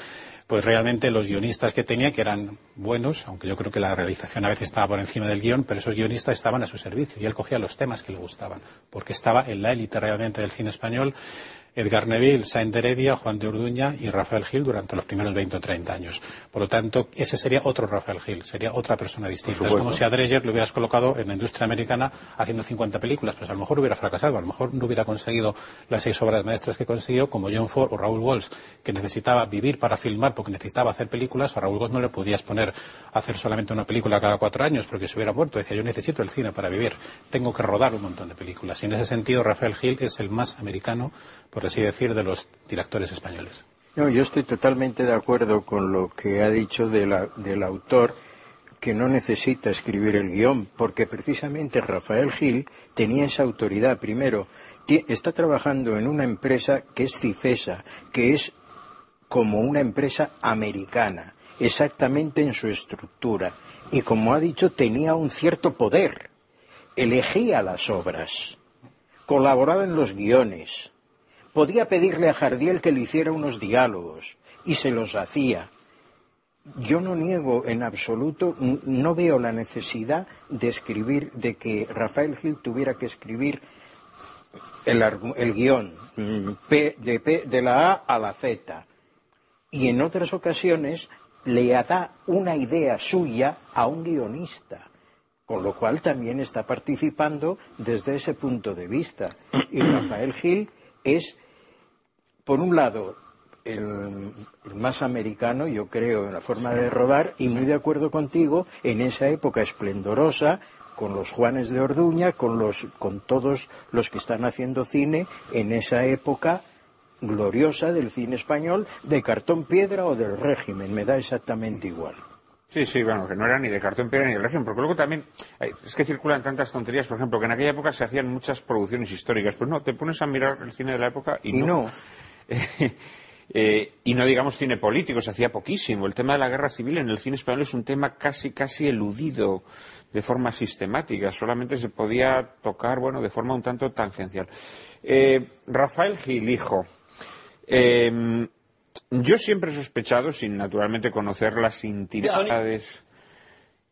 pues realmente los guionistas que tenía, que eran buenos, aunque yo creo que la realización a veces estaba por encima del guion, pero esos guionistas estaban a su servicio y él cogía los temas que le gustaban, porque estaba en la élite realmente del cine español Edgar Neville, Saint Heredia, Juan de Urduña y Rafael Gil durante los primeros 20 o 30 años. Por lo tanto, ese sería otro Rafael Gil, sería otra persona distinta. Es como si a Dreyer lo hubieras colocado en la industria americana haciendo 50 películas, pues a lo mejor hubiera fracasado, a lo mejor no hubiera conseguido las seis obras maestras que consiguió, como John Ford o Raúl Walsh, que necesitaba vivir para filmar porque necesitaba hacer películas, a Raúl Walsh no le podías poner a hacer solamente una película cada cuatro años porque se hubiera muerto. Decía, yo necesito el cine para vivir, tengo que rodar un montón de películas. Y en ese sentido, Rafael Gil es el más americano por así decir, de los directores españoles. No, yo estoy totalmente de acuerdo con lo que ha dicho del autor, que no necesita escribir el guion, porque precisamente Rafael Gil tenía esa autoridad. Primero, está trabajando en una empresa que es Cifesa, que es como una empresa americana, exactamente en su estructura. Y como ha dicho, tenía un cierto poder. Elegía las obras, colaboraba en los guiones, Podía pedirle a Jardiel que le hiciera unos diálogos y se los hacía. Yo no niego en absoluto, no veo la necesidad de escribir, de que Rafael Gil tuviera que escribir el, el guion mm, de, de la A a la Z. Y en otras ocasiones le da una idea suya a un guionista con lo cual también está participando desde ese punto de vista. Y Rafael Gil es, por un lado, el, más americano, yo creo, en la forma de rodar, y muy de acuerdo contigo, en esa época esplendorosa, con los Juanes de Orduña, con, los, con todos los que están haciendo cine, en esa época gloriosa del cine español, de cartón piedra o del régimen, me da exactamente igual. Sí, sí, bueno, que no era ni de cartón piedra ni de régimen, porque luego también es que circulan tantas tonterías, por ejemplo, que en aquella época se hacían muchas producciones históricas. Pues no, te pones a mirar el cine de la época y, no. Eh, y no digamos cine político, se hacía poquísimo. El tema de la guerra civil en el cine español es un tema casi, casi eludido de forma sistemática. Solamente se podía tocar, bueno, de forma un tanto tangencial. Eh, Rafael Gil, hijo. Eh, yo siempre he sospechado, sin naturalmente conocer las intimidades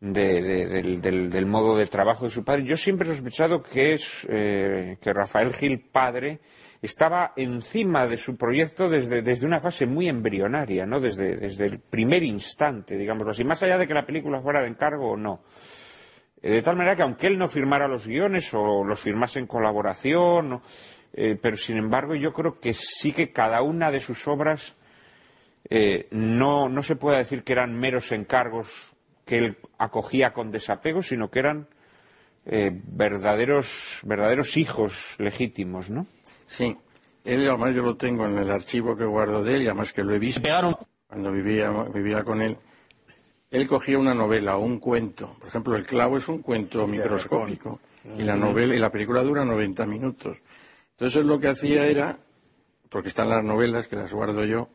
del, modo de trabajo de su padre, yo siempre he sospechado que, es, eh, que Rafael Gil, padre, estaba encima de su proyecto desde, desde una fase muy embrionaria, ¿no? Desde, desde, el primer instante, digámoslo así, más allá de que la película fuera de encargo o no. Eh, de tal manera que aunque él no firmara los guiones o los firmase en colaboración, eh, pero sin embargo yo creo que sí que cada una de sus obras eh, no, no se puede decir que eran meros encargos que él acogía con desapego, sino que eran eh, verdaderos, verdaderos hijos legítimos, ¿no? Sí. Él, además, yo lo tengo en el archivo que guardo de él, y además que lo he visto cuando vivía, vivía con él. Él cogía una novela o un cuento. Por ejemplo, El clavo es un cuento microscópico. Y la novela y la película dura 90 minutos. Entonces lo que hacía era, porque están las novelas que las guardo yo,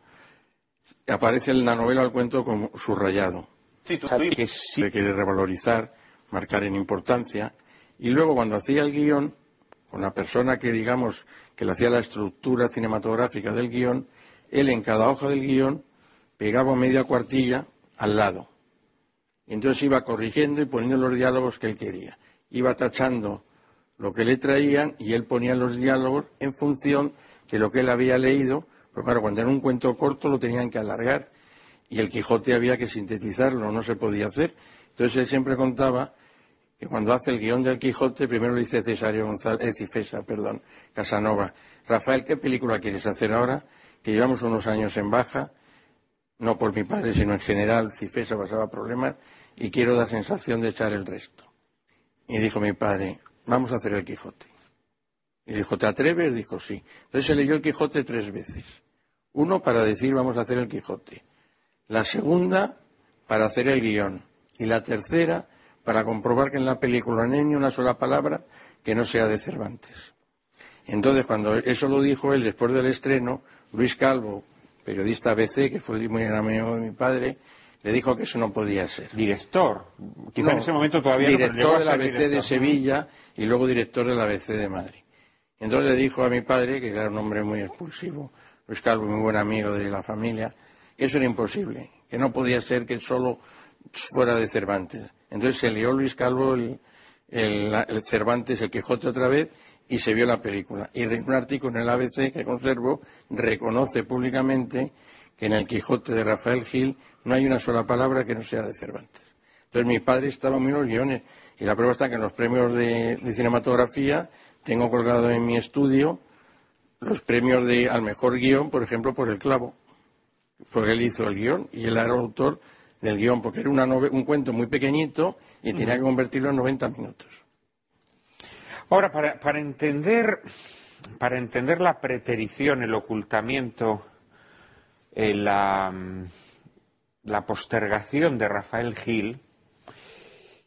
aparece en la novela el cuento como subrayado. Sí, tú que sí. quiere revalorizar, marcar en importancia. Y luego cuando hacía el guion, con la persona que digamos que le hacía la estructura cinematográfica del guion, él en cada hoja del guion pegaba media cuartilla al lado. Y entonces iba corrigiendo y poniendo los diálogos que él quería. Iba tachando lo que le traían y él ponía los diálogos en función de lo que él había leído pero claro, cuando era un cuento corto lo tenían que alargar y el Quijote había que sintetizarlo, no se podía hacer. Entonces él siempre contaba que cuando hace el guion del Quijote, primero le dice Cesario González, eh, Cifesa, perdón, Casanova, Rafael, ¿qué película quieres hacer ahora? Que llevamos unos años en baja, no por mi padre, sino en general, Cifesa pasaba problemas y quiero dar sensación de echar el resto. Y dijo mi padre, vamos a hacer el Quijote. Y dijo, ¿te atreves? Dijo, sí. Entonces se leyó el Quijote tres veces. Uno para decir, vamos a hacer el Quijote. La segunda para hacer el guion. Y la tercera para comprobar que en la película no hay ni una sola palabra que no sea de Cervantes. Entonces, cuando eso lo dijo él después del estreno, Luis Calvo, periodista ABC, que fue muy amigo de mi padre, le dijo que eso no podía ser. Director. Quizá en ese momento todavía director no, de la ABC de Sevilla y luego director de la ABC de Madrid. Entonces le dijo a mi padre, que era un hombre muy expulsivo, Luis Calvo, muy buen amigo de la familia, que eso era imposible, que no podía ser que solo fuera de Cervantes. Entonces se lió Luis Calvo el, el Cervantes, el Quijote otra vez, y se vio la película. Y un artículo en el ABC que conservo reconoce públicamente que en el Quijote de Rafael Gil no hay una sola palabra que no sea de Cervantes. Entonces mi padre estaba muy en los guiones y la prueba está que en los premios de, cinematografía tengo colgado en mi estudio los premios de al mejor guion, por ejemplo, por El Clavo, porque él hizo el guion y él era el autor del guion, porque era un cuento muy pequeñito y tenía que convertirlo en 90 minutos. Ahora, para, entender, para entender la preterición, el ocultamiento, eh, la, la postergación de Rafael Gil,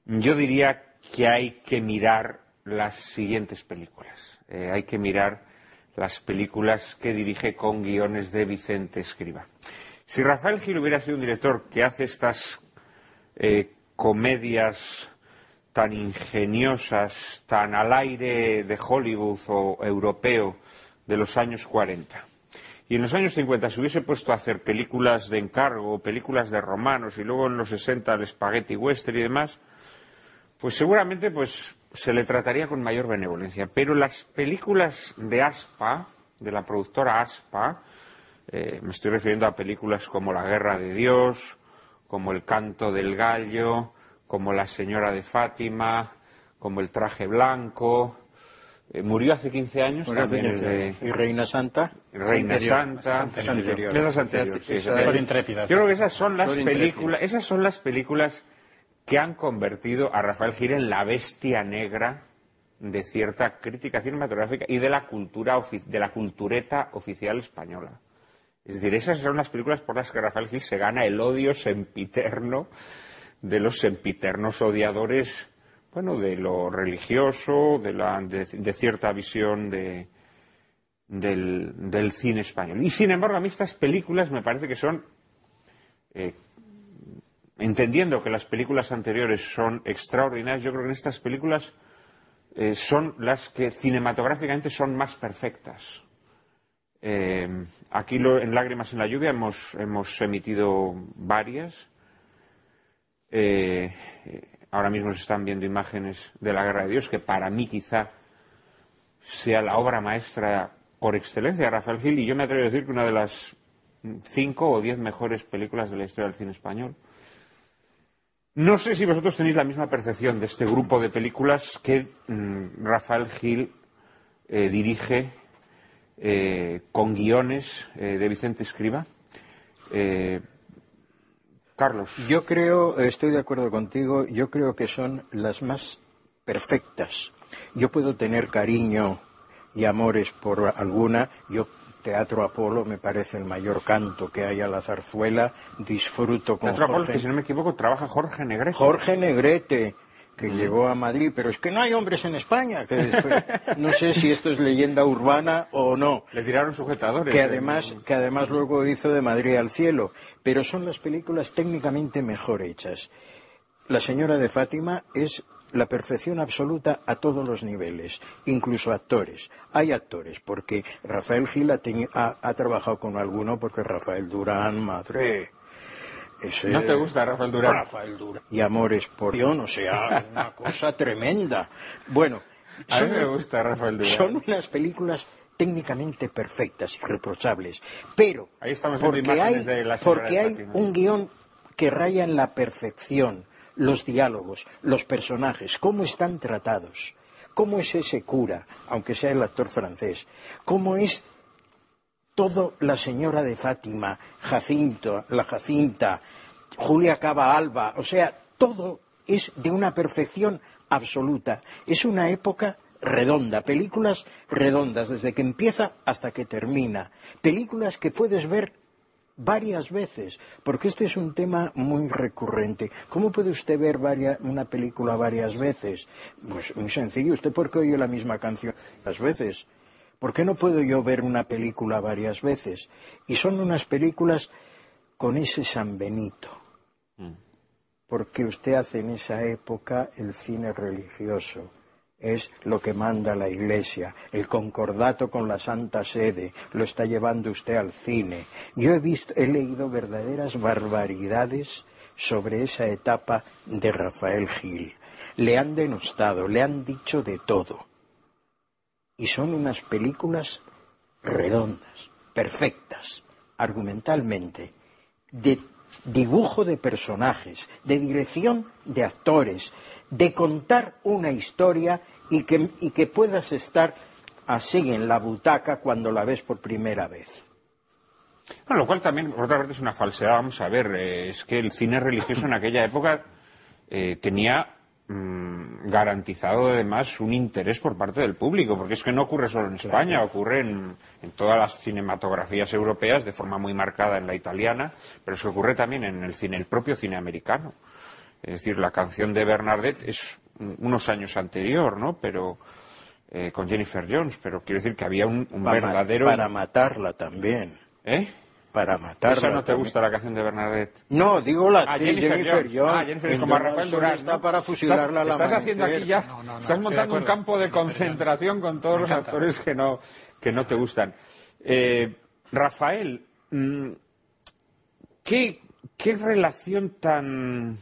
yo diría que hay que mirar las siguientes películas. Eh, hay que mirar las películas que dirige con guiones de Vicente Escriba. Si Rafael Gil hubiera sido un director que hace estas eh, comedias tan ingeniosas, tan al aire de Hollywood o europeo de los años 40. Y en los años 50 se hubiese puesto a hacer películas de encargo, películas de romanos y luego en los 60 el spaghetti western y demás, pues seguramente pues se le trataría con mayor benevolencia. Pero las películas de Aspa, de la productora Aspa, eh, me estoy refiriendo a películas como La Guerra de Dios, como El Canto del Gallo, como La Señora de Fátima, como El Traje Blanco. Eh, murió hace 15 años. ¿Y Reina Santa? Reina Santa. Es anterior. Esas anteriores, Yo creo que esas son las películas, esas son las películas que han convertido a Rafael Gil en la bestia negra de cierta crítica cinematográfica y de la cultura de la cultureta oficial española. Es decir, esas son las películas por las que Rafael Gil se gana el odio sempiterno de los sempiternos odiadores, bueno, de lo religioso, de, la, de, cierta visión de, del, cine español. Y sin embargo, a mí estas películas me parece que son, eh, entendiendo que las películas anteriores son extraordinarias, yo creo que estas películas eh, son las que cinematográficamente son más perfectas. Eh, aquí en Lágrimas en la lluvia hemos, hemos emitido varias eh, ahora mismo se están viendo imágenes de la Guerra de Dios, que para mí quizá sea la obra maestra por excelencia de Rafael Gil, y yo me atrevo a decir que una de las cinco o diez mejores películas de la historia del cine español. No sé si vosotros tenéis la misma percepción de este grupo de películas que mm, Rafael Gil eh, dirige eh, con guiones de Vicente Escriba. Carlos. Yo creo, estoy de acuerdo contigo, yo creo que son las más perfectas. Yo puedo tener cariño y amores por alguna, Teatro Apolo me parece el mayor canto que hay a la zarzuela, disfruto con Teatro Apolo, que si no me equivoco, trabaja Jorge Negrete. Jorge Negrete, que llegó a Madrid, pero es que no hay hombres en España. Que no sé si esto es leyenda urbana o no. Le tiraron sujetadores. Que además, que además luego hizo de Madrid al cielo. Pero son las películas técnicamente mejor hechas. La señora de Fátima es la perfección absoluta a todos los niveles, incluso actores. Hay actores, porque Rafael Gil ha, ha trabajado con alguno, porque Rafael Durán, madre, ¿No te gusta Rafael Durán? Rafael Durán. Y Amores por Dios, o sea, una cosa tremenda. Bueno, a mí me gusta Rafael Durán. Son unas películas técnicamente perfectas, irreprochables, pero Ahí estamos porque hay, de la porque hay un guion que raya en la perfección, los diálogos, los personajes, cómo están tratados, cómo es ese cura, aunque sea el actor francés, cómo es todo la señora de Fátima, Jacinto, la Jacinta, Julia Cava Alba, o sea, todo es de una perfección absoluta. Es una época redonda, películas redondas, desde que empieza hasta que termina, películas que puedes ver varias veces, porque este es un tema muy recurrente. ¿Cómo puede usted ver una película varias veces? Pues muy sencillo, ¿usted por qué oye la misma canción varias veces? ¿Por qué no puedo yo ver una película varias veces? Y son unas películas con ese San Benito. Mm. Porque usted hace en esa época el cine religioso es lo que manda la Iglesia, el concordato con la Santa Sede, lo está llevando usted al cine. Yo he visto, he leído verdaderas barbaridades sobre esa etapa de Rafael Gil. Le han denostado, le han dicho de todo. Y son unas películas redondas, perfectas, argumentalmente, de dibujo de personajes, de dirección de actores, de contar una historia y que, puedas estar así en la butaca cuando la ves por primera vez. Bueno, lo cual también, por otra parte, es una falsedad. Vamos a ver, eh, es que el cine religioso en aquella época eh, tenía mm, garantizado además un interés por parte del público, porque es que no ocurre solo en España, ocurre en, en, todas las cinematografías europeas de forma muy marcada en la italiana, pero es que ocurre también en el cine, el propio cine americano. Es decir, la canción de Bernadette es unos años anterior, ¿no? Pero eh, con Jennifer Jones, pero quiero decir que había un, verdadero... Para matarla también. ¿Eh? Para matarla. ¿Esa no te gusta la canción de Bernadette? No, digo la ah, Jennifer, Jones. Ah, Jennifer como Rafael Durán. Está para fusilarla ¿Estás, estás haciendo aquí ya... estás montando un campo de concentración con todos los actores que no, que no te gustan. Eh, Rafael, mm, ¿qué, ¿qué relación tan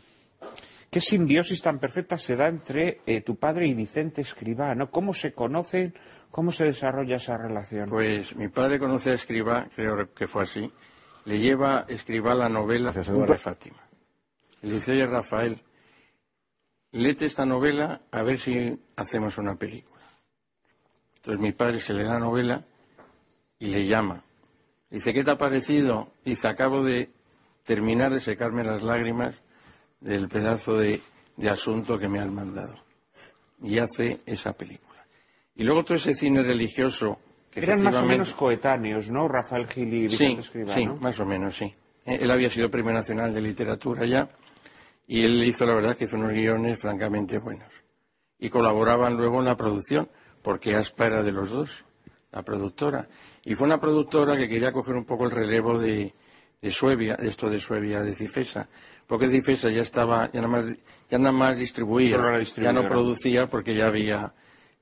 ¿Qué simbiosis tan perfecta se da entre eh, tu padre y Vicente Escribá? ¿no? ¿Cómo se conocen? ¿Cómo se desarrolla esa relación? Pues mi padre conoce a Escribá, creo que fue así. Le lleva Escribá la novela de Fátima. Le dice, oye Rafael, léete esta novela a ver si hacemos una película. Entonces mi padre se lee la novela y le llama. Dice, ¿qué te ha parecido? Dice, acabo de terminar de secarme las lágrimas del pedazo de, asunto que me han mandado. Y hace esa película. Y luego todo ese cine religioso que Eran más o menos coetáneos, ¿no? Rafael Gil y Vicente sí, Sí, más o menos, sí. Eh, él había sido Premio Nacional de Literatura ya y él hizo, la verdad, que hizo unos guiones francamente buenos. Y colaboraban luego en la producción, porque Aspa era de los dos, la productora. Y fue una productora que quería coger un poco el relevo de, de Suevia, de esto de Suevia, de Cifesa, porque Cifesa ya estaba, ya nada más, ya nada más distribuía, ya no producía porque ya había,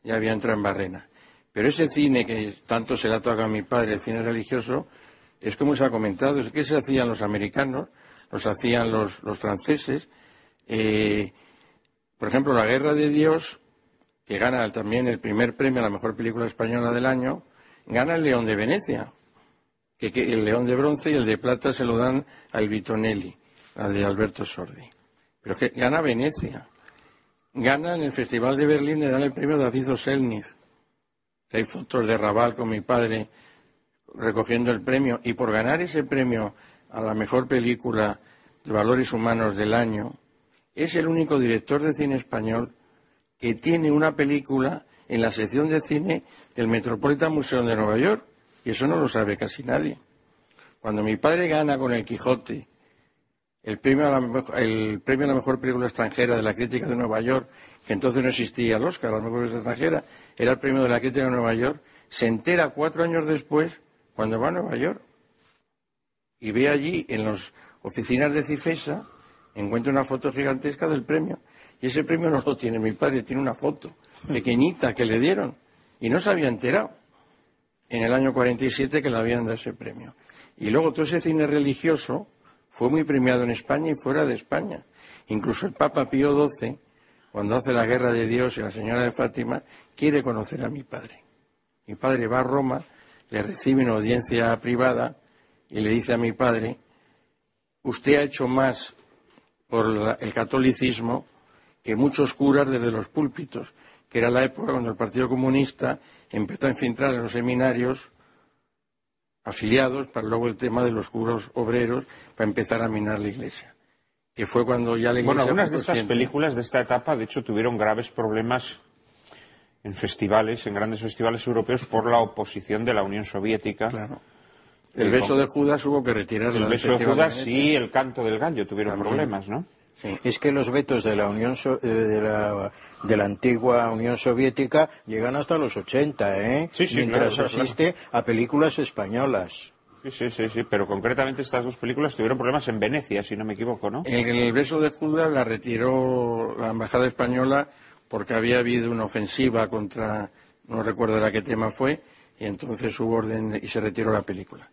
ya había entrado en barrena. Pero ese cine que tanto se le ha tocado a mi padre, el cine religioso, es como se ha comentado, es que se hacían los americanos, los hacían los, los franceses. Eh, por ejemplo, La Guerra de Dios, que gana también el primer premio a la mejor película española del año, gana el León de Venecia, que, el León de Bronce y el de Plata se lo dan al Vitonelli la de Alberto Sordi. Pero que gana Venecia. Gana en el Festival de Berlín, le dan el premio David Oselniz. Hay fotos de Raval con mi padre recogiendo el premio. Y por ganar ese premio a la mejor película de valores humanos del año, es el único director de cine español que tiene una película en la sección de cine del Metropolitan Museum de Nueva York. Y eso no lo sabe casi nadie. Cuando mi padre gana con el Quijote el premio, a la mejor, el premio a la mejor película extranjera de la crítica de Nueva York, que entonces no existía el Oscar, la mejor película extranjera, era el premio de la crítica de Nueva York, se entera cuatro años después cuando va a Nueva York y ve allí en las oficinas de Cifesa, encuentra una foto gigantesca del premio. Y ese premio no lo tiene mi padre, tiene una foto pequeñita que le dieron. Y no se había enterado en el año 47 que le habían dado ese premio. Y luego todo ese cine religioso, fue muy premiado en España y fuera de España. Incluso el Papa Pío XII, cuando hace la guerra de Dios y la señora de Fátima, quiere conocer a mi padre. Mi padre va a Roma, le recibe una audiencia privada y le dice a mi padre, usted ha hecho más por el catolicismo que muchos curas desde los púlpitos, que era la época cuando el Partido Comunista empezó a infiltrar en los seminarios afiliados para luego el tema de los curos obreros para empezar a minar la iglesia. Que fue cuando ya la iglesia. Bueno, algunas de estas películas de esta etapa, de hecho, tuvieron graves problemas en festivales, en grandes festivales europeos, por la oposición de la Unión Soviética. Claro. El beso de Judas hubo que retirarlo. El beso de Judas y el canto del gallo tuvieron problemas, ¿no? Es que los vetos de la Unión eh, de, la, de la antigua Unión Soviética llegan hasta los 80, ¿eh? Sí, sí, Mientras claro, claro, asiste a películas españolas. Sí, sí, sí, sí, pero concretamente estas dos películas tuvieron problemas en Venecia, si no me equivoco, ¿no? El, el beso de Judas la retiró la Embajada Española porque había habido una ofensiva contra, no recuerdo era qué tema fue, y entonces hubo orden y se retiró la película.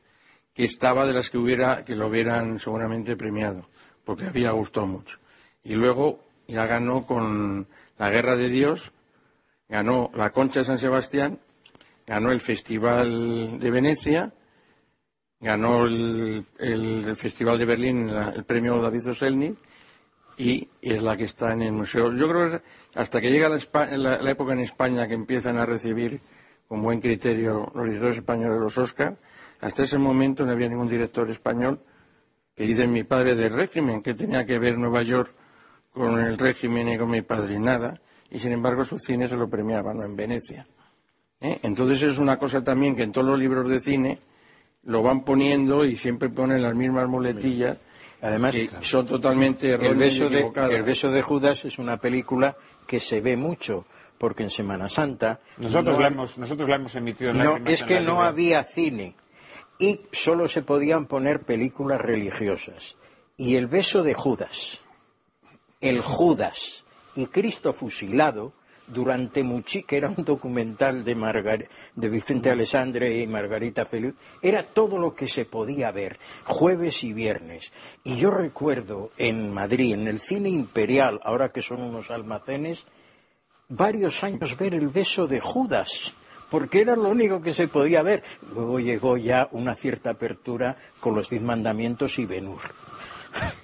Que estaba de las que hubiera, que lo hubieran seguramente premiado, porque había gustado mucho. Y luego ya ganó con La Guerra de Dios, ganó la Concha de San Sebastián, ganó el Festival de Venecia, ganó el, Festival de Berlín el premio David Oselny y es la que está en el museo. Yo creo que hasta que llega la, la- época en España que empiezan a recibir con buen criterio los directores españoles los Oscar, hasta ese momento no había ningún director español que dice mi padre del régimen, que tenía que ver Nueva York con el régimen y con mi padre, nada. Y sin embargo su cine se lo premiaba, ¿no? En Venecia. ¿Eh? Entonces es una cosa también que en todos los libros de cine lo van poniendo y siempre ponen las mismas muletillas Además, que son totalmente el erróneas beso, y de, el beso de Judas es una película que se ve mucho, porque en Semana Santa... Nosotros, no la, hemos, nosotros la hemos emitido en No, Lágrimas es que la no había cine y solo se podían poner películas religiosas. Y el beso de Judas, el Judas y Cristo fusilado durante muchi que era un documental de, Margar- de Vicente Alessandre y Margarita Feliu, era todo lo que se podía ver, jueves y viernes. Y yo recuerdo en Madrid, en el cine imperial, ahora que son unos almacenes, varios años ver el beso de Judas, porque era lo único que se podía ver. Luego llegó ya una cierta apertura con los diez mandamientos y Benur.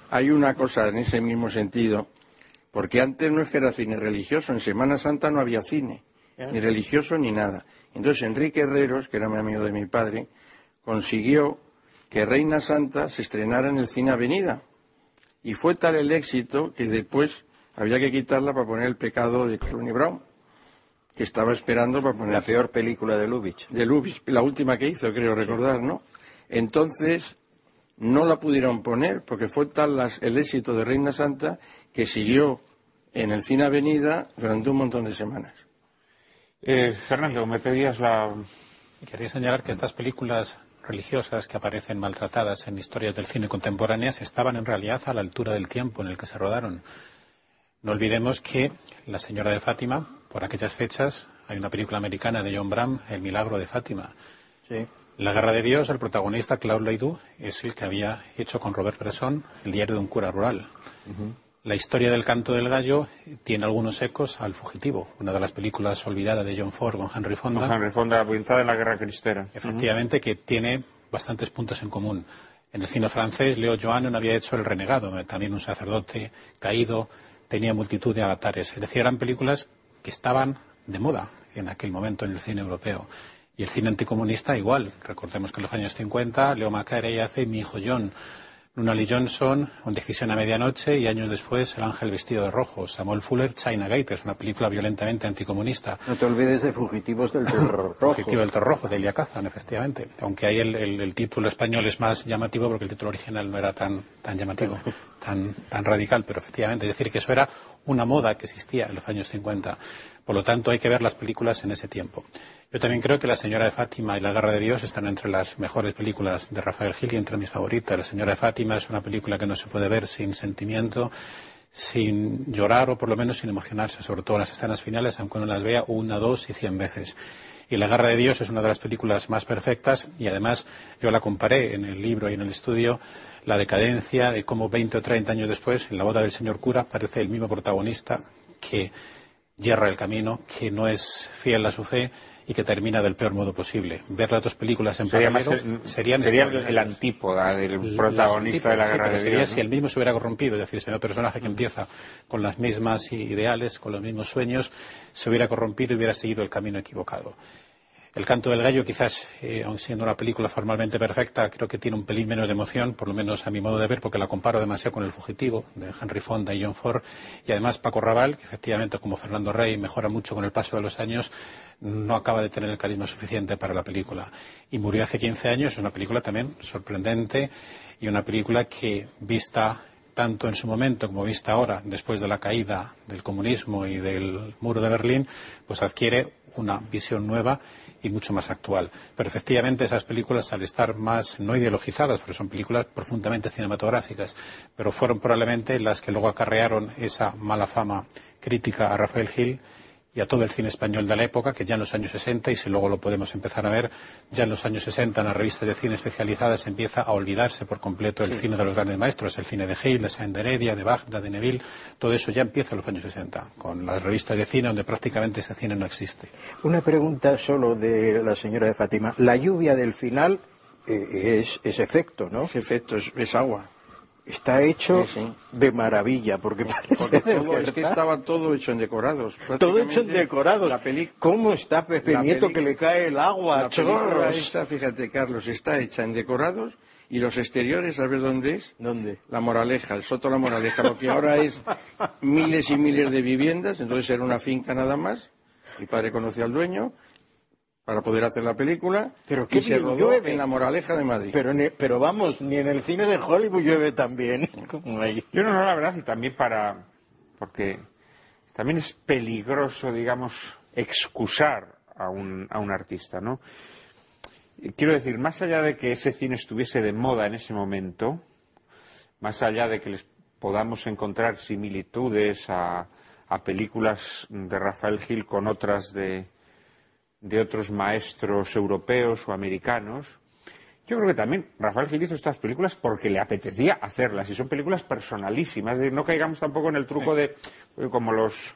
Hay una cosa en ese mismo sentido, porque antes no es que era cine religioso, en Semana Santa no había cine, ni religioso ni nada. Entonces Enrique Herreros, que era mi amigo de mi padre, consiguió que Reina Santa se estrenara en el cine Avenida. Y fue tal el éxito que después había que quitarla para poner el pecado de Clooney Brown, que estaba esperando para poner La peor película de Lubitsch. de Lubitsch, la última que hizo, creo recordar, ¿no? Entonces, no la pudieron poner porque fue tal las- el éxito de Reina Santa que siguió en el Cine Avenida durante un montón de semanas. Eh, Fernando, me pedías la... Quería señalar que estas películas religiosas que aparecen maltratadas en historias del cine contemporáneas estaban en realidad a la altura del tiempo en el que se rodaron. No olvidemos que La Señora de Fátima, por aquellas fechas, hay una película americana de John Bram, El Milagro de Fátima. Sí. La Guerra de Dios, el protagonista, Claude Ledoux, es el que había hecho con Robert Bresson el diario de un cura rural. La historia del canto del gallo tiene algunos ecos al Fugitivo, una de las películas olvidadas de John Ford con Henry Fonda. Henry Fonda, ambientada en la Guerra Cristera. Efectivamente, que tiene bastantes puntos en común. En el cine francés, Leo Joannon había hecho El Renegado, eh, también un sacerdote caído, tenía multitud de avatares. Es decir, eran películas que estaban de moda en aquel momento en el cine europeo. Y el cine anticomunista igual. Recordemos que en los años 50, Leo Macarey hace Mi hijo John. Nunali Johnson, Un decisión a medianoche, y años después, El ángel vestido de rojo. Samuel Fuller, China Gate, es una película violentamente anticomunista. No te olvides de Fugitivos del Terror Rojo. Fugitivo del Toro Rojo, de Elia Kazan, efectivamente. Aunque ahí el, el- el título español es más llamativo porque el título original no era tan, tan llamativo, tan, tan radical, pero efectivamente, es decir, que eso era una moda que existía en los años 50. Por lo tanto, hay que ver las películas en ese tiempo. Yo también creo que La Señora de Fátima y La Guerra de Dios están entre las mejores películas de Rafael Gil y entre mis favoritas. La Señora de Fátima es una película que no se puede ver sin sentimiento, sin llorar o por lo menos sin emocionarse, sobre todo en las escenas finales, aunque uno las vea una, dos y cien veces. Y La Guerra de Dios es una de las películas más perfectas y además yo la comparé en el libro y en el estudio la decadencia de cómo 20 o 30 años después, en la boda del señor cura, aparece el mismo protagonista que yerra el camino, que no es fiel a su fe y que termina del peor modo posible. Ver las dos películas en Sería, paralelo que- serían sería el antípoda del protagonista de la sí, Guerra de sería Dios. si ¿no? el mismo se hubiera corrompido, es decir, si el personaje que empieza con las mismas ideales, con los mismos sueños, se hubiera corrompido y hubiera seguido el camino equivocado. El canto del gallo, quizás, eh, aun siendo una película formalmente perfecta, creo que tiene un pelín menos de emoción, por lo menos a mi modo de ver, porque la comparo demasiado con El fugitivo, de Henry Fonda y John Ford. Y además Paco Raval, que efectivamente, como Fernando Rey, mejora mucho con el paso de los años, no acaba de tener el carisma suficiente para la película. Y murió hace 15 años, es una película también sorprendente y una película que, vista tanto en su momento como vista ahora, después de la caída del comunismo y del muro de Berlín, pues adquiere una visión nueva y mucho más actual. Pero efectivamente esas películas, al estar más no ideologizadas, porque son películas profundamente cinematográficas, pero fueron probablemente las que luego acarrearon esa mala fama crítica a Rafael Gil y a todo el cine español de la época, que ya en los años 60, y si luego lo podemos empezar a ver, ya en los años 60 en las revistas de cine especializadas empieza a olvidarse por completo el cine de los grandes maestros, el cine de Gil, de Saint de Heredia, de Bagda, de Neville, todo eso ya empieza en los años 60, con las revistas de cine donde prácticamente ese cine no existe. Una pregunta solo de la señora de Fátima. La lluvia del final eh, es, es efecto, ¿no? Ese efecto es, es agua. Está hecho Sí, sí. de maravilla, porque parece Porque de todo, es que estaba todo hecho en decorados. Todo hecho en decorados. La peli- ¿Cómo está Pepe la Nieto peli- que le cae el agua? la chorros? esta, fíjate, Carlos, está hecha en decorados y los exteriores, ¿sabes dónde es? ¿Dónde? La Moraleja, el Soto La Moraleja, lo que ahora es miles y miles de viviendas, entonces era una finca nada más. Mi padre conoció al dueño para poder hacer la película Pero y qué se rodó llueve. en La Moraleja de Madrid. Pero, ni- pero vamos, ni en el cine de Hollywood llueve tan bien como ahí. Yo no, no, la verdad, y también para. porque también es peligroso, digamos, excusar a un, a un artista, ¿no? Quiero decir, más allá de que ese cine estuviese de moda en ese momento, más allá de que les podamos encontrar similitudes a, a películas de Rafael Gil con otras de, de otros maestros europeos o americanos, yo creo que también Rafael Gil hizo estas películas porque le apetecía hacerlas y son películas personalísimas. Es decir, no caigamos tampoco en el truco de como los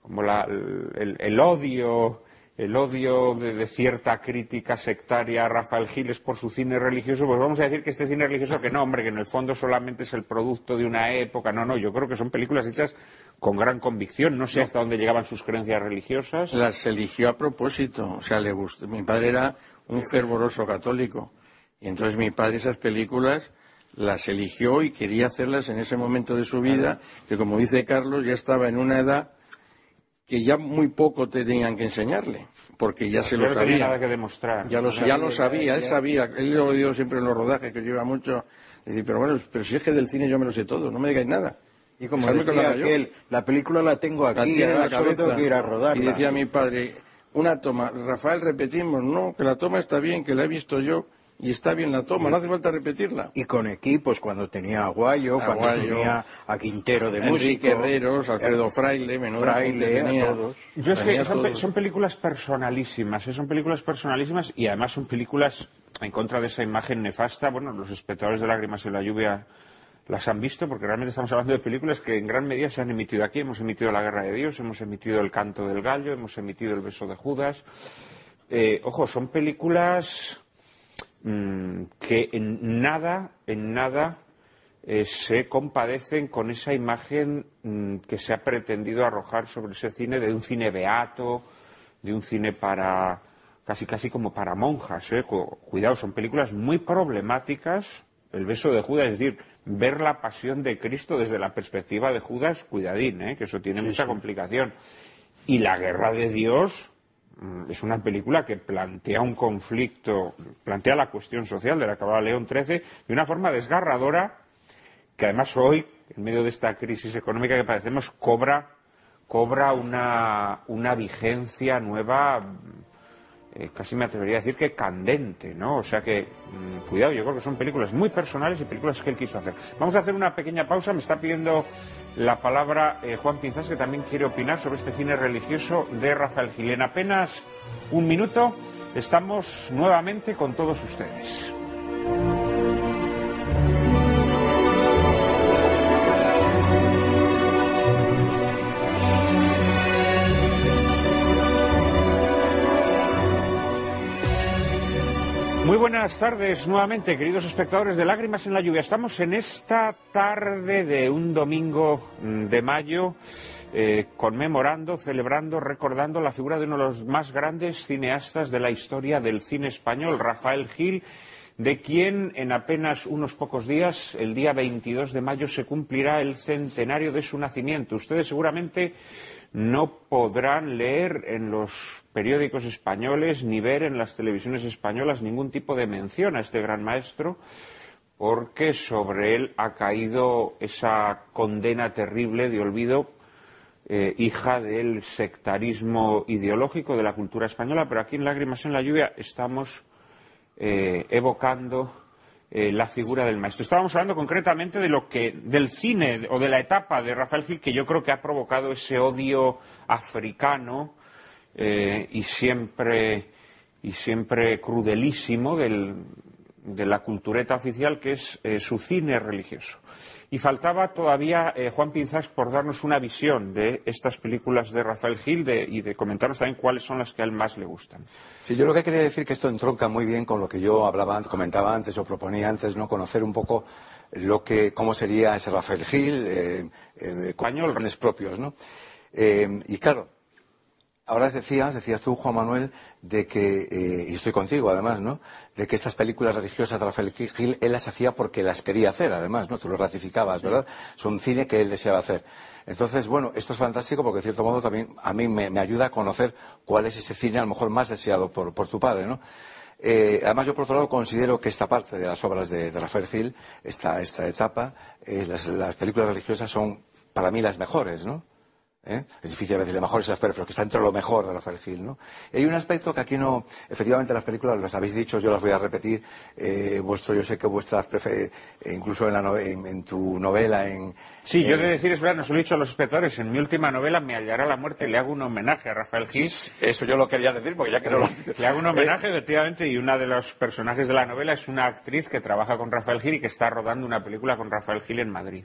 como la- el, el odio el odio de, de cierta crítica sectaria a Rafael Giles por su cine religioso, pues vamos a decir que este cine religioso que no, hombre, que en el fondo solamente es el producto de una época. No, no, yo creo que son películas hechas con gran convicción. No sé hasta dónde llegaban sus creencias religiosas. Las eligió a propósito, o sea, le gustó. Mi padre era un fervoroso católico y entonces mi padre esas películas las eligió y quería hacerlas en ese momento de su vida, que como dice Carlos ya estaba en una edad que ya muy poco tenían que enseñarle, porque ya se lo no tenía nada sabía. que demostrar. Ya lo, ya sabía, él sabía, él lo dio siempre en los rodajes, que lleva mucho. Decir, pero bueno, pero si es que del cine yo me lo sé todo, no me digáis nada. Y como decía aquel, la película la tengo La aquí, tiene en la solo cabeza. tengo que ir a rodarla. Y decía mi padre, una toma, Rafael, repetimos, no, que la toma está bien, que la he visto yo, y está bien la toma, no hace falta repetirla. Y con equipos, cuando tenía a Guayo, cuando Aguayo, tenía a Quintero de músico. Enrique Herreros, Alfredo Fraile, menudo Fraile, a tenía. todos. Yo es que son, pe- todos. son películas personalísimas, ¿eh? son películas personalísimas y además son películas en contra de esa imagen nefasta. Bueno, los espectadores de Lágrimas en la Lluvia las han visto porque realmente estamos hablando de películas que en gran medida se han emitido aquí. Hemos emitido La Guerra de Dios, hemos emitido El Canto del Gallo, hemos emitido El Beso de Judas. Eh, ojo, son películas mm, que en nada, en nada eh, se compadecen con esa imagen mm, que se ha pretendido arrojar sobre ese cine de un cine beato, de un cine para casi casi como para monjas. ¿eh? Cu- Cuidado, son películas muy problemáticas. El beso de Judas, es decir, ver la pasión de Cristo desde la perspectiva de Judas, cuidadín, ¿eh? que eso tiene mucha complicación. Y la guerra de Dios, es una película que plantea un conflicto, plantea la cuestión social de la que hablaba León XIII de una forma desgarradora que además hoy, en medio de esta crisis económica que padecemos, cobra, cobra una, una vigencia nueva, eh, casi me atrevería a decir que candente, ¿no? O sea que, mm, cuidado, yo creo que son películas muy personales y películas que él quiso hacer. Vamos a hacer una pequeña pausa, me está pidiendo la palabra eh, Juan Pinzás, que también quiere opinar sobre este cine religioso de Rafael Gil. En apenas un minuto estamos nuevamente con todos ustedes. Muy buenas tardes nuevamente, queridos espectadores de Lágrimas en la Lluvia. Estamos en esta tarde de un domingo mm, de mayo eh, conmemorando, celebrando, recordando la figura de uno de los más grandes cineastas de la historia del cine español, Rafael Gil, de quien en apenas unos pocos días, el día 22 de mayo, se cumplirá el centenario de su nacimiento. Ustedes seguramente no podrán leer en los periódicos españoles ni ver en las televisiones españolas ningún tipo de mención a este gran maestro, porque sobre él ha caído esa condena terrible de olvido, eh, hija del sectarismo ideológico de la cultura española, pero aquí en Lágrimas en la Lluvia estamos eh, evocando eh, la figura del maestro. Estábamos hablando concretamente de lo que, del cine o de la etapa de Rafael Gil que yo creo que ha provocado ese odio africano y siempre y siempre crudelísimo del, de la cultureta oficial, que es eh, su cine religioso. Y faltaba todavía eh, Juan Pinzas por darnos una visión de estas películas de Rafael Gil y de comentarnos también cuáles son las que a él más le gustan. Sí, yo lo que quería decir que esto entronca muy bien con lo que yo hablaba, comentaba antes o proponía antes, ¿no? Conocer un poco lo que, cómo sería ese Rafael Gil, eh, eh, con propios, ¿no? y claro, Ahora decías, decías tú, Juan Manuel, de que, eh, y estoy contigo además, ¿no? De que estas películas religiosas de Rafael Gil, él las hacía porque las quería hacer, además, ¿no? Tú lo ratificabas, ¿verdad? Son cine que él deseaba hacer. Entonces, bueno, esto es fantástico porque, de cierto modo, también a mí me, ayuda a conocer cuál es ese cine a lo mejor más deseado por, tu padre, ¿no? Eh, además, yo por otro lado considero que esta parte de las obras de, Rafael Gil, esta, esta etapa, eh, las, las películas religiosas son para mí las mejores, ¿no? ¿Eh? Es difícil decirle mejor las pero que está entre lo mejor de Rafael Gil, ¿no? Y hay un aspecto que aquí no, efectivamente las películas las habéis dicho, yo las voy a repetir, eh, vuestro, yo sé que vuestras, eh, incluso en, la en, tu novela, en... Sí, yo he de decir, es verdad, nos lo he dicho a los espectadores, en mi última novela, Me hallará la muerte, le hago un homenaje a Rafael Gil. Eso yo lo quería decir, porque ya que no lo... Le hago un homenaje, efectivamente, y una de los personajes de la novela es una actriz que trabaja con Rafael Gil y que está rodando una película con Rafael Gil en Madrid.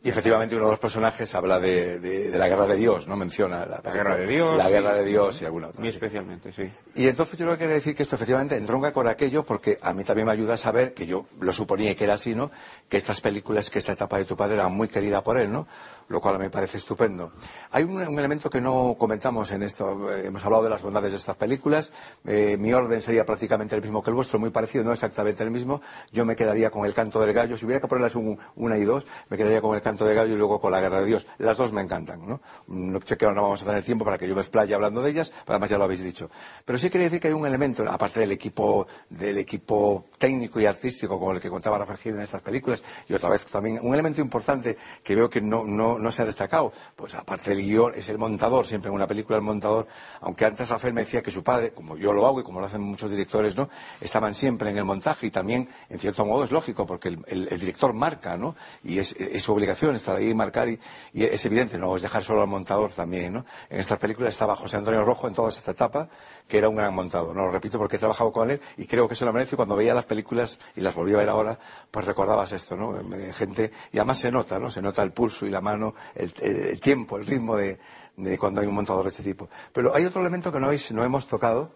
Y efectivamente uno de los personajes habla de, la guerra de Dios, ¿no? Menciona la, guerra de Dios. La guerra de Dios y alguna otra. Muy especialmente, sí. Y entonces yo lo que quiero decir que esto efectivamente entronca con aquello porque a mí también me ayuda a saber, que yo lo suponía que era así, ¿no? Que estas películas, que esta etapa de tu padre era muy querida por él, ¿no? Lo cual me parece estupendo. Hay un, elemento que no comentamos en esto. Eh, hemos hablado de las bondades de estas películas. Eh, mi orden sería prácticamente el mismo que el vuestro, muy parecido, no exactamente el mismo. Yo me quedaría con el canto del gallo. Si hubiera que ponerlas una y dos, me quedaría con el canto del gallo y luego con la guerra de Dios. Las dos me encantan, ¿no? No sé que no vamos a tener tiempo para que yo me explaye hablando de ellas, pero además ya lo habéis dicho. Pero sí quería decir que hay un elemento, aparte del equipo, del equipo técnico y artístico con el que contaba Rafael Gil en estas películas, y otra vez también un elemento importante que veo que no, se ha destacado, pues aparte del guion, es el montador, siempre en una película el montador, aunque antes Rafael me decía que su padre, como yo lo hago y como lo hacen muchos directores, ¿no? Estaban siempre en el montaje y también, en cierto modo, es lógico, porque el, director marca, ¿no? Y es, su obligación estar ahí y marcar y, es evidente, no es dejar solo al montador también, ¿no? En esta película estaba José Antonio Rojo en toda esta etapa, que era un gran montador, no lo repito porque he trabajado con él y creo que se lo merece cuando veía las películas y las volví a ver ahora, pues recordabas esto, ¿no? Gente, y además se nota, ¿no? Se nota el pulso y la mano, el, tiempo, el ritmo de, cuando hay un montador de este tipo. Pero hay otro elemento que no, no hemos tocado,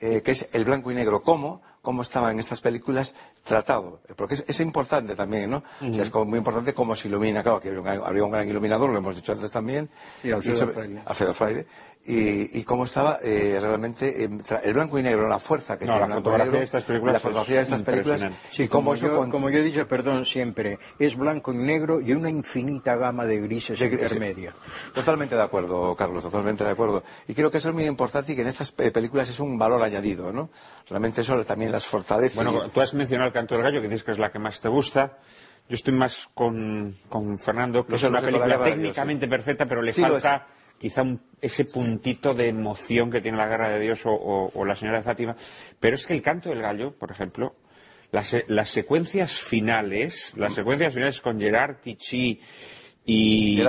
eh, que es el blanco y negro. ¿Cómo? Cómo estaba en estas películas tratado. Porque es, importante también, ¿no? es muy importante cómo se ilumina. Claro, que habría un gran iluminador, lo hemos dicho antes también. Y Alfredo Fraile. Alfredo Fraile y, cómo estaba eh, realmente el blanco y negro, la fuerza que tiene la fotografía de estas películas, la fotografía de estas películas, sí, como, yo, como yo he dicho, perdón, siempre es blanco y negro y una infinita gama de grises intermedia. Totalmente de acuerdo, Carlos, totalmente de acuerdo. Y creo que eso es muy importante y que en estas películas es un valor añadido, ¿no? Realmente eso también las fortalece. Bueno, tú has mencionado el Canto del Gallo, que dices que es la que más te gusta. Yo estoy más con, Fernando, que es una película técnicamente perfecta, pero le falta quizá ese puntito de emoción que tiene la Guerra de Dios o, la Señora de Fátima. Pero es que el canto del gallo, por ejemplo, las, secuencias finales, las secuencias finales con Gerard Tichy y,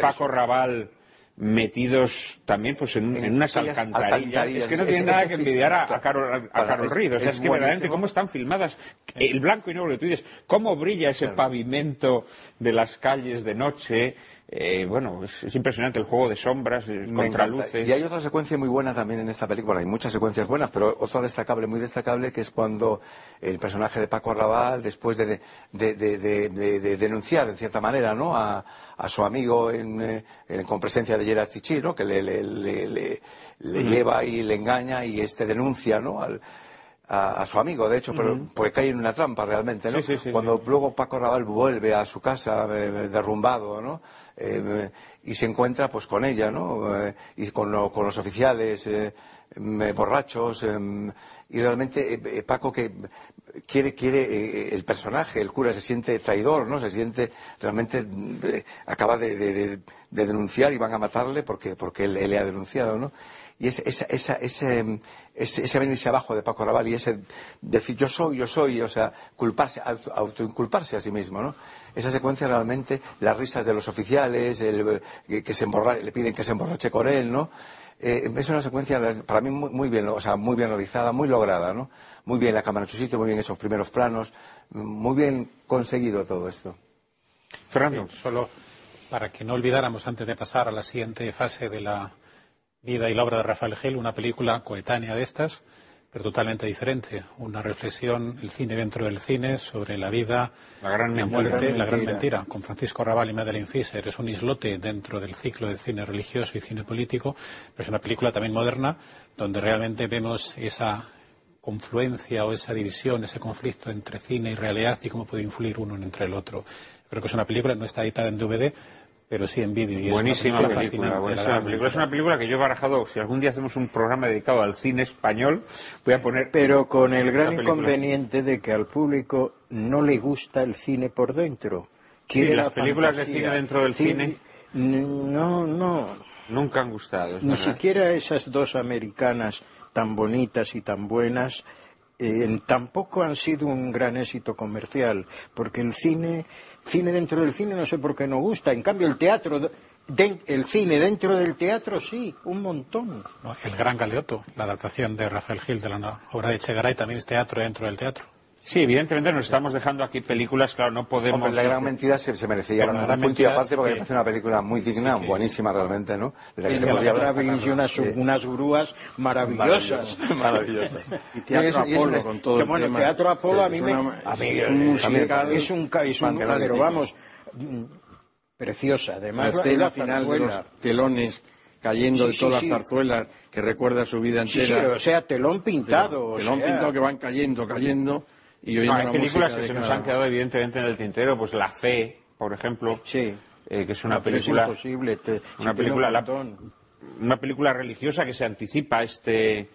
Paco Raval metidos también pues en, unas alcantarillas. Es que no tiene nada que envidiar a, Carol, a, Carol Reed. O sea, es, que verdaderamente cómo están filmadas. El blanco y negro que tú dices, cómo brilla ese pavimento de las calles de noche, eh, bueno, es, es impresionante el juego de sombras, contraluces. Y hay otra secuencia muy buena también en esta película. Hay muchas secuencias buenas, pero otra destacable, muy destacable, que es cuando el personaje de Paco Arrabal, después de, de- de- de- de- de denunciar, en cierta manera, ¿no? a, a su amigo en, eh, en- con presencia de Gerard Fichí, ¿no? que le, le- le- le- le lleva y le engaña y este denuncia ¿no? Al- a, a su amigo, de hecho, pero porque cae en una trampa realmente, ¿no? Sí, sí, sí, Cuando luego Paco Raval vuelve a su casa eh, derrumbado, ¿no? Eh, y se encuentra pues con ella, ¿no? Eh, y con, lo- con los oficiales eh, em, borrachos em, y realmente Paco que quiere quiere el personaje, el cura se siente traidor, ¿no? Se siente realmente acaba de, de- de- de denunciar y van a matarle porque porque él, él le ha denunciado, ¿no? Y ese, esa, esa- ese, ese, venirse abajo de Paco Raval y ese decir yo soy, yo soy, o sea, culparse, auto- autoinculparse a sí mismo, ¿no? Esa secuencia realmente, las risas de los oficiales, el, que, se emborra- le piden que se emborrache con él, ¿no? Eh, es una secuencia para mí muy, muy bien, o sea, muy bien realizada, muy lograda, ¿no? Muy bien la cámara en su sitio, muy bien esos primeros planos, muy bien conseguido todo esto. Fernando. Solo para que no olvidáramos antes de pasar a la siguiente fase de la vida y la obra de Rafael Gil, una película coetánea de estas, pero totalmente diferente. Una reflexión, el cine dentro del cine, sobre la vida, La gran la muerte, la gran mentira. mentira, con Francisco Raval y Madeleine Fischer. Es un islote dentro del ciclo de cine religioso y cine político, pero es una película también moderna, donde realmente vemos esa confluencia o esa división, ese conflicto entre cine y realidad y cómo puede influir uno entre el otro. Creo que es una película, no está editada en DVD, pero sí en vídeo. y es una Buenísima la película, la buenísima la película. Es una película que yo he barajado, si algún día hacemos un programa dedicado al cine español, voy a poner... Pero con el gran inconveniente de que al público no le gusta el cine por dentro. Quiere Sí, la las películas de fantasía. cine dentro del cine. No, no. Nunca han gustado. es Ni verdad. siquiera esas dos americanas tan bonitas y tan buenas eh, tampoco han sido un gran éxito comercial, porque el cine, cine dentro del cine no sé por qué no gusta. En cambio, el teatro, el cine dentro del teatro sí, un montón. El Gran Galeoto, la adaptación de Rafael Gil de la obra de Chegaray, también es teatro dentro del teatro. Sí, evidentemente nos estamos dejando aquí películas, claro, no podemos... Hombre, la gran mentira se, se merecía un punto y aparte porque me parece una película muy digna, buenísima realmente, ¿no? De la que Y se hablar. unas, unas grúas maravillosas. Maravillosas. Y Teatro y eso Apolo es- con todo Que el bueno, tema. Teatro Apolo a mí me... a mí, es un musical es un, es un pero vamos, mm, preciosa. Además, la, escena final de los telones cayendo Sí, de todas sí, las sí. zarzuelas que recuerda su vida entera. o sea, telón pintado. o telón sea, pintado que van cayendo, cayendo y No, hay la películas que se nos han quedado evidentemente en el tintero, pues La Fe, por ejemplo, Sí. eh, que es una pero película... Es imposible. te- una película la- una película religiosa que se anticipa a este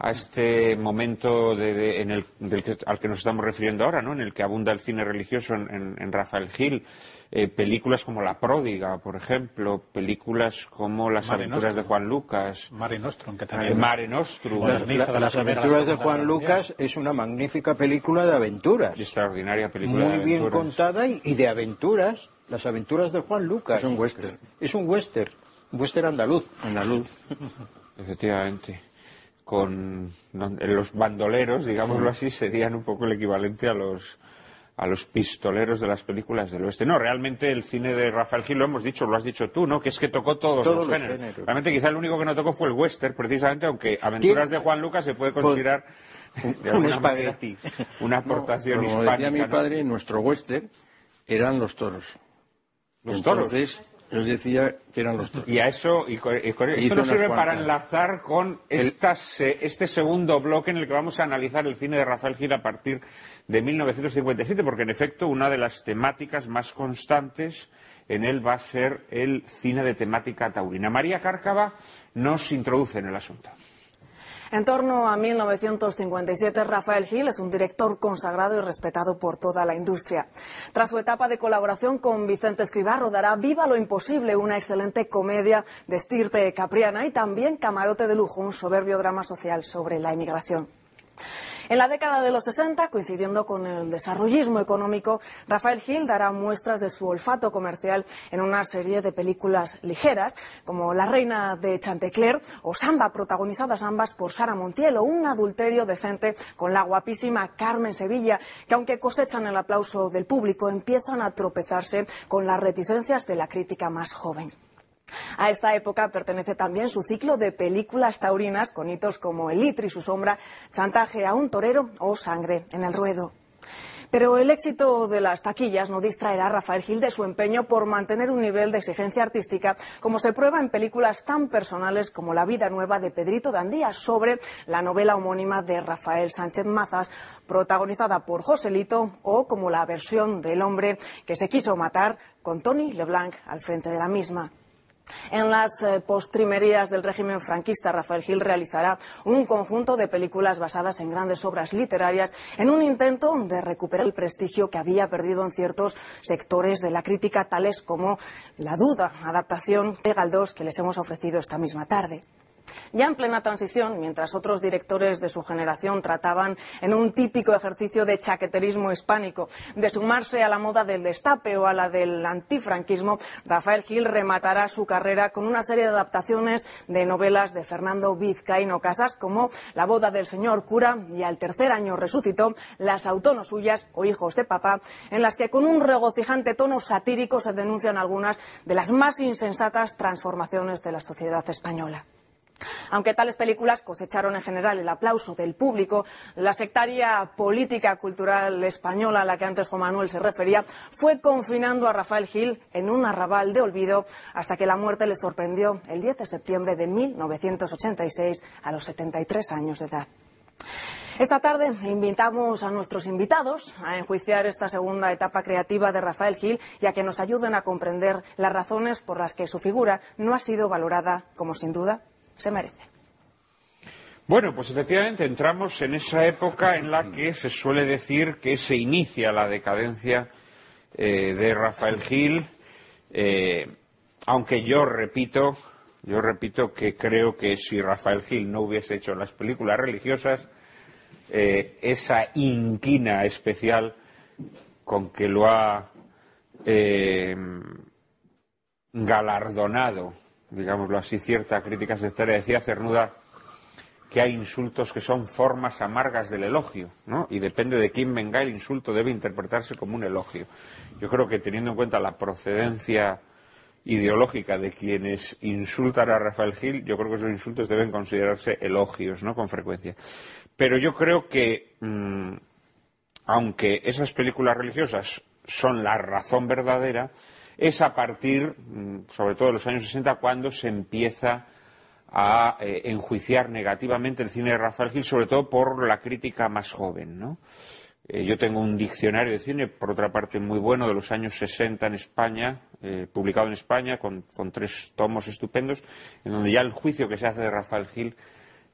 a este momento de- de- en el, del que- al que nos estamos refiriendo ahora, ¿no? en el que abunda el cine religioso en, en- en Rafael Gil. Eh, películas como La Pródiga, por ejemplo, películas como Las Mare aventuras de. Juan Lucas, Mare Nostrum, que eh, también... Mare Nostrum, La- Moderniza de la las aventuras de Juan Lucas es una magnífica película de aventuras. extraordinaria película Muy de bien contada y, y de aventuras. Las aventuras de Juan Lucas. Es un western. Es un western. Western andaluz. Andaluz. Efectivamente. Con los bandoleros, digámoslo así, serían un poco el equivalente a los a los pistoleros de las películas del oeste. No, realmente el cine de Rafael Gil, lo hemos dicho, lo has dicho tú, ¿no? Que es que tocó todos, Todos los, los géneros. Realmente quizá el único que no tocó fue el western, precisamente, aunque Aventuras de Juan Lucas se puede considerar de un alguna espagueti. manera, una aportación Pero como hispánica. decía mi ¿no? padre, nuestro western eran los toros. Los toros. Entonces, él decía que eran los toros. Y a eso, y con- y con- esto nos sirve para enlazar con estas, este segundo bloque en el que vamos a analizar el cine de Rafael Gil a partir de 1957, porque en efecto una de las temáticas más constantes en él va a ser el cine de temática taurina. María Cárcava nos introduce en el asunto. En torno a 1957, Rafael Gil es un director consagrado y respetado por toda la industria. Tras su etapa de colaboración con Vicente Escribá, rodará Viva lo Imposible, una excelente comedia de estirpe capriana y también Camarote de Lujo, un soberbio drama social sobre la emigración. En la década de los 60, coincidiendo con el desarrollismo económico, Rafael Gil dará muestras de su olfato comercial en una serie de películas ligeras, como La Reina de Chantecler o Samba, protagonizadas ambas por Sara Montiel, o Un adulterio decente con la guapísima Carmen Sevilla, que aunque cosechan el aplauso del público, empiezan a tropezarse con las reticencias de la crítica más joven. A esta época pertenece también su ciclo de películas taurinas con hitos como El litro y su sombra, Chantaje a un torero o Sangre en el ruedo. Pero el éxito de las taquillas no distraerá a Rafael Gil de su empeño por mantener un nivel de exigencia artística, como se prueba en películas tan personales como La vida nueva de Pedrito Dandía, sobre la novela homónima de Rafael Sánchez Mazas, protagonizada por Joselito, o como la versión del hombre que se quiso matar, con Tony Leblanc al frente de la misma. En las eh, postrimerías del régimen franquista, Rafael Gil realizará un conjunto de películas basadas en grandes obras literarias en un intento de recuperar el prestigio que había perdido en ciertos sectores de la crítica, tales como La Duda, adaptación de Galdós que les hemos ofrecido esta misma tarde. Ya en plena transición, mientras otros directores de su generación trataban en un típico ejercicio de chaqueterismo hispánico de sumarse a la moda del destape o a la del antifranquismo, Rafael Gil rematará su carrera con una serie de adaptaciones de novelas de Fernando Vizcaíno Casas como La boda del señor cura y al tercer año resucitó Las autónos suyas o hijos de papá, en las que con un regocijante tono satírico se denuncian algunas de las más insensatas transformaciones de la sociedad española. Aunque tales películas cosecharon en general el aplauso del público, la sectaria política cultural española a la que antes Juan Manuel se refería fue confinando a Rafael Gil en un arrabal de olvido hasta que la muerte le sorprendió el 10 de septiembre de 1986 a los 73 años de edad. Esta tarde invitamos a nuestros invitados a enjuiciar esta segunda etapa creativa de Rafael Gil y a que nos ayuden a comprender las razones por las que su figura no ha sido valorada como sin duda se merece. Bueno, pues efectivamente entramos en esa época en la que se suele decir que se inicia la decadencia eh, de Rafael Gil, eh, aunque yo repito, yo repito que creo que si Rafael Gil no hubiese hecho las películas religiosas, eh, esa inquina especial con que lo ha galardonado digámoslo así, cierta crítica sectaria. Decía Cernuda que hay insultos que son formas amargas del elogio, ¿no? Y depende de quién venga el insulto, debe interpretarse como un elogio. Yo creo que teniendo en cuenta la procedencia ideológica de quienes insultan a Rafael Gil, yo creo que esos insultos deben considerarse elogios, ¿no? Con frecuencia. Pero yo creo que, mm, aunque esas películas religiosas son la razón verdadera, es a partir, mm, sobre todo de los años 60, cuando se empieza a eh, enjuiciar negativamente el cine de Rafael Gil, sobre todo por la crítica más joven. Eh, yo tengo un diccionario de cine, por otra parte, muy bueno, de los años 60 en España, eh, publicado en España, con, tres tomos estupendos, en donde ya el juicio que se hace de Rafael Gil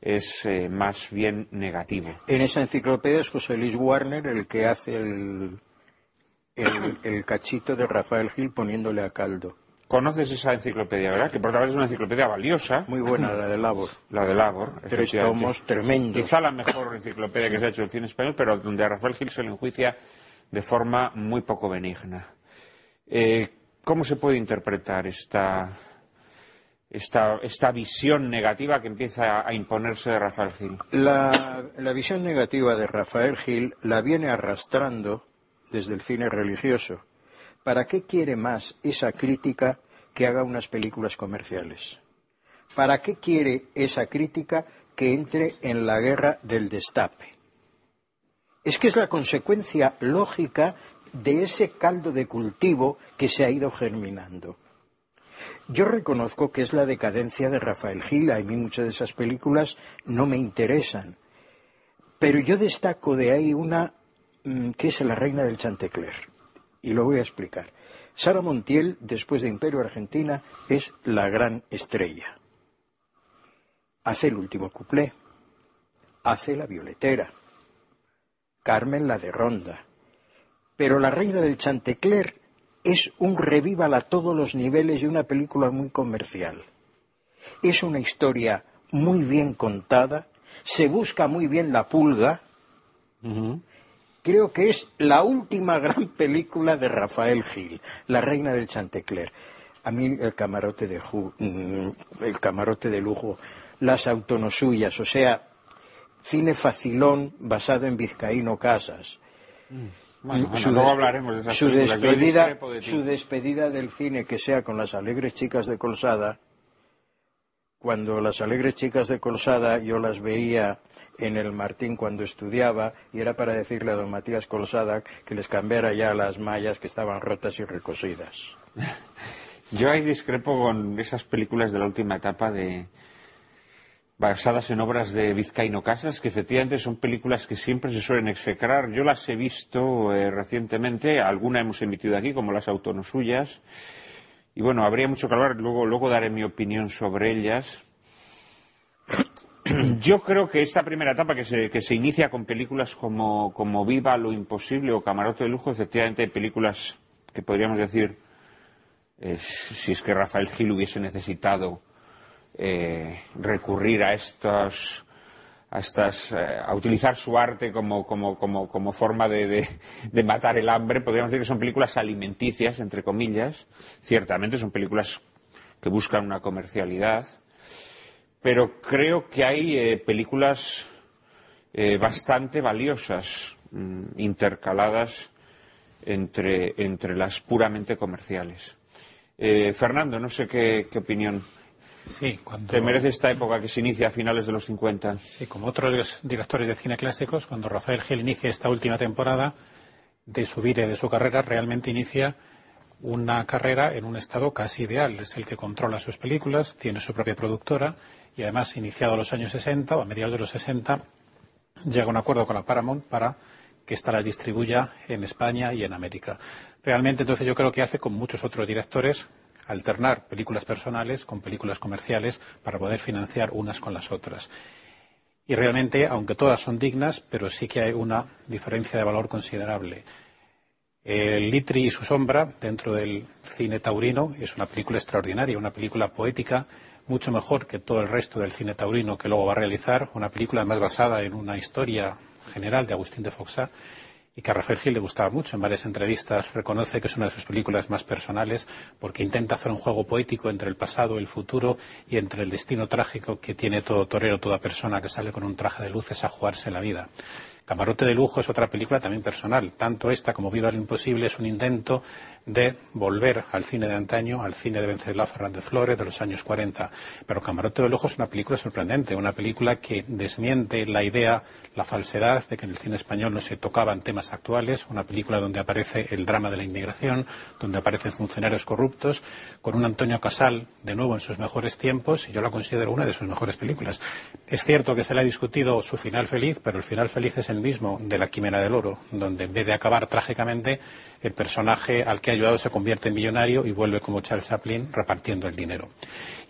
es más bien negativo. En esa enciclopedia es José Luis Warner el que hace el, el, cachito de Rafael Gil poniéndole a caldo. Conoces esa enciclopedia, ¿verdad? Que por otra vez es una enciclopedia valiosa. Muy buena, la de Labor. La de Labor. Tres tomos tremendos. Quizá la mejor enciclopedia que se ha hecho el cine español, pero donde a Rafael Gil se le enjuicia de forma muy poco benigna. Eh, ¿Cómo se puede interpretar esta, esta, esta, visión negativa que empieza a imponerse de Rafael Gil? La, la visión negativa de Rafael Gil la viene arrastrando desde el cine religioso. ¿Para qué quiere más esa crítica que haga unas películas comerciales? ¿Para qué quiere esa crítica que entre en la guerra del destape? Es que es la consecuencia lógica de ese caldo de cultivo que se ha ido germinando. Yo reconozco que es la decadencia de Rafael Gil, a mí muchas de esas películas no me interesan, pero yo destaco de ahí una que es la reina del Chantecler. Y lo voy a explicar. Sara Montiel, después de Imperio Argentina, es la gran estrella. Hace el último cuplé. Hace la violetera. Carmen la de Ronda. Pero la reina del Chantecler es un revíval a todos los niveles de una película muy comercial. Es una historia muy bien contada, se busca muy bien la pulga, Creo que es la última gran película de Rafael Gil, La reina del Chantecler. A mí el camarote de, mm, el camarote de lujo, las autonosuyas, o sea, cine facilón basado en Vizcaíno Casas. Mm. su, hablaremos de esas su despedida, su despedida del cine que sea con las alegres chicas de Colsada, cuando las alegres chicas de Colsada yo las veía en el Martín cuando estudiaba y era para decirle a don Matías Colsada que les cambiara ya las mallas que estaban rotas y recosidas. Yo ahí discrepo con esas películas de la última etapa de basadas en obras de Vizcaíno Casas, que efectivamente son películas que siempre se suelen execrar. Yo las he visto eh, recientemente, alguna hemos emitido aquí, como las autonosuyas. Y bueno, habría mucho que hablar, luego, luego daré mi opinión sobre ellas. Yo creo que esta primera etapa que se, que se inicia con películas como, como Viva lo Imposible o Camarote de Lujo, efectivamente películas que podríamos decir si es que Rafael Gil hubiese necesitado eh, recurrir a a estas eh, a utilizar su arte como, como, como, forma de, matar el hambre podríamos decir que son películas alimenticias entre comillas. Ciertamente son películas que buscan una comercialidad pero creo que hay eh, películas bastante valiosas mm, intercaladas entre, entre las puramente comerciales eh, Fernando, no sé qué, opinión Sí, cuando... ¿Te merece esta época que se inicia a finales de los 50? Sí, como otros directores de cine clásicos, cuando Rafael Gil inicia esta última temporada de su vida y de su carrera, realmente inicia una carrera en un estado casi ideal. Es el que controla sus películas, tiene su propia productora y además, iniciado los años 60 o a mediados de los 60, llega a un acuerdo con la Paramount para que ésta las distribuya en España y en América. Realmente, entonces, yo creo que hace con muchos otros directores alternar películas personales con películas comerciales para poder financiar unas con las otras. Y realmente, aunque todas son dignas, pero sí que hay una diferencia de valor considerable. El Litri y su sombra, dentro del cine taurino, es una película extraordinaria, una película poética, mucho mejor que todo el resto del cine taurino que luego va a realizar, una película más basada en una historia general de Agustín de Foxá y que a Rafael Gil le gustaba mucho. En varias entrevistas reconoce que es una de sus películas más personales porque intenta hacer un juego poético entre el pasado, el futuro y entre el destino trágico que tiene todo torero, toda persona que sale con un traje de luces a jugarse la vida. Camarote de lujo es otra película también personal. Tanto esta como Viva lo imposible es un intento de volver al cine de antaño, al cine de Venceslao Fernández Flores de los años 40. Pero Camarote de lujo es una película sorprendente, una película que desmiente la idea, la falsedad de que en el cine español no se tocaban temas actuales, una película donde aparece el drama de la inmigración, donde aparecen funcionarios corruptos, con un Antonio Casal de nuevo en sus mejores tiempos, y yo la considero una de sus mejores películas. Es cierto que se le ha discutido su final feliz, pero el final feliz es el mismo de La Quimera del Oro, donde en vez de acabar trágicamente, el personaje al que ha ayudado se convierte en millonario y vuelve como Charles Chaplin repartiendo el dinero.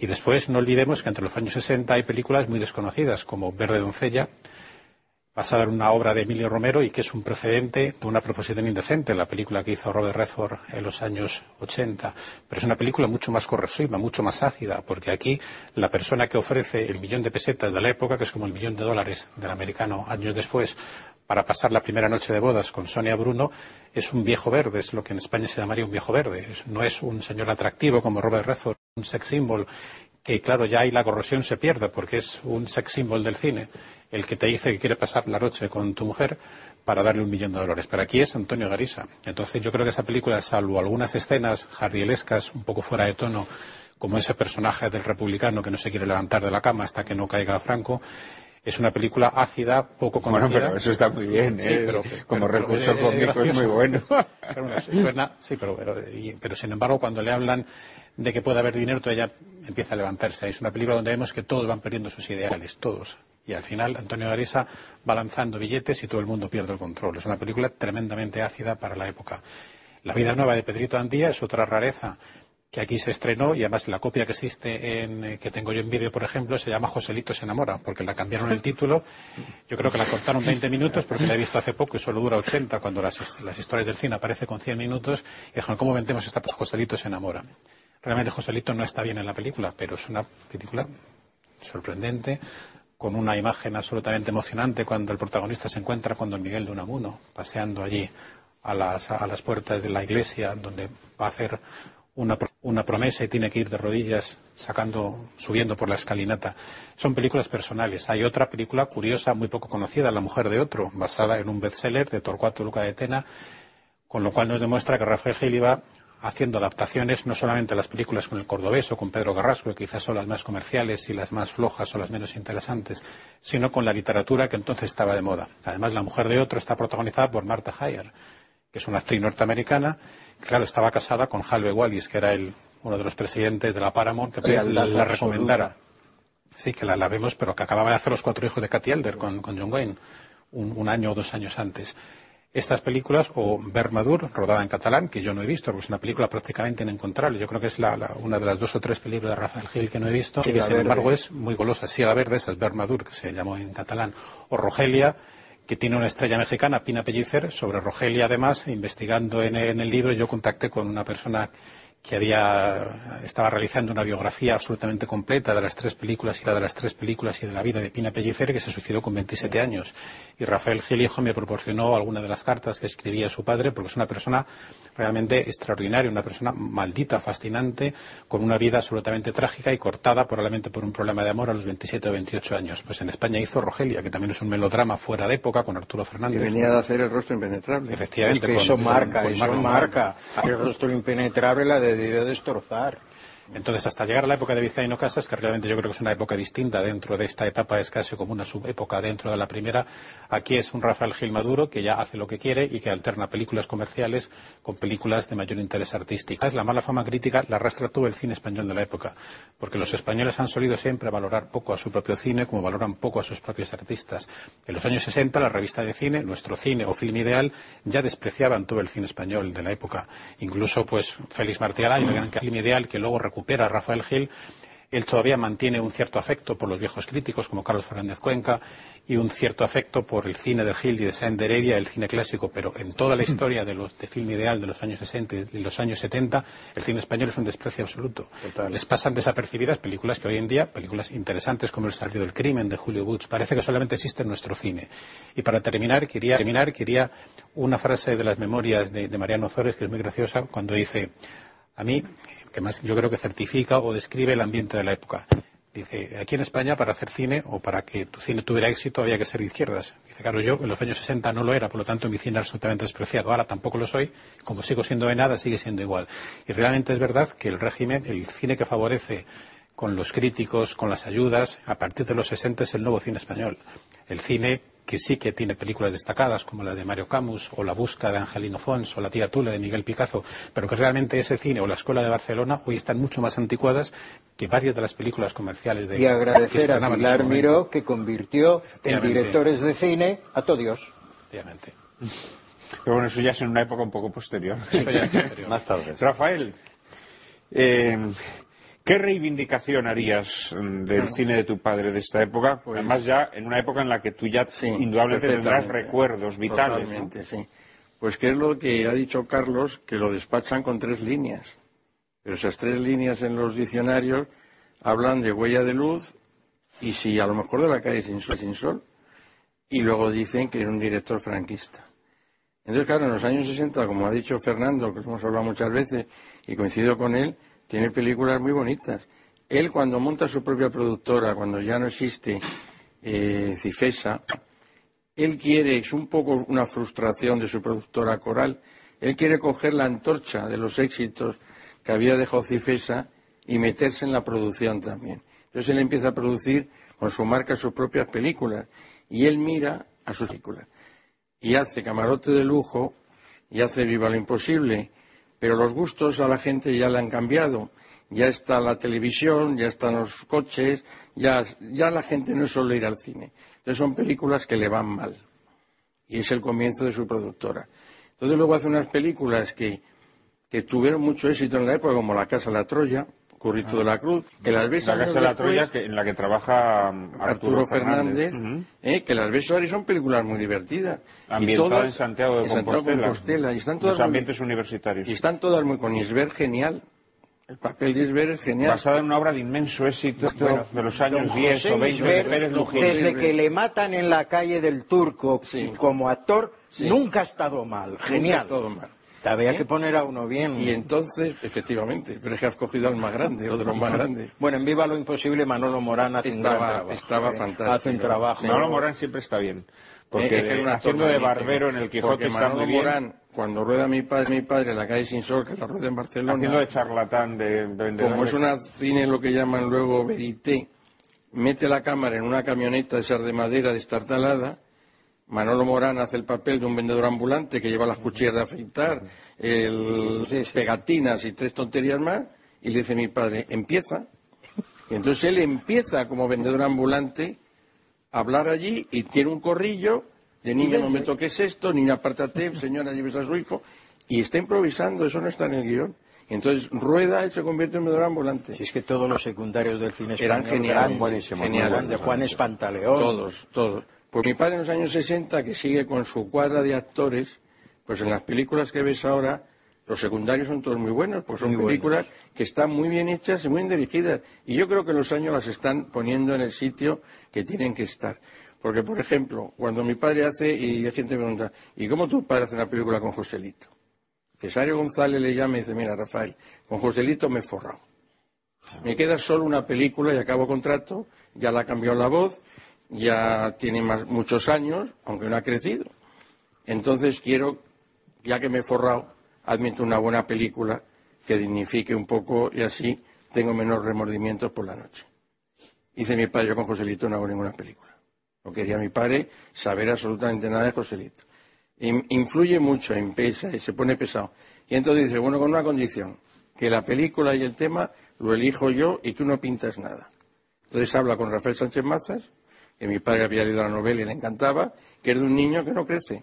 Y después no olvidemos que entre los años 60 hay películas muy desconocidas como Verde Doncella, basada en una obra de Emilio Romero y que es un precedente de una proposición indecente, la película que hizo Robert Redford en los años 80. Pero es una película mucho más corrosiva, mucho más ácida, porque aquí la persona que ofrece el millón de pesetas de la época, que es como el millón de dólares del americano años después, para pasar la primera noche de bodas con Sonia Bruno, es un viejo verde, es lo que en España se llamaría un viejo verde. no es un señor atractivo como Robert Redford, un sex symbol, que claro, ya ahí la corrosión se pierde porque es un sex symbol del cine el que te dice que quiere pasar la noche con tu mujer para darle un millón de dólares. Pero aquí es Antonio Garisa. Entonces yo creo que esa película, salvo algunas escenas jardielescas un poco fuera de tono, como ese personaje del republicano que no se quiere levantar de la cama hasta que no caiga Franco, es una película ácida, poco conocida. Bueno, pero eso está muy bien, ¿eh? pero, como recurso cómico es muy bueno. sí, pero, pero, sin embargo, cuando le hablan de que puede haber dinero, ella empieza a levantarse. Es una película donde vemos que todos van perdiendo sus ideales, todos. Y al final Antonio Garisa va lanzando billetes y todo el mundo pierde el control. Es una película tremendamente ácida para la época. La vida nueva de Pedrito Andía es otra rareza que aquí se estrenó y además la copia que existe en, eh, que tengo yo en vídeo, por ejemplo, se llama Joselito se enamora, porque la cambiaron el título. Yo creo que la cortaron 20 minutos porque la he visto hace poco y solo dura 80 cuando las, historias del cine aparecen con 100 minutos. Y dijeron, ¿cómo vendemos esta Joselito se enamora? Realmente Joselito no está bien en la película, pero es una película sorprendente, con una imagen absolutamente emocionante cuando el protagonista se encuentra con don Miguel de Unamuno, paseando allí a las, a las puertas de la iglesia, donde va a hacer una, promesa y tiene que ir de rodillas sacando, subiendo por la escalinata. Son películas personales. Hay otra película curiosa, muy poco conocida, La mujer de otro, basada en un bestseller de Torcuato Luca de Tena, con lo cual nos demuestra que Rafael Gil iba haciendo adaptaciones no solamente a las películas con el cordobés o con Pedro Carrasco, que quizás son las más comerciales y las más flojas o las menos interesantes, sino con la literatura que entonces estaba de moda. Además, La mujer de otro está protagonizada por Martha Heyer, que es una actriz norteamericana, claro, estaba casada con Halve Wallis, que era el, uno de los presidentes de la Paramount, que sí, la, la, recomendara. Sí, que la, la, vemos, pero que acababa de hacer los cuatro hijos de Cathy Elder con, con John Wayne, un, un año o dos años antes estas películas, o Bermadur, rodada en catalán, que yo no he visto, porque es una película prácticamente inencontrable. Yo creo que es la, la, una de las dos o tres películas de Rafael Gil que no he visto, y que sin embargo es muy golosa. Siga Verde, esa es Bermadur, que se llamó en catalán. O Rogelia, que tiene una estrella mexicana, Pina Pellicer. Sobre Rogelia, además, investigando en, el libro, yo contacté con una persona que había, estaba realizando una biografía absolutamente completa de las tres películas y la de las tres películas y de la vida de Pina Pellicer, que se suicidó con 27 años. Y Rafael Gilijo me proporcionó alguna de las cartas que escribía su padre, porque es una persona realmente extraordinaria, una persona maldita, fascinante, con una vida absolutamente trágica y cortada probablemente por un problema de amor a los 27 o 28 años. Pues en España hizo Rogelia, que también es un melodrama fuera de época con Arturo Fernández. Y venía de hacer El rostro impenetrable. Efectivamente. Y que eso marca, eso marca. El rostro impenetrable la debió destrozar. Entonces, hasta llegar a la época de Vizcaíno Casas, que realmente yo creo que es una época distinta dentro de esta etapa, es casi como una subépoca dentro de la primera, aquí es un Rafael Gil Maduro que ya hace lo que quiere y que alterna películas comerciales con películas de mayor interés artístico. La mala fama crítica la arrastra todo el cine español de la época, porque los españoles han solido siempre valorar poco a su propio cine como valoran poco a sus propios artistas. En los años 60, la revista de cine, Nuestro Cine o Film Ideal, ya despreciaban todo el cine español de la época. Incluso, pues, Félix Martí Araya, el gran Film Ideal, que luego recupera a Rafael Gil, él todavía mantiene un cierto afecto por los viejos críticos como Carlos Fernández Cuenca y un cierto afecto por el cine de Gil y de Saint de Heredia, el cine clásico, pero en toda la historia de, los, de film ideal de los años 60 y los años 70, el cine español es un desprecio absoluto. Total. Les pasan desapercibidas películas que hoy en día, películas interesantes como El Salvio del Crimen de Julio Butch, parece que solamente existe en nuestro cine. Y para terminar, quería, terminar, quería una frase de las memorias de, de Mariano Zores que es muy graciosa cuando dice a mí, que más yo creo que certifica o describe el ambiente de la época. Dice, aquí en España para hacer cine o para que tu cine tuviera éxito había que ser de izquierdas. Dice, claro, yo en los años 60 no lo era, por lo tanto mi cine era absolutamente despreciado. Ahora tampoco lo soy, como sigo siendo de nada, sigue siendo igual. Y realmente es verdad que el régimen, el cine que favorece con los críticos, con las ayudas, a partir de los 60 es el nuevo cine español. El cine que sí que tiene películas destacadas como la de Mario Camus o La busca de Angelino Fons o La tía Tula de Miguel Picazo, pero que realmente ese cine o la Escuela de Barcelona hoy están mucho más anticuadas que varias de las películas comerciales de Y agradecer a Pilar Miró que convirtió en directores de cine a todo Dios. Efectivamente. Pero bueno, eso ya es en una época un poco posterior. posterior. más tarde. Rafael, eh, ¿Qué reivindicación harías del bueno, cine de tu padre de esta época? Pues, Además ya en una época en la que tú ya sí, indudablemente tendrás recuerdos vitales. Totalmente, ¿no? sí. Pues qué es lo que ha dicho Carlos, que lo despachan con tres líneas. Pero esas tres líneas en los diccionarios hablan de huella de luz y si a lo mejor de la calle sin sol, sin sol. Y luego dicen que era un director franquista. Entonces, claro, en los años 60, como ha dicho Fernando, que hemos hablado muchas veces y coincido con él, tiene películas muy bonitas. Él cuando monta su propia productora, cuando ya no existe eh, Cifesa, él quiere, es un poco una frustración de su productora coral, él quiere coger la antorcha de los éxitos que había dejado Cifesa y meterse en la producción también. Entonces él empieza a producir con su marca sus propias películas y él mira a sus películas y hace Camarote de Lujo y hace Viva lo Imposible pero los gustos a la gente ya le han cambiado. Ya está la televisión, ya están los coches, ya, la gente no es solo ir al cine. Entonces son películas que le van mal. Y es el comienzo de su productora. Entonces luego hace unas películas que, que tuvieron mucho éxito en la época, como La Casa de la Troya, Currito de la Cruz, que las ves La Casa de la Troya, que, en la que trabaja Arturo, Arturo Fernández, Fernández uh -huh. eh, que las ves ahora y son películas muy divertidas. Ambientadas y todas, en Santiago de en Santiago Compostela. Compostela y están todas Los ambientes universitarios. Y están todas muy con Isber genial. El papel de Isber es genial. Basada en una obra de inmenso éxito de los años Don 10 José o 20 de Isbert, Pérez Lujín. Desde que le matan en la calle del Turco Sí. como actor, Sí. nunca ha estado mal. Genial. Mal. Había ¿Eh? que poner a uno bien. Y entonces, efectivamente, pero es que has cogido al más grande, o de los más grandes. Bueno, en Viva lo Imposible, Manolo Morán hace Estaba- un gran trabajo. estaba ¿eh? fantástico. Hace un trabajo. Manolo Morán siempre está bien. Porque Eh, es que era un actor haciendo de barbero en el Quijote está Manolo muy bien. Morán, cuando rueda mi padre, mi padre en la calle Sin Sol, que la rueda en Barcelona, Haciendo de charlatán, de, de vendedor como es de- una cine lo que llaman luego verité, mete la cámara en una camioneta de esas de madera destartalada, Manolo Morán hace el papel de un vendedor ambulante que lleva las cuchillas de afeitar, el, pegatinas y tres tonterías más, y le dice mi padre, empieza. Y entonces él empieza como vendedor ambulante a hablar allí y tiene un corrillo de niña no me toques esto, niña apártate, señora lleves a su hijo, y está improvisando, eso no está en el guion. Entonces rueda y se convierte en vendedor ambulante. Si es que todos los secundarios del cine Eran geniales, grandes, buenísimos, geniales, de Juan. Espantaleón. Todos, todos. Pues mi padre en los años 60, que sigue con su cuadra de actores, pues en las películas que ves ahora, los secundarios son todos muy buenos, pues son Muy películas que están muy bien hechas y muy bien dirigidas. Y yo creo que los años las están poniendo en el sitio que tienen que estar. Porque, por ejemplo, cuando mi padre hace, y hay gente que pregunta, ¿y cómo tu padre hace una película con Joselito? Cesario González le llama y dice, mira, Rafael, con Joselito me he forrado. Me queda solo una película y acabo contrato, ya la cambió la voz, ya tiene más- muchos años, aunque no ha crecido. Entonces quiero, ya que me he forrado, admito una buena película que dignifique un poco y así tengo menos remordimientos por la noche. Dice mi padre, yo con Joselito no hago ninguna película. No quería mi padre saber absolutamente nada de Joselito. In- influye mucho, pesa y se pone pesado. Y entonces dice, bueno, con una condición, que la película y el tema lo elijo yo y tú no pintas nada. Entonces habla con Rafael Sánchez Mazas, que mi padre había leído la novela y le encantaba, que es de un niño que no crece.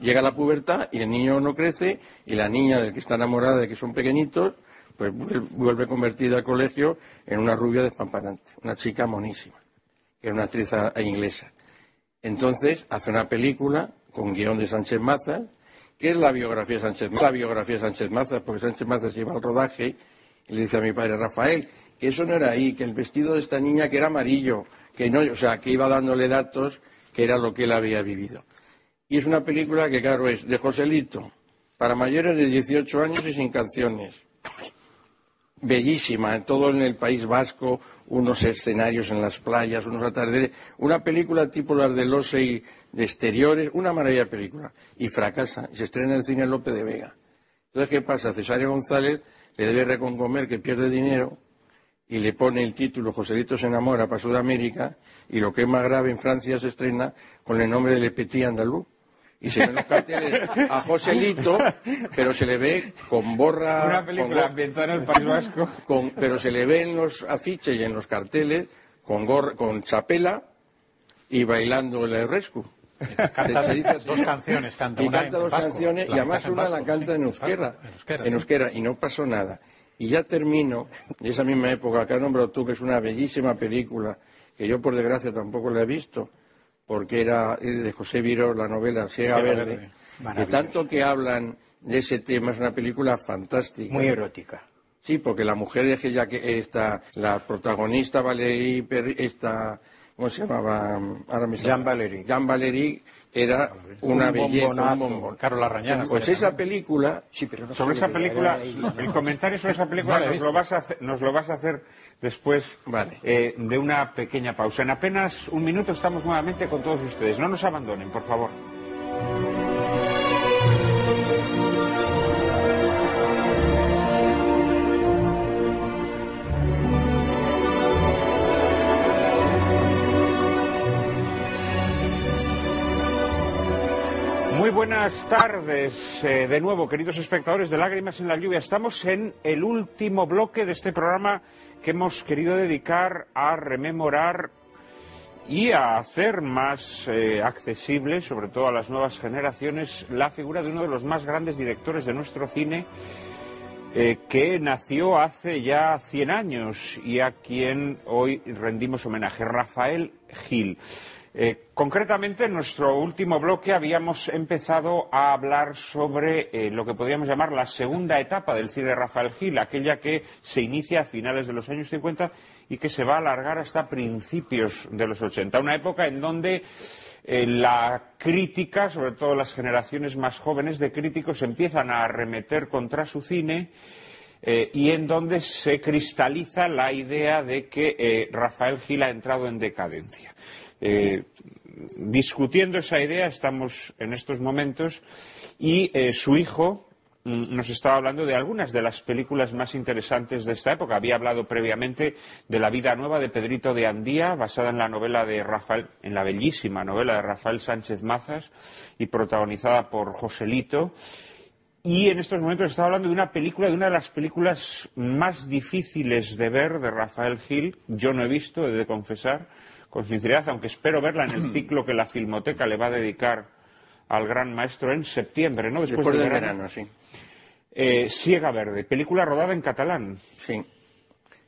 Llega la pubertad y el niño no crece y la niña del que está enamorada de que son pequeñitos, pues vuel- vuelve convertida al colegio en una rubia despampanante, una chica monísima, que es una actriz a- inglesa. Entonces hace una película con guion de Sánchez Mazas, que es la biografía de Sánchez Mazas, la biografía de Sánchez Mazas, porque Sánchez Mazas lleva al rodaje y le dice a mi padre Rafael que eso no era ahí, que el vestido de esta niña que era amarillo, que no, o sea, que iba dándole datos que era lo que él había vivido. Y es una película que, claro, es de Joselito, para mayores de 18 años y sin canciones. Bellísima, todo en el País Vasco, unos escenarios en las playas, unos atardeceres, una película tipo las de Lose y de exteriores, una maravilla película. Y fracasa, y se estrena en el cine Lope de Vega. Entonces, ¿qué pasa? Cesario González le debe reconcomer que pierde dinero y le pone el título Joselito se enamora para Sudamérica y lo que es más grave en Francia se estrena con el nombre de Le Petit Andaluz. Y se ven los carteles a Joselito, pero se le ve con borra... Una con película ambientada en el País Vasco. con- pero se le ve en los afiches y en los carteles con, gorra- con chapela y bailando el rescue. Canta Se- se dice así. dos canciones, canta y una canta en dos vasco, canciones y además una la canta sí, en euskera, en euskera, en euskera y no pasó nada. Y ya termino de esa misma época que has nombrado tú, que es una bellísima película que yo por desgracia tampoco la he visto, porque era de José Viro, la novela Siega Verde, que tanto que hablan de ese tema, es una película fantástica. Muy erótica. Sí, porque la mujer es que ya que está, la protagonista Valerie, Perri- esta, ¿cómo se llamaba? Ahora me Jean Valery. Jean Valery era una Un belleza, un bombonazo. bombón. Carlos Larrañaga. Pues esa película, Sí, pero no Sobre esa película, el comentario sobre esa película No nos, lo vas a hacer, nos lo vas a hacer después Vale. eh, de una pequeña pausa. En apenas un minuto estamos nuevamente con todos ustedes. No nos abandonen, por favor. Buenas tardes eh, de nuevo, queridos espectadores de Lágrimas en la Lluvia. Estamos en el último bloque de este programa que hemos querido dedicar a rememorar y a hacer más eh, accesible, sobre todo a las nuevas generaciones, la figura de uno de los más grandes directores de nuestro cine, eh, que nació hace ya 100 años y a quien hoy rendimos homenaje, Rafael Gil. Eh, concretamente, en nuestro último bloque habíamos empezado a hablar sobre eh, lo que podríamos llamar la segunda etapa del cine de Rafael Gil, aquella que se inicia a finales de los años 50 y que se va a alargar hasta principios de los 80. Una época en donde eh, la crítica, sobre todo las generaciones más jóvenes de críticos, empiezan a arremeter contra su cine. y en donde se cristaliza la idea de que Rafael Gil ha entrado en decadencia. Eh, discutiendo esa idea estamos en estos momentos y eh, su hijo mm, nos estaba hablando de algunas de las películas más interesantes de esta época. Había hablado previamente de La vida nueva de Pedrito de Andía, basada en la novela de Rafael, en la bellísima novela de Rafael Sánchez Mazas y protagonizada por Joselito. Y en estos momentos estaba hablando de una película, de una de las películas más difíciles de ver de Rafael Gil. Yo no he visto, he de confesar con sinceridad, aunque espero verla en el ciclo que la Filmoteca le va a dedicar al gran maestro en septiembre, ¿no? Después, del verano, sí. Eh, Siega Verde, película rodada en catalán. Sí.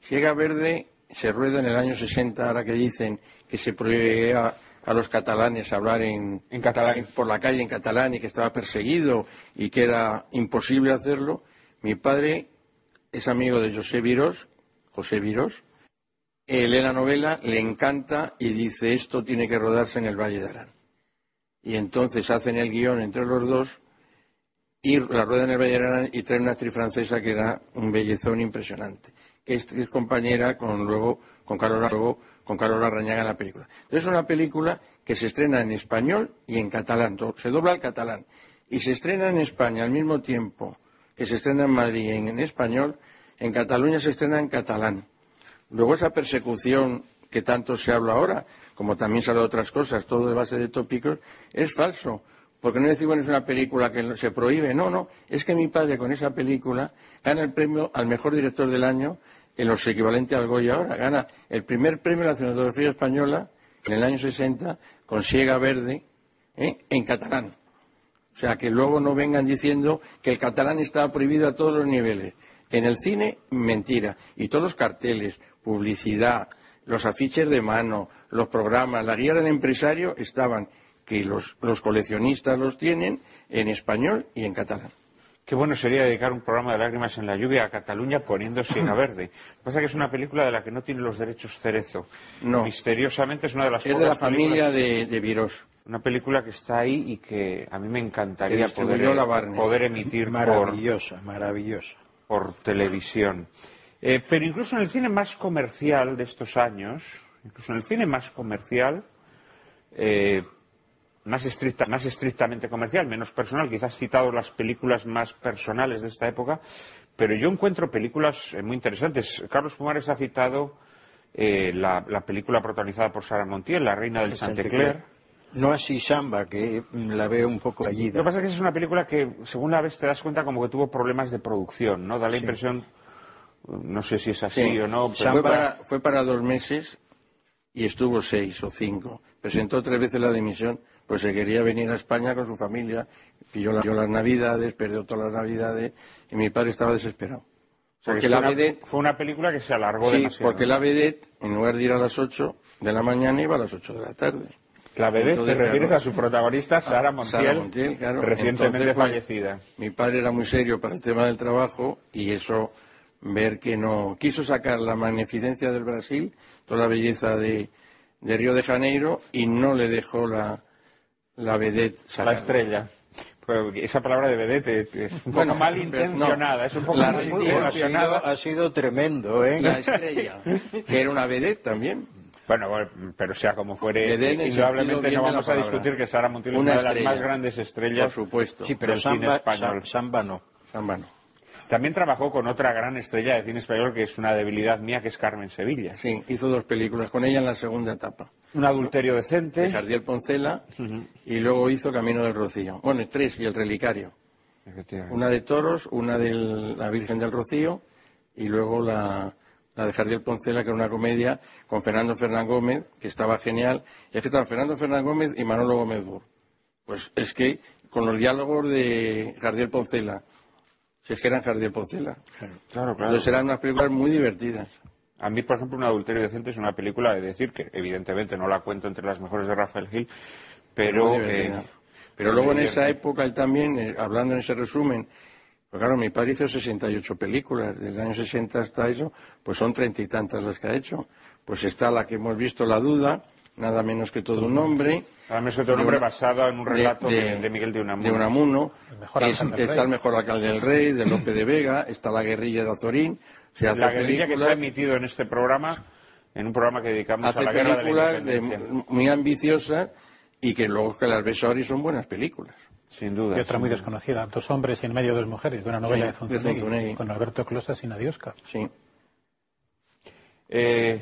Siega Verde se rueda en el año 60, ahora que dicen que se prohíbe a, los catalanes hablar en, en catalán. por la calle en catalán y que estaba perseguido y que era imposible hacerlo. Mi padre es amigo de José Virós, José Virós, la novela, le encanta y dice esto tiene que rodarse en el Valle de Arán. Y entonces hacen el guion entre los dos y la rueda en el Valle de Arán y traen una actriz francesa que era un bellezón impresionante, que es, compañera con luego con Carola, luego, con Rañaga en la película. Entonces es una película que se estrena en español y en catalán, se dobla al catalán y se estrena en España al mismo tiempo que se estrena en Madrid en, en español, en Cataluña se estrena en catalán Luego esa persecución que tanto se habla ahora, como también se habla de otras cosas, todo de base de tópicos, es falso. Porque no decir, bueno, es una película que se prohíbe. No, no. Es que mi padre con esa película gana el premio al mejor director del año en los equivalentes al Goya ahora. Gana el primer premio de la cinematografía española en el año 60 con Siega Verde ¿eh? en catalán. O sea, que luego no vengan diciendo que el catalán está prohibido a todos los niveles. En el cine, mentira. Y todos los carteles, publicidad, los afiches de mano, los programas, la guía del empresario estaban, que los, coleccionistas los tienen, en español y en catalán. Qué bueno sería dedicar un programa de lágrimas en la lluvia a Cataluña poniendo Siega Verde. Lo que pasa es que es una película de la que no tiene los derechos Cerezo. No. Misteriosamente es una de las Es de la familia de, de Virós. Una película que está ahí y que a mí me encantaría poder, poder emitir maravillosa, maravillosa. por televisión. Eh, pero incluso en el cine más comercial de estos años, incluso en el cine más comercial, eh, más, más estrictamente comercial, menos personal, quizás citado las películas más personales de esta época, pero yo encuentro películas eh, muy interesantes. Carlos Pumares ha citado la, película protagonizada por Sara Montiel, La Reina del Chantecler. No así Samba, que la veo un poco fallida. Lo que pasa es que es una película que, según la vez, te das cuenta como que tuvo problemas de producción, ¿no? Da la impresión no sé si es así o no. Fue, para, fue para dos meses y estuvo seis o cinco. Presentó tres veces la dimisión, pues se quería venir a España con su familia, pilló, las navidades, perdió todas las navidades y mi padre estaba desesperado. porque la vedette, fue una película que se alargó sí, porque la vedette, en lugar de ir a las ocho de la mañana, iba a las ocho de la tarde. La vedette, te refieres a su protagonista, Sara Montiel, recientemente fallecida. Mi padre era muy serio para el tema del trabajo y eso ver que no quiso sacar la magnificencia del Brasil, toda la belleza de, Río de Janeiro y no le dejó la, la vedette La estrella. Pues esa palabra de vedette es un poco mal intencionada, es un poco mal intencionada. Ha sido, tremendo, ¿eh? La estrella, que era una vedette también. Bueno, pero sea como fuere, indudablemente no vamos a discutir que Sara Montiel es una, de las más grandes estrellas Por supuesto. Sí, pero del cine español. Samba no. Samba no. También trabajó con otra gran estrella de cine español que es una debilidad mía, que es Carmen Sevilla. Sí, hizo dos películas con ella en la segunda etapa. Un adulterio decente. De Jardiel Poncela y luego hizo Camino del Rocío. Bueno, tres y El Relicario. Una de Toros, una de La Virgen del Rocío y luego la, de Jardiel Poncela, que era una comedia con Fernando Fernán Gómez, que estaba genial. Y es que estaban Fernando Fernán Gómez y Manolo Gómez Bur. Pues es que con los diálogos de Jardiel Poncela si es que eran Poncela. Claro, claro. Entonces eran unas películas muy divertidas. A mí, por ejemplo, Un adulterio decente es una película, de decir que evidentemente no la cuento entre las mejores de Rafael Gil, pero... Eh, Pero luego en esa época él también, eh, hablando en ese resumen, pues claro, mi padre hizo 68 películas, del año 60 hasta eso, pues son treinta y tantas las que ha hecho. Pues está la que hemos visto, La Duda, nada menos que todo un hombre. Además, otro nombre basado en un relato de, de Miguel de Unamuno. de Unamuno. El mejor Es- está el mejor alcalde del rey, de Lope de Vega, está la guerrilla de Azorín. Se hace La guerrilla que se ha emitido en este programa, en un programa que dedicamos hace a la guerra de la películas de- independencia. muy ambiciosas y que luego que las ves ahora y son buenas películas. Sin duda. Y otra muy duda. desconocida, Dos hombres y en medio dos mujeres, de una novela Sí, de de Zunzunegui, Zunzunegui. con Alberto Closas y Nadiuska. Sí. Eh,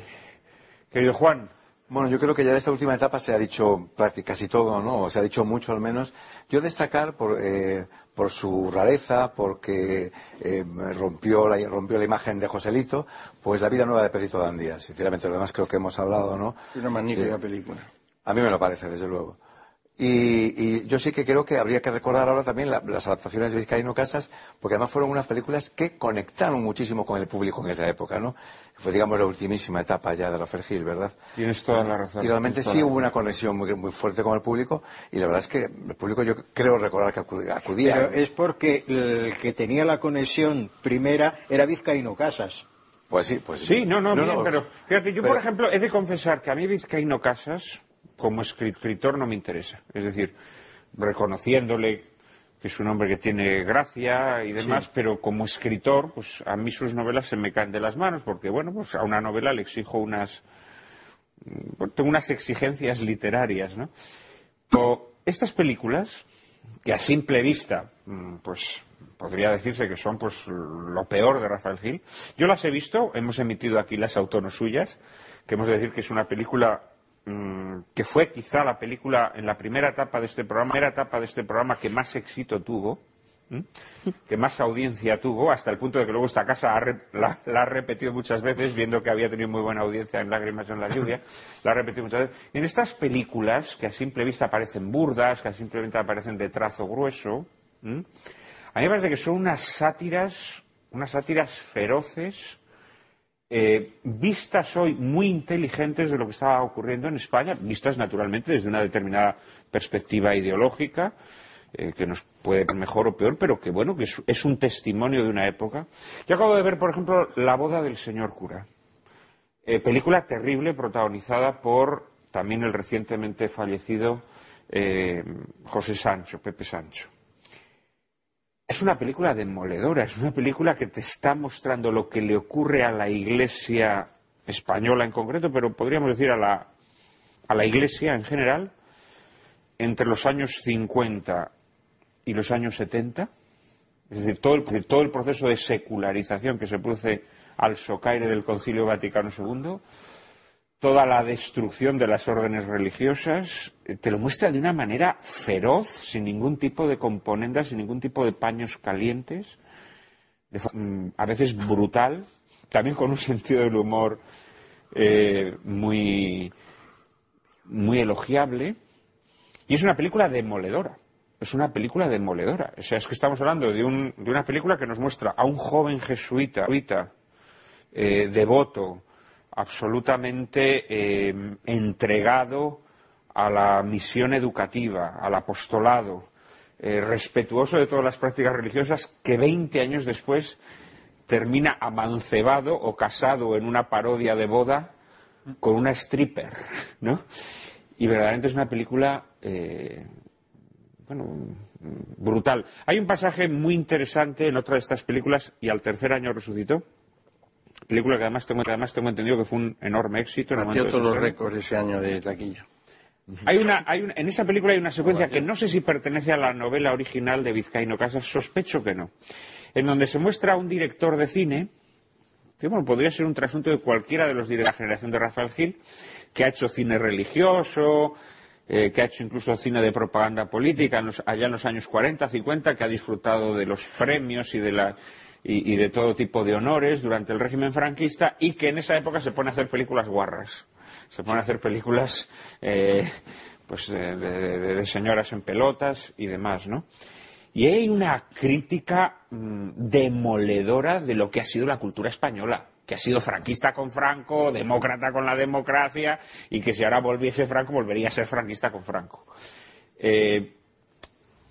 querido Juan, Bueno, yo creo que ya de esta última etapa se ha dicho casi todo, ¿no? O se ha dicho mucho al menos. Yo destacar por, eh, por su rareza, porque eh, rompió, la, rompió la imagen de Joselito, pues la vida nueva de Pedrito Dandía. Sinceramente, lo demás creo que hemos hablado, ¿no? Es una magnífica Eh, película. A mí me lo parece, desde luego. Y, y yo sí que creo que habría que recordar ahora también la- las adaptaciones de Vizcaíno Casas, porque además fueron unas películas que conectaron muchísimo con el público en esa época, ¿no? Fue, digamos, la ultimísima etapa ya de Rafael Gil, ¿verdad? tienes toda la razón. Y realmente sí la hubo una conexión muy, muy fuerte con el público, y la verdad es que el público yo creo recordar que acudía. Pero es porque el que tenía la conexión primera era Vizcaíno Casas. Pues sí, pues Sí, no, no, bien, pero fíjate, yo pero- por ejemplo he de confesar que a mí Vizcaíno Casas, como escri- escritor, no me interesa. Es decir, reconociéndole que es un hombre que tiene gracia y demás, pero como escritor, pues a mí sus novelas se me caen de las manos, porque bueno, pues a una novela le exijo unas. tengo unas exigencias literarias, ¿no? O estas películas, que a simple vista, mm, pues podría decirse que son pues lo peor de Rafael Gil. Yo las he visto, hemos emitido aquí las autonos suyas, que hemos de decir que es una película mm, que fue quizá la película en la primera etapa de este programa, primera etapa de este programa que más éxito tuvo, que más audiencia tuvo, hasta el punto de que luego esta casa la, ha repetido muchas veces, viendo que había tenido muy buena audiencia en Lágrimas en la lluvia, la ha repetido muchas veces. En estas películas, que a simple vista parecen burdas, que a simple vista parecen de trazo grueso, a mí me parece que son unas sátiras, unas sátiras feroces, eh, vistas hoy muy inteligentes de lo que estaba ocurriendo en España, vistas naturalmente desde una determinada perspectiva ideológica, eh, que nos puede mejor o peor, pero que bueno, que es, es un testimonio de una época. Yo acabo de ver, por ejemplo, La boda del señor cura, Eh, película terrible protagonizada por también el recientemente fallecido eh, José Sancho, Pepe Sancho. Es una película demoledora, es una película que te está mostrando lo que le ocurre a la Iglesia española en concreto, pero podríamos decir a la, a la Iglesia en general, entre los años 50 y los años 70. Es decir, todo el, todo el proceso de secularización que se produce al socaire del Concilio Vaticano II, toda la destrucción de las órdenes religiosas, eh, te lo muestra de una manera feroz, sin ningún tipo de componendas, sin ningún tipo de paños calientes, mm, a veces brutal, también con un sentido del humor eh, muy, muy elogiable. Y es una película demoledora. Es una película demoledora. O sea, es que estamos hablando de, un- de una película que nos muestra a un joven jesuita, jesuita, eh, devoto, absolutamente eh, entregado a la misión educativa, al apostolado, eh, respetuoso de todas las prácticas religiosas, que 20 años después termina amancebado o casado en una parodia de boda con una stripper, ¿no? Y verdaderamente es una película, eh, bueno, brutal. Hay un pasaje muy interesante en otra de estas películas, y al tercer año resucitó, película que además tengo, que además tengo entendido que fue un enorme éxito. Batió todos los récords ese año de taquilla. Hay una, hay una- en esa película hay una secuencia que no sé si pertenece a la novela original de Vizcaíno Casas, sospecho que no, en donde se muestra a un director de cine, que bueno, podría ser un trasunto de cualquiera de los directores de la generación de Rafael Gil, que ha hecho cine religioso, eh, que ha hecho incluso cine de propaganda política en los- allá en los años 40, 50, que ha disfrutado de los premios y de la y, de todo tipo de honores durante el régimen franquista y que en esa época se pone a hacer películas guarras. Se pone a hacer películas eh, pues de señoras en pelotas y demás, ¿no? Y hay una crítica mm, demoledora de lo que ha sido la cultura española. que ha sido franquista con Franco, demócrata con la democracia, y que si ahora volviese Franco, volvería a ser franquista con Franco. Eh,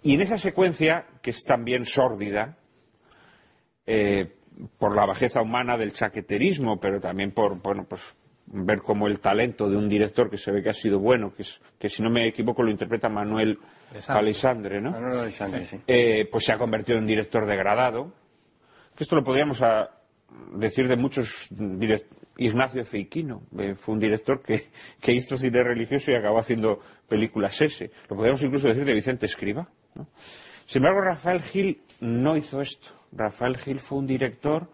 y en esa secuencia, que es también sórdida, eh, por la bajeza humana del chaqueterismo, pero también por bueno, pues, ver cómo el talento de un director que se ve que ha sido bueno, que, es, que si no me equivoco lo interpreta Manuel Alessandre, ¿no? Manuel Alessandre, sí. Eh, pues se ha convertido en director degradado. Que esto lo podríamos a- decir de muchos directores. Ignacio Feiquino eh, fue un director que, que hizo cine religioso y acabó haciendo películas ese. Lo podríamos incluso decir de Vicente Escriba. ¿no? Sin embargo, Rafael Gil no hizo esto. Rafael Gil fue un director,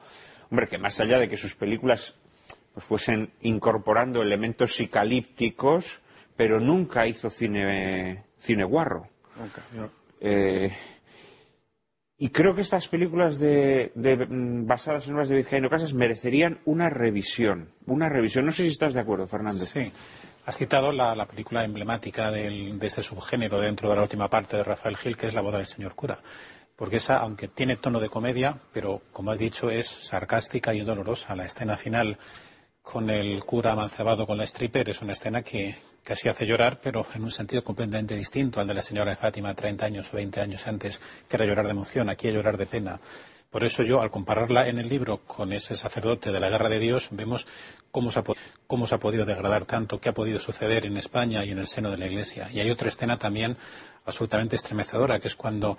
hombre, que más allá de que sus películas pues, fuesen incorporando elementos psicalípticos, pero nunca hizo cine, cine guarro. Nunca, no. Eh, y creo que estas películas de, de, mm, basadas en obras de Vizcaíno Casas merecerían una revisión. Una revisión. No sé si estás de acuerdo, Fernando. Sí. Has citado la, la película emblemática del- de ese subgénero dentro de la última parte de Rafael Gil, que es La boda del señor cura. Porque esa, aunque tiene tono de comedia, pero como has dicho, es sarcástica y dolorosa. La escena final con el cura amancebado con la stripper es una escena que casi hace llorar, pero en un sentido completamente distinto al de la señora de Fátima 30 años o 20 años antes, que era llorar de emoción, aquí es llorar de pena. Por eso yo, al compararla en el libro con ese sacerdote de la guerra de Dios, vemos cómo se ha, cómo se ha podido degradar tanto, qué ha podido suceder en España y en el seno de la Iglesia. Y hay otra escena también absolutamente estremecedora, que es cuando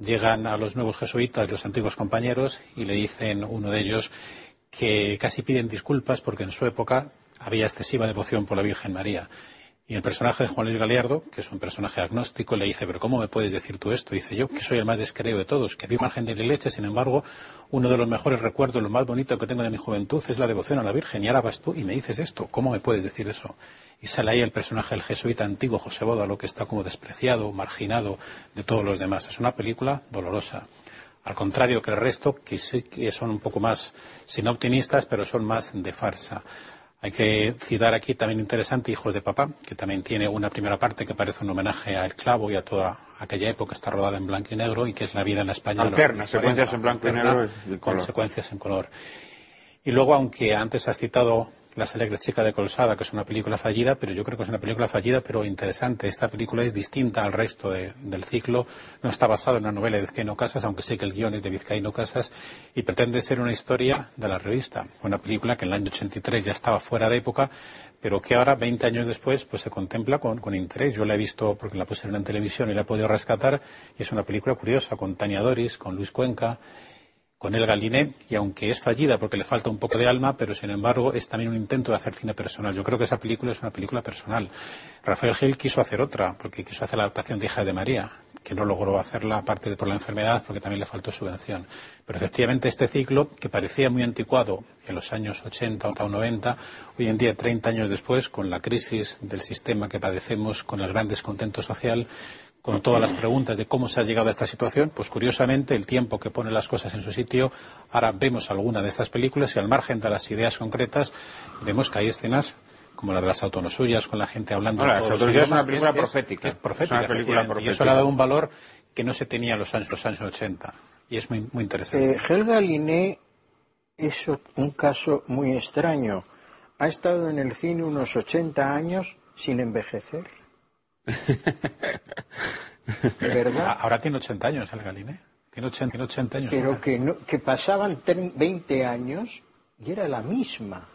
llegan a los nuevos jesuitas, los antiguos compañeros, y le dicen uno de ellos que casi piden disculpas porque en su época había excesiva devoción por la Virgen María. Y el personaje de Juan Luis Galeardo, que es un personaje agnóstico, le dice, pero ¿cómo me puedes decir tú esto? Dice yo, que soy el más descreo de todos, que vivo margen de iglesia, sin embargo, uno de los mejores recuerdos, lo más bonito que tengo de mi juventud es la devoción a la Virgen. Y ahora vas tú y me dices esto. ¿Cómo me puedes decir eso? Y sale ahí el personaje del jesuita antiguo, José Bódalo, que está como despreciado, marginado de todos los demás. Es una película dolorosa. Al contrario que el resto, que sí que son un poco más, sin optimistas, pero son más de farsa. Hay que citar aquí también interesante Hijos de Papá, que también tiene una primera parte que parece un homenaje a El Clavo y a toda aquella época, está rodada en blanco y negro y que es la vida en la España. Alterna, secuencias 40, en blanco y negro y con color. secuencias en color. Y luego, aunque antes has citado Las alegres chicas de Colsada, que es una película fallida, pero yo creo que es una película fallida, pero interesante. Esta película es distinta al resto de- del ciclo. No está basada en una novela de Vizcaíno Casas, aunque sé que el guion es de Vizcaíno Casas, y pretende ser una historia de la revista. Una película que en el año 83 ya estaba fuera de época, pero que ahora, 20 años después, pues se contempla con, con interés. Yo la he visto porque la pusieron en televisión y la he podido rescatar, y es una película curiosa, con Tania Doris, con Luis Cuenca, con El Galiné, y aunque es fallida porque le falta un poco de alma, pero sin embargo es también un intento de hacer cine personal. Yo creo que esa película es una película personal. Rafael Gil quiso hacer otra, porque quiso hacer la adaptación de Hija de María, que no logró hacerla, aparte de por la enfermedad, porque también le faltó subvención. Pero efectivamente este ciclo, que parecía muy anticuado en los años 80 o 90, hoy en día, 30 años después, con la crisis del sistema que padecemos, con el gran descontento social, con todas las preguntas de cómo se ha llegado a esta situación, pues curiosamente el tiempo que pone las cosas en su sitio, ahora vemos alguna de estas películas y al margen de las ideas concretas, vemos que hay escenas como la de las autonosuyas, con la gente hablando. Todos los Autonosuyas es una película es- profética. es Es profética, una película efectivamente, Y eso profética. le ha dado un valor que no se tenía en los años, los años 80. Y es muy, muy interesante. Eh, Helga Liné es un caso muy extraño. Ha estado en el cine unos 80 años sin envejecer. Ah, Ahora tiene 80 años el Galiné. Tiene 80, tiene 80 años. Pero ahora. que, no- que pasaban tre- 20 años y era la misma.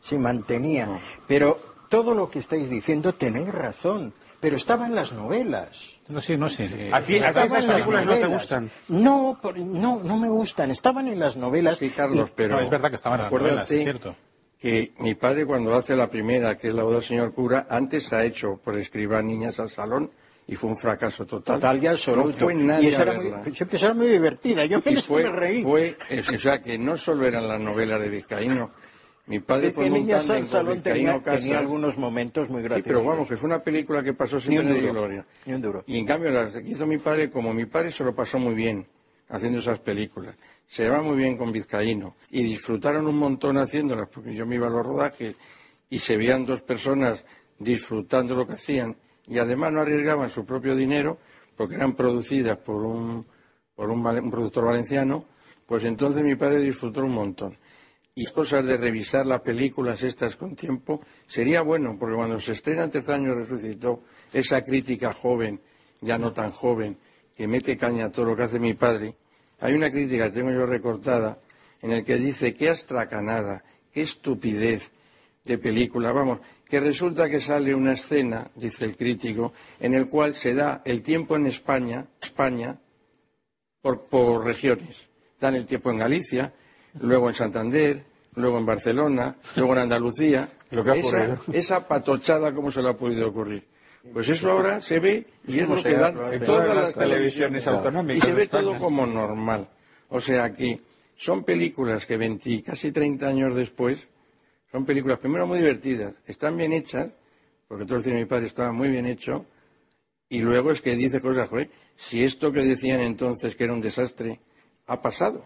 Se mantenía. Pero todo lo que estáis diciendo tenéis razón. Pero estaba en las novelas. No, sí, no, sí. sí. A ti- esas películas no te gustan. No, por- no, no me gustan. Estaban en las novelas. Sí, Carlos, pero... No, es verdad que estaban en las novelas, es cierto. Que mi padre cuando hace la primera, que es la boda del señor cura, antes ha hecho por escribir niñas al salón y fue un fracaso total. Total y absoluto. No fue nadie y esa a era muy, era muy divertida. Yo Y fue, me reí. fue- es- o sea, que no solo eran las novelas de Vizcaíno. Mi padre fue montando al Salón tenía, tenía algunos momentos muy Sí, graciosos. pero vamos, que fue una película que pasó sin Ni un gloria. Ni un duro. Y en cambio, las que hizo mi padre, como mi padre se lo pasó muy bien haciendo esas películas. Se llevaba muy bien con Vizcaíno. Y disfrutaron un montón haciéndolas, porque yo me iba a los rodajes y se veían dos personas disfrutando lo que hacían. Y además no arriesgaban su propio dinero, porque eran producidas por un, por un productor valenciano. Pues entonces mi padre disfrutó un montón. y cosas de revisar las películas estas con tiempo, sería bueno, porque cuando se estrena el tercer año resucitó esa crítica joven, ya no tan joven, que mete caña a todo lo que hace mi padre, hay una crítica que tengo yo recortada en el que dice qué astracanada, qué estupidez de película, vamos, que resulta que sale una escena, dice el crítico, en el cual se da el tiempo en España, España, por, por regiones. Dan el tiempo en Galicia, luego en Santander, luego en Barcelona, luego en Andalucía. Lo que ha esa, esa patochada, ¿cómo se le ha podido ocurrir? Pues eso ahora se ve y es ¿Cómo lo se que dan hace? todas las televisiones autonómicas Y se ve todo como normal. O sea que son películas que 20, casi 30 años después, son películas primero muy divertidas, están bien hechas, porque todo el cine de mi padre estaba muy bien hecho, y luego es que dice cosas, joder, si esto que decían entonces que era un desastre ha pasado.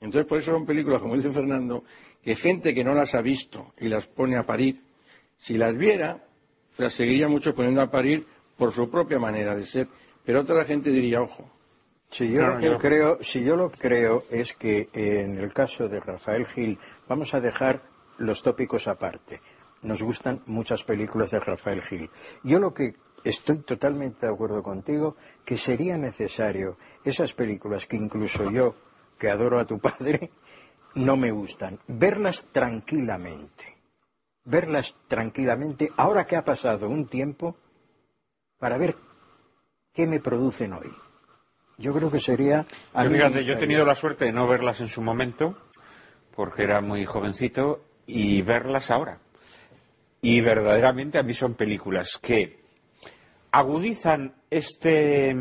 Entonces, por eso son películas, como dice Fernando, que gente que no las ha visto y las pone a parir, si las viera, las seguiría mucho poniendo a parir por su propia manera de ser. Pero otra gente diría, ojo, Si yo No, no, creo, si yo lo creo es que eh, en el caso de Rafael Gil vamos a dejar los tópicos aparte. Nos gustan muchas películas de Rafael Gil. Yo lo que estoy totalmente de acuerdo contigo que sería necesario esas películas que incluso yo, que adoro a tu padre, no me gustan, verlas tranquilamente. Verlas tranquilamente, ahora que ha pasado un tiempo, para ver qué me producen hoy. Yo creo que sería. Yo, fíjate, yo he tenido la suerte de no verlas en su momento, porque era muy jovencito, y verlas ahora. Y verdaderamente a mí son películas que agudizan este,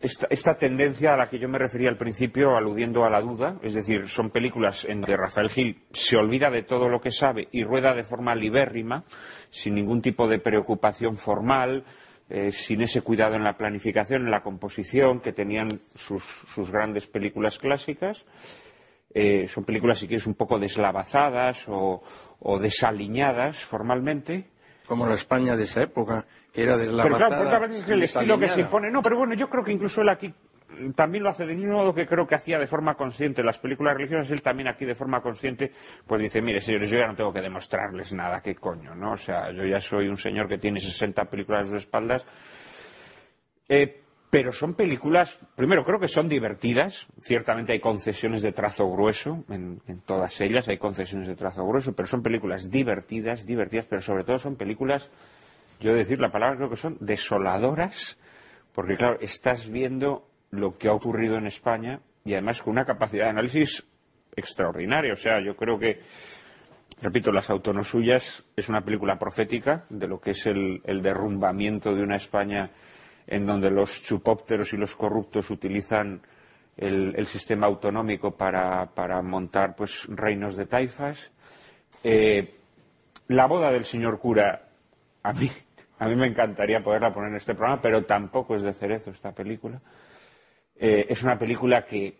esta, esta tendencia a la que yo me refería al principio, aludiendo a la duda. Es decir, son películas en donde Rafael Gil se olvida de todo lo que sabe y rueda de forma libérrima, sin ningún tipo de preocupación formal, eh, sin ese cuidado en la planificación, en la composición que tenían sus, grandes películas clásicas. Eh, son películas, si quieres, un poco deslavazadas o, o desaliñadas formalmente. como la España de esa época, era Pero claro, deslavazada. porque a veces es el estilo que se impone. No, pero bueno, yo creo que incluso él aquí también lo hace del mismo modo que creo que hacía de forma consciente las películas religiosas, él también aquí de forma consciente, pues dice, mire, señores, yo ya no tengo que demostrarles nada, qué coño, ¿no? O sea, yo ya soy un señor que tiene 60 películas a sus espaldas. Eh, pero son películas, primero creo que son divertidas, ciertamente hay concesiones de trazo grueso, en, en todas ellas hay concesiones de trazo grueso, pero son películas divertidas, divertidas, pero sobre todo son películas, yo decir la palabra creo que son desoladoras, porque claro, estás viendo lo que ha ocurrido en España y además con una capacidad de análisis extraordinaria, o sea, yo creo que repito, Las autonosuyas es una película profética de lo que es el, derrumbamiento de una España en donde los chupópteros y los corruptos utilizan el, el sistema autonómico para, para montar pues reinos de taifas. Eh, la boda del señor cura, a mí, a mí me encantaría poderla poner en este programa, pero tampoco es de cerezo esta película. Eh, es una película que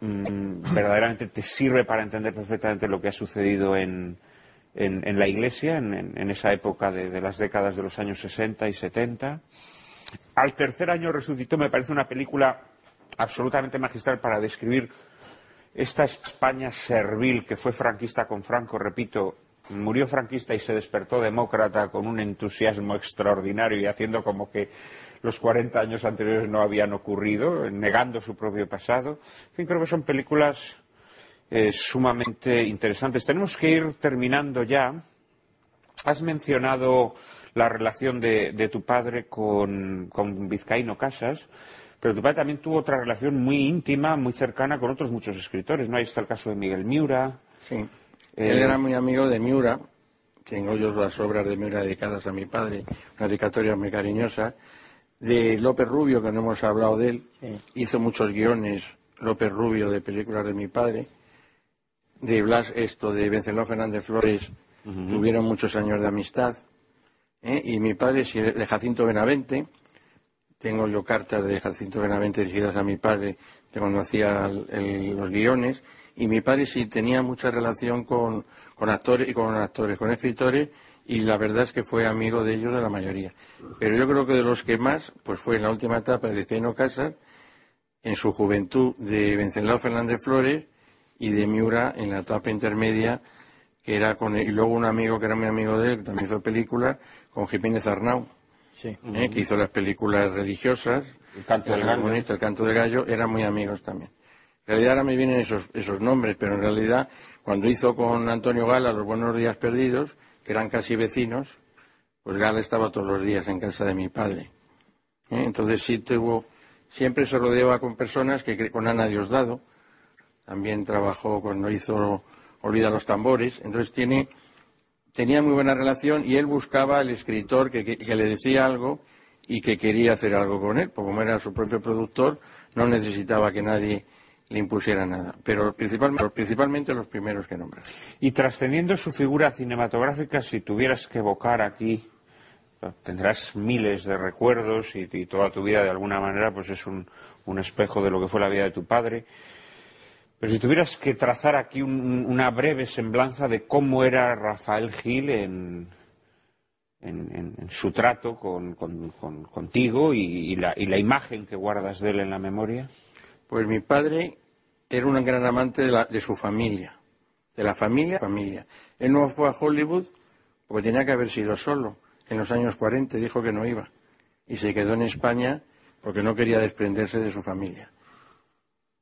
mm, verdaderamente te sirve para entender perfectamente lo que ha sucedido en, la Iglesia, en, esa época de, de las décadas de los años 60 y 70. Al tercer año resucitó me parece una película absolutamente magistral para describir esta España servil que fue franquista con Franco, repito, murió franquista y se despertó demócrata con un entusiasmo extraordinario y haciendo como que los 40 años anteriores no habían ocurrido, negando su propio pasado. En fin, creo que son películas eh, sumamente interesantes. Tenemos que ir terminando ya. Has mencionado la relación de, de tu padre con, con Vizcaíno Casas, pero tu padre también tuvo otra relación muy íntima, muy cercana con otros muchos escritores, ¿no? Ahí está el caso de Miguel Miura. Eh, Él era muy amigo de Miura, tengo yo las obras de Miura dedicadas a mi padre, una dedicatoria muy cariñosa, de López Rubio, que no hemos hablado de él, hizo muchos guiones, López Rubio, de películas de mi padre, de Blas, esto, de Venceló Fernández Flores, tuvieron muchos años de amistad, ¿eh? y mi padre, de Jacinto Benavente, tengo yo cartas de Jacinto Benavente dirigidas a mi padre de cuando hacía el- los guiones y mi padre sí tenía mucha relación con, con actores y con actores, con escritores y la verdad es que fue amigo de ellos de la mayoría. Pero yo creo que de los que más, pues fue en la última etapa de Vizcaíno Casas, en su juventud de Venceslao Fernández Flores y de Miura en la etapa intermedia, que era con y luego un amigo que era mi amigo de él, que también hizo películas, con Jiménez Arnau, ¿eh? que hizo las películas religiosas, El canto del el gallo. el canto del gallo, eran muy amigos también. En realidad ahora me vienen esos, esos nombres, pero en realidad cuando hizo con Antonio Gala Los Buenos Días Perdidos, que eran casi vecinos, pues Gala estaba todos los días en casa de mi padre. ¿eh? Entonces sí tuvo, siempre se rodeaba con personas que con Ana Diosdado, también trabajó cuando hizo Olvida los tambores, entonces tiene, tenía muy buena relación y él buscaba al escritor que le decía algo y que quería hacer algo con él, porque como era su propio productor, no necesitaba que nadie le impusiera nada, pero principalmente, los primeros que nombras. Y trascendiendo su figura cinematográfica, si tuvieras que evocar aquí, tendrás miles de recuerdos y, toda tu vida de alguna manera pues es un, un espejo de lo que fue la vida de tu padre. Pero si tuvieras que trazar aquí un- una breve semblanza de cómo era Rafael Gil en, en- su trato con, con- con- contigo y la, y la imagen que guardas de él en la memoria. Pues mi padre era un gran amante de, la- de su familia, de la familia, familia. Él no fue a Hollywood porque tenía que haber sido solo. En los años 40 dijo que no iba. Y se quedó en España porque no quería desprenderse de su familia.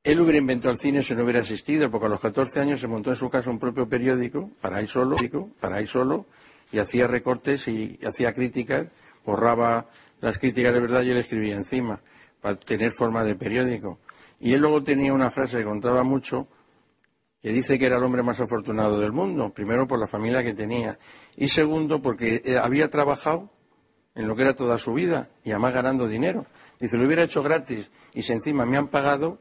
Él hubiera inventado el cine si no hubiera asistido, porque a los 14 años se montó en su casa un propio periódico, para él solo, para solo, y hacía recortes y hacía críticas, borraba las críticas de verdad y él escribía encima, para tener forma de periódico. Y él luego tenía una frase que contaba mucho, que dice que era el hombre más afortunado del mundo, primero por la familia que tenía, y segundo porque eh, había trabajado en lo que era toda su vida y además ganando dinero. Dice, lo hubiera hecho gratis y si encima me han pagado,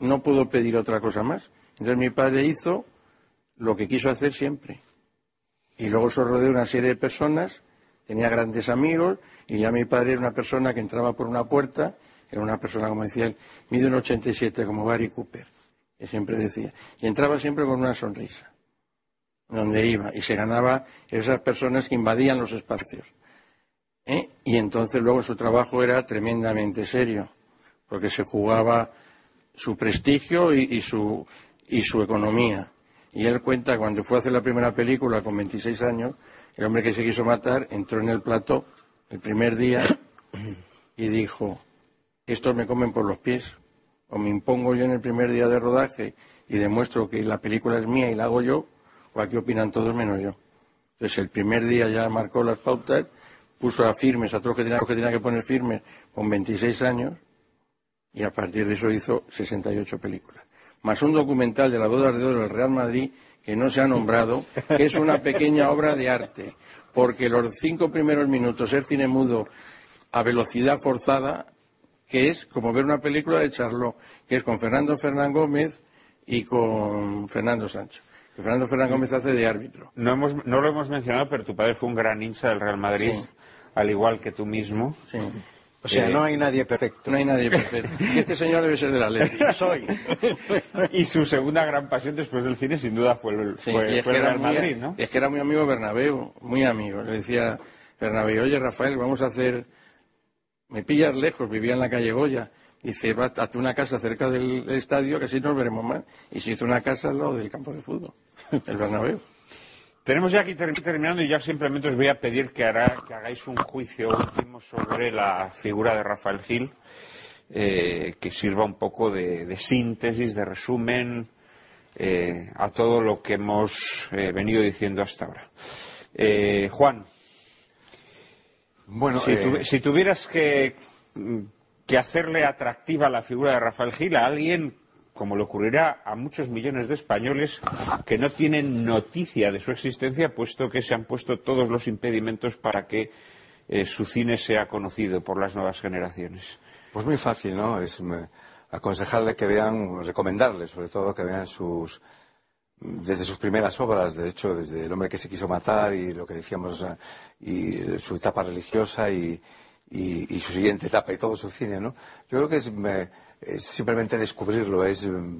no puedo pedir otra cosa más. Entonces mi padre hizo lo que quiso hacer siempre. Y luego se rodeó de una serie de personas, tenía grandes amigos, y ya mi padre era una persona que entraba por una puerta, era una persona, como decía él, mide un 87 como Gary Cooper, que siempre decía, y entraba siempre con una sonrisa, donde iba, y se ganaba esas personas que invadían los espacios. ¿eh? Y entonces luego su trabajo era tremendamente serio, porque se jugaba su prestigio y, su, y su economía. Y él cuenta cuando fue a hacer la primera película con 26 años, el hombre que se quiso matar entró en el plató el primer día y dijo, estos me comen por los pies, o me impongo yo en el primer día de rodaje y demuestro que la película es mía y la hago yo, o aquí opinan todos menos yo. Entonces el primer día ya marcó las pautas, puso a firmes, a todos que que, tenía que poner firmes con 26 años, y a partir de eso hizo 68 películas. Más un documental de la boda de oro del Real Madrid que no se ha nombrado, que es una pequeña obra de arte, porque los cinco primeros minutos es cine mudo a velocidad forzada, que es como ver una película de Charlot, que es con Fernando Fernán Gómez y con Fernando Sancho. Que Fernando Fernán Gómez hace de árbitro. No, hemos, no lo hemos mencionado, pero tu padre fue un gran hincha del Real Madrid, Sí. al igual que tú mismo. Sí. O sea, Eh, no hay nadie perfecto. No hay nadie perfecto. Y este señor debe ser de la ley. Soy. Y su segunda gran pasión después del cine, sin duda, fue el, Sí, fue- el Real muy- Madrid, ¿no? Es que era muy amigo Bernabéu, muy amigo. Le decía Bernabéu, oye Rafael, vamos a hacer, me pillas lejos, vivía en la calle Goya. Dice, va, hazte una casa cerca del estadio, que así nos veremos más. Y se hizo una casa al lado del campo de fútbol, el Bernabéu. Tenemos ya aquí ter- terminando y ya simplemente os voy a pedir que, que hagáis un juicio último sobre la figura de Rafael Gil, eh, que sirva un poco de, de síntesis, de resumen eh, a todo lo que hemos eh, venido diciendo hasta ahora. Eh, Juan, Bueno, si, eh, si tuvieras que, mm, que hacerle atractiva la figura de Rafael Gil a alguien, como le ocurrirá a muchos millones de españoles que no tienen noticia de su existencia, puesto que se han puesto todos los impedimentos para que eh, su cine sea conocido por las nuevas generaciones. Pues muy fácil, ¿no? Es me- aconsejarle que vean, recomendarle sobre todo que vean sus, desde sus primeras obras, de hecho, desde El hombre que se quiso matar y lo que decíamos, y su etapa religiosa y, y- su siguiente etapa y todo su cine, ¿no? Yo creo que es, es simplemente descubrirlo, es mm,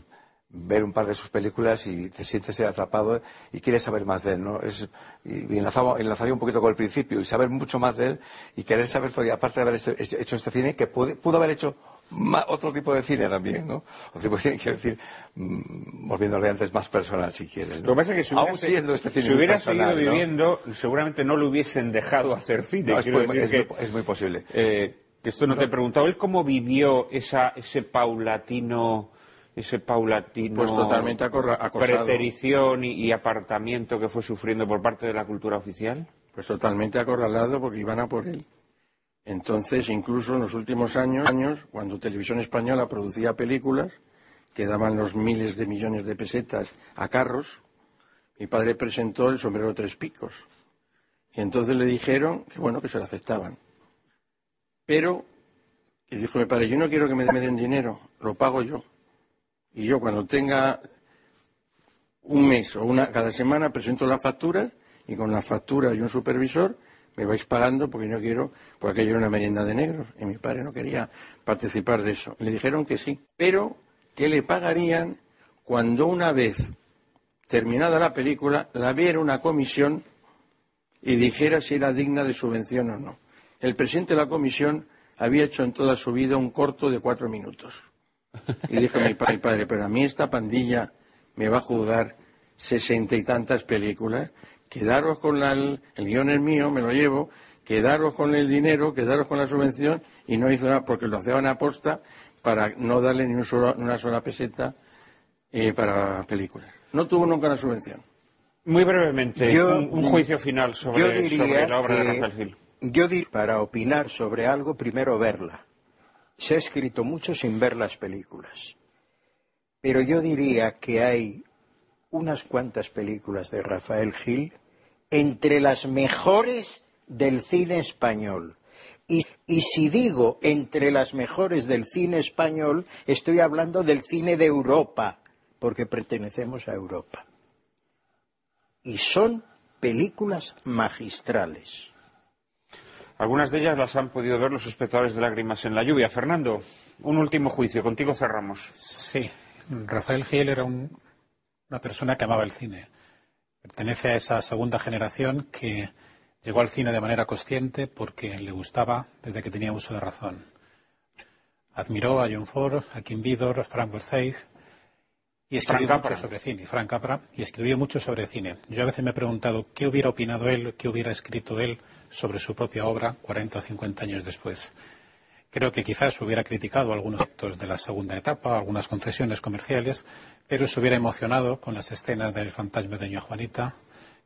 ver un par de sus películas y te sientes atrapado y quieres saber más de él, ¿no? Es, y enlazaba- enlazaría un poquito con el principio y saber mucho más de él y querer saber, todavía, aparte de haber este- hecho este cine, que pudo haber hecho otro tipo de cine también, ¿no? Otro tipo de cine, quiero decir, mm, volviéndole antes más personal, si quieres. Lo que pasa es que si hubiera, siendo este cine si hubiera seguido viviendo, seguramente no le hubiesen dejado hacer cine. es, muy, es, muy, posible. Eh, esto no, te he preguntado. ¿Él cómo vivió esa, ese paulatino ese paulatino pues totalmente preterición y, apartamiento que fue sufriendo por parte de la cultura oficial? Pues totalmente acorralado porque iban a por él. Entonces, incluso en los últimos años, años, cuando Televisión Española producía películas que daban los miles de millones de pesetas a carros, mi padre presentó el sombrero tres picos. Y entonces le dijeron que bueno, que se lo aceptaban. Pero, y dijo mi padre, yo no quiero que me den dinero, lo pago yo. Y yo cuando tenga un mes o una cada semana presento la factura y con la factura y un supervisor me vais pagando porque no quiero, porque aquello era una merienda de negros y mi padre no quería participar de eso. Le dijeron que sí, pero que le pagarían cuando una vez terminada la película la viera una comisión y dijera si era digna de subvención o no. El presidente de la comisión había hecho en toda su vida un corto de cuatro minutos. Y dijo mi padre, pero a mí esta pandilla me va a juzgar sesenta y tantas películas, quedaros con el guion es mío, me lo llevo, quedaros con el dinero, quedaros con la subvención, y no hizo nada, porque lo hacían a posta para no darle ni una sola peseta eh, para películas. No tuvo nunca la subvención. Muy brevemente, un, juicio final sobre, la obra de Rafael Gil. Yo diría, para opinar sobre algo, primero verla se ha escrito mucho sin ver las películas. Pero yo diría que hay unas cuantas películas de Rafael Gil entre las mejores del cine español. Y, si digo entre las mejores del cine español, estoy hablando del cine de Europa, porque pertenecemos a Europa. Y son películas magistrales. Algunas de ellas las han podido ver los espectadores de Lágrimas en la Lluvia. Fernando, un último juicio. Contigo cerramos. Sí, Rafael Gil era una persona que amaba el cine. Pertenece a esa segunda generación que llegó al cine de manera consciente porque le gustaba desde que tenía uso de razón. Admiró a John Ford, a Kim Vidor, a Frank Wertheim y escribió mucho sobre cine, Frank Capra, y escribió mucho sobre cine. Yo a veces me he preguntado qué hubiera opinado él, qué hubiera escrito él sobre su propia obra 40 o 50 años después. Creo que quizás hubiera criticado algunos aspectos de la segunda etapa, algunas concesiones comerciales, pero se hubiera emocionado con las escenas del fantasma de Doña Juanita,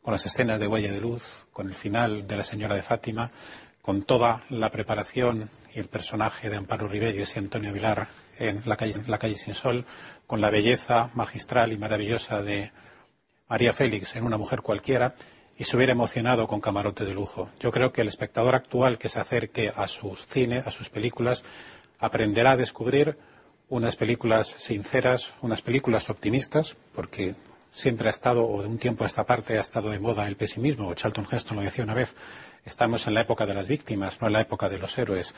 con las escenas de Huella de Luz, con el final de La Señora de Fátima, con toda la preparación y el personaje de Amparo Ribelles y Antonio Vilar en la calle Sin Sol, con la belleza magistral y maravillosa de María Félix en Una mujer cualquiera, y se hubiera emocionado con camarote de lujo. Yo creo que el espectador actual que se acerque a sus cines, a sus películas, aprenderá a descubrir unas películas sinceras, unas películas optimistas, porque siempre ha estado, o de un tiempo a esta parte, ha estado de moda el pesimismo. Charlton Heston lo decía una vez, estamos en la época de las víctimas, no en la época de los héroes.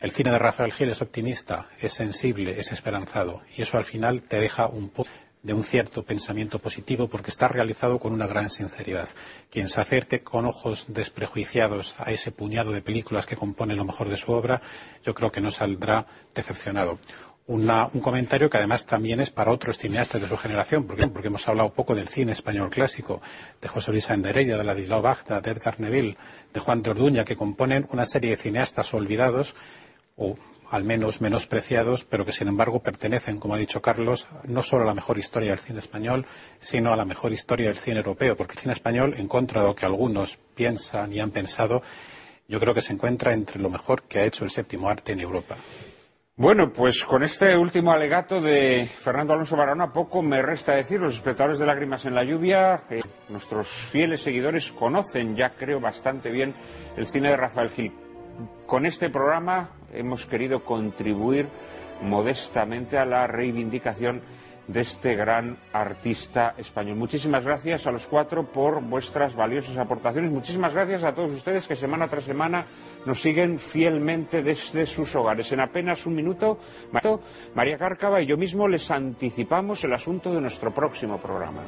El cine de Rafael Gil es optimista, es sensible, es esperanzado, y eso al final te deja un poco de un cierto pensamiento positivo porque está realizado con una gran sinceridad. Quien se acerque con ojos desprejuiciados a ese puñado de películas que componen lo mejor de su obra, yo creo que no saldrá decepcionado. un comentario que además también es para otros cineastas de su generación, porque, hemos hablado poco del cine español clásico, de José Luis Endereya, de Ladislao Bagda, de Edgar Neville, de Juan de Orduña, que componen una serie de cineastas olvidados o al menos menospreciados, pero que sin embargo pertenecen, como ha dicho Carlos, no solo a la mejor historia del cine español, sino a la mejor historia del cine europeo, porque el cine español, en contra de lo que algunos piensan y han pensado, yo creo que se encuentra entre lo mejor que ha hecho el séptimo arte en Europa. Bueno, pues con este último alegato de Fernando Alonso Barona, poco me resta decir. Los espectadores de Lágrimas en la Lluvia, eh, nuestros fieles seguidores, conocen ya, creo, bastante bien el cine de Rafael Gil. Con este programa hemos querido contribuir modestamente a la reivindicación de este gran artista español. Muchísimas gracias a los cuatro por vuestras valiosas aportaciones. Muchísimas gracias a todos ustedes que semana tras semana nos siguen fielmente desde sus hogares. En apenas un minuto, María Cárcava y yo mismo les anticipamos el asunto de nuestro próximo programa.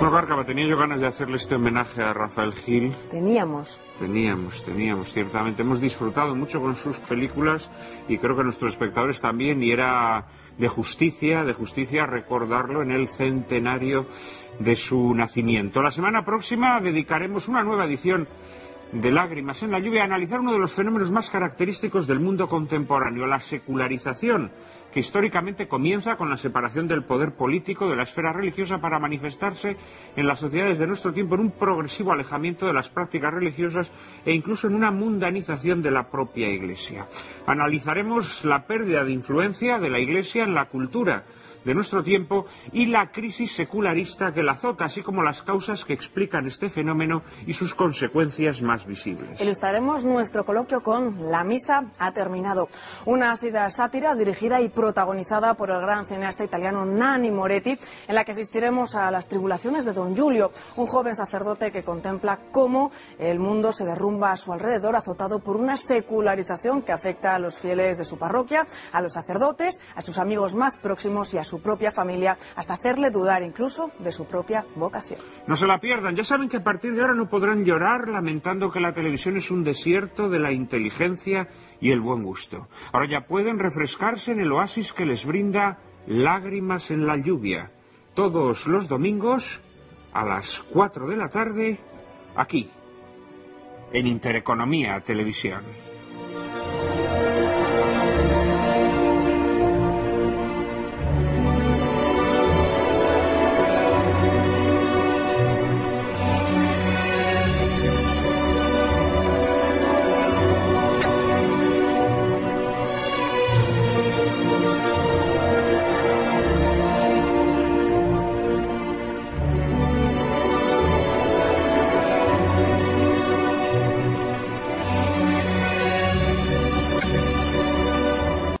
Bueno, Cárcava, tenía yo ganas de hacerle este homenaje a Rafael Gil. Teníamos. Teníamos, teníamos, ciertamente. Hemos disfrutado mucho con sus películas y creo que nuestros espectadores también, y era de justicia, de justicia recordarlo en el centenario de su nacimiento. La semana próxima dedicaremos una nueva edición de Lágrimas en la lluvia a analizar uno de los fenómenos más característicos del mundo contemporáneo, la secularización que históricamente comienza con la separación del poder político de la esfera religiosa para manifestarse en las sociedades de nuestro tiempo en un progresivo alejamiento de las prácticas religiosas e incluso en una mundanización de la propia Iglesia. Analizaremos la pérdida de influencia de la Iglesia en la cultura de nuestro tiempo y la crisis secularista que la azota, así como las causas que explican este fenómeno y sus consecuencias más visibles. Ilustraremos nuestro coloquio con La misa ha terminado, una ácida sátira dirigida y protagonizada por el gran cineasta italiano Nanni Moretti, en la que asistiremos a las tribulaciones de Don Giulio, un joven sacerdote que contempla cómo el mundo se derrumba a su alrededor, azotado por una secularización que afecta a los fieles de su parroquia, a los sacerdotes, a sus amigos más próximos y a su propia familia hasta hacerle dudar incluso de su propia vocación. No se la pierdan, ya saben que a partir de ahora no podrán llorar lamentando que la televisión es un desierto de la inteligencia y el buen gusto. Ahora ya pueden refrescarse en el oasis que les brinda lágrimas en la lluvia. Todos los domingos a las 4 de la tarde, aquí, en Intereconomía Televisión.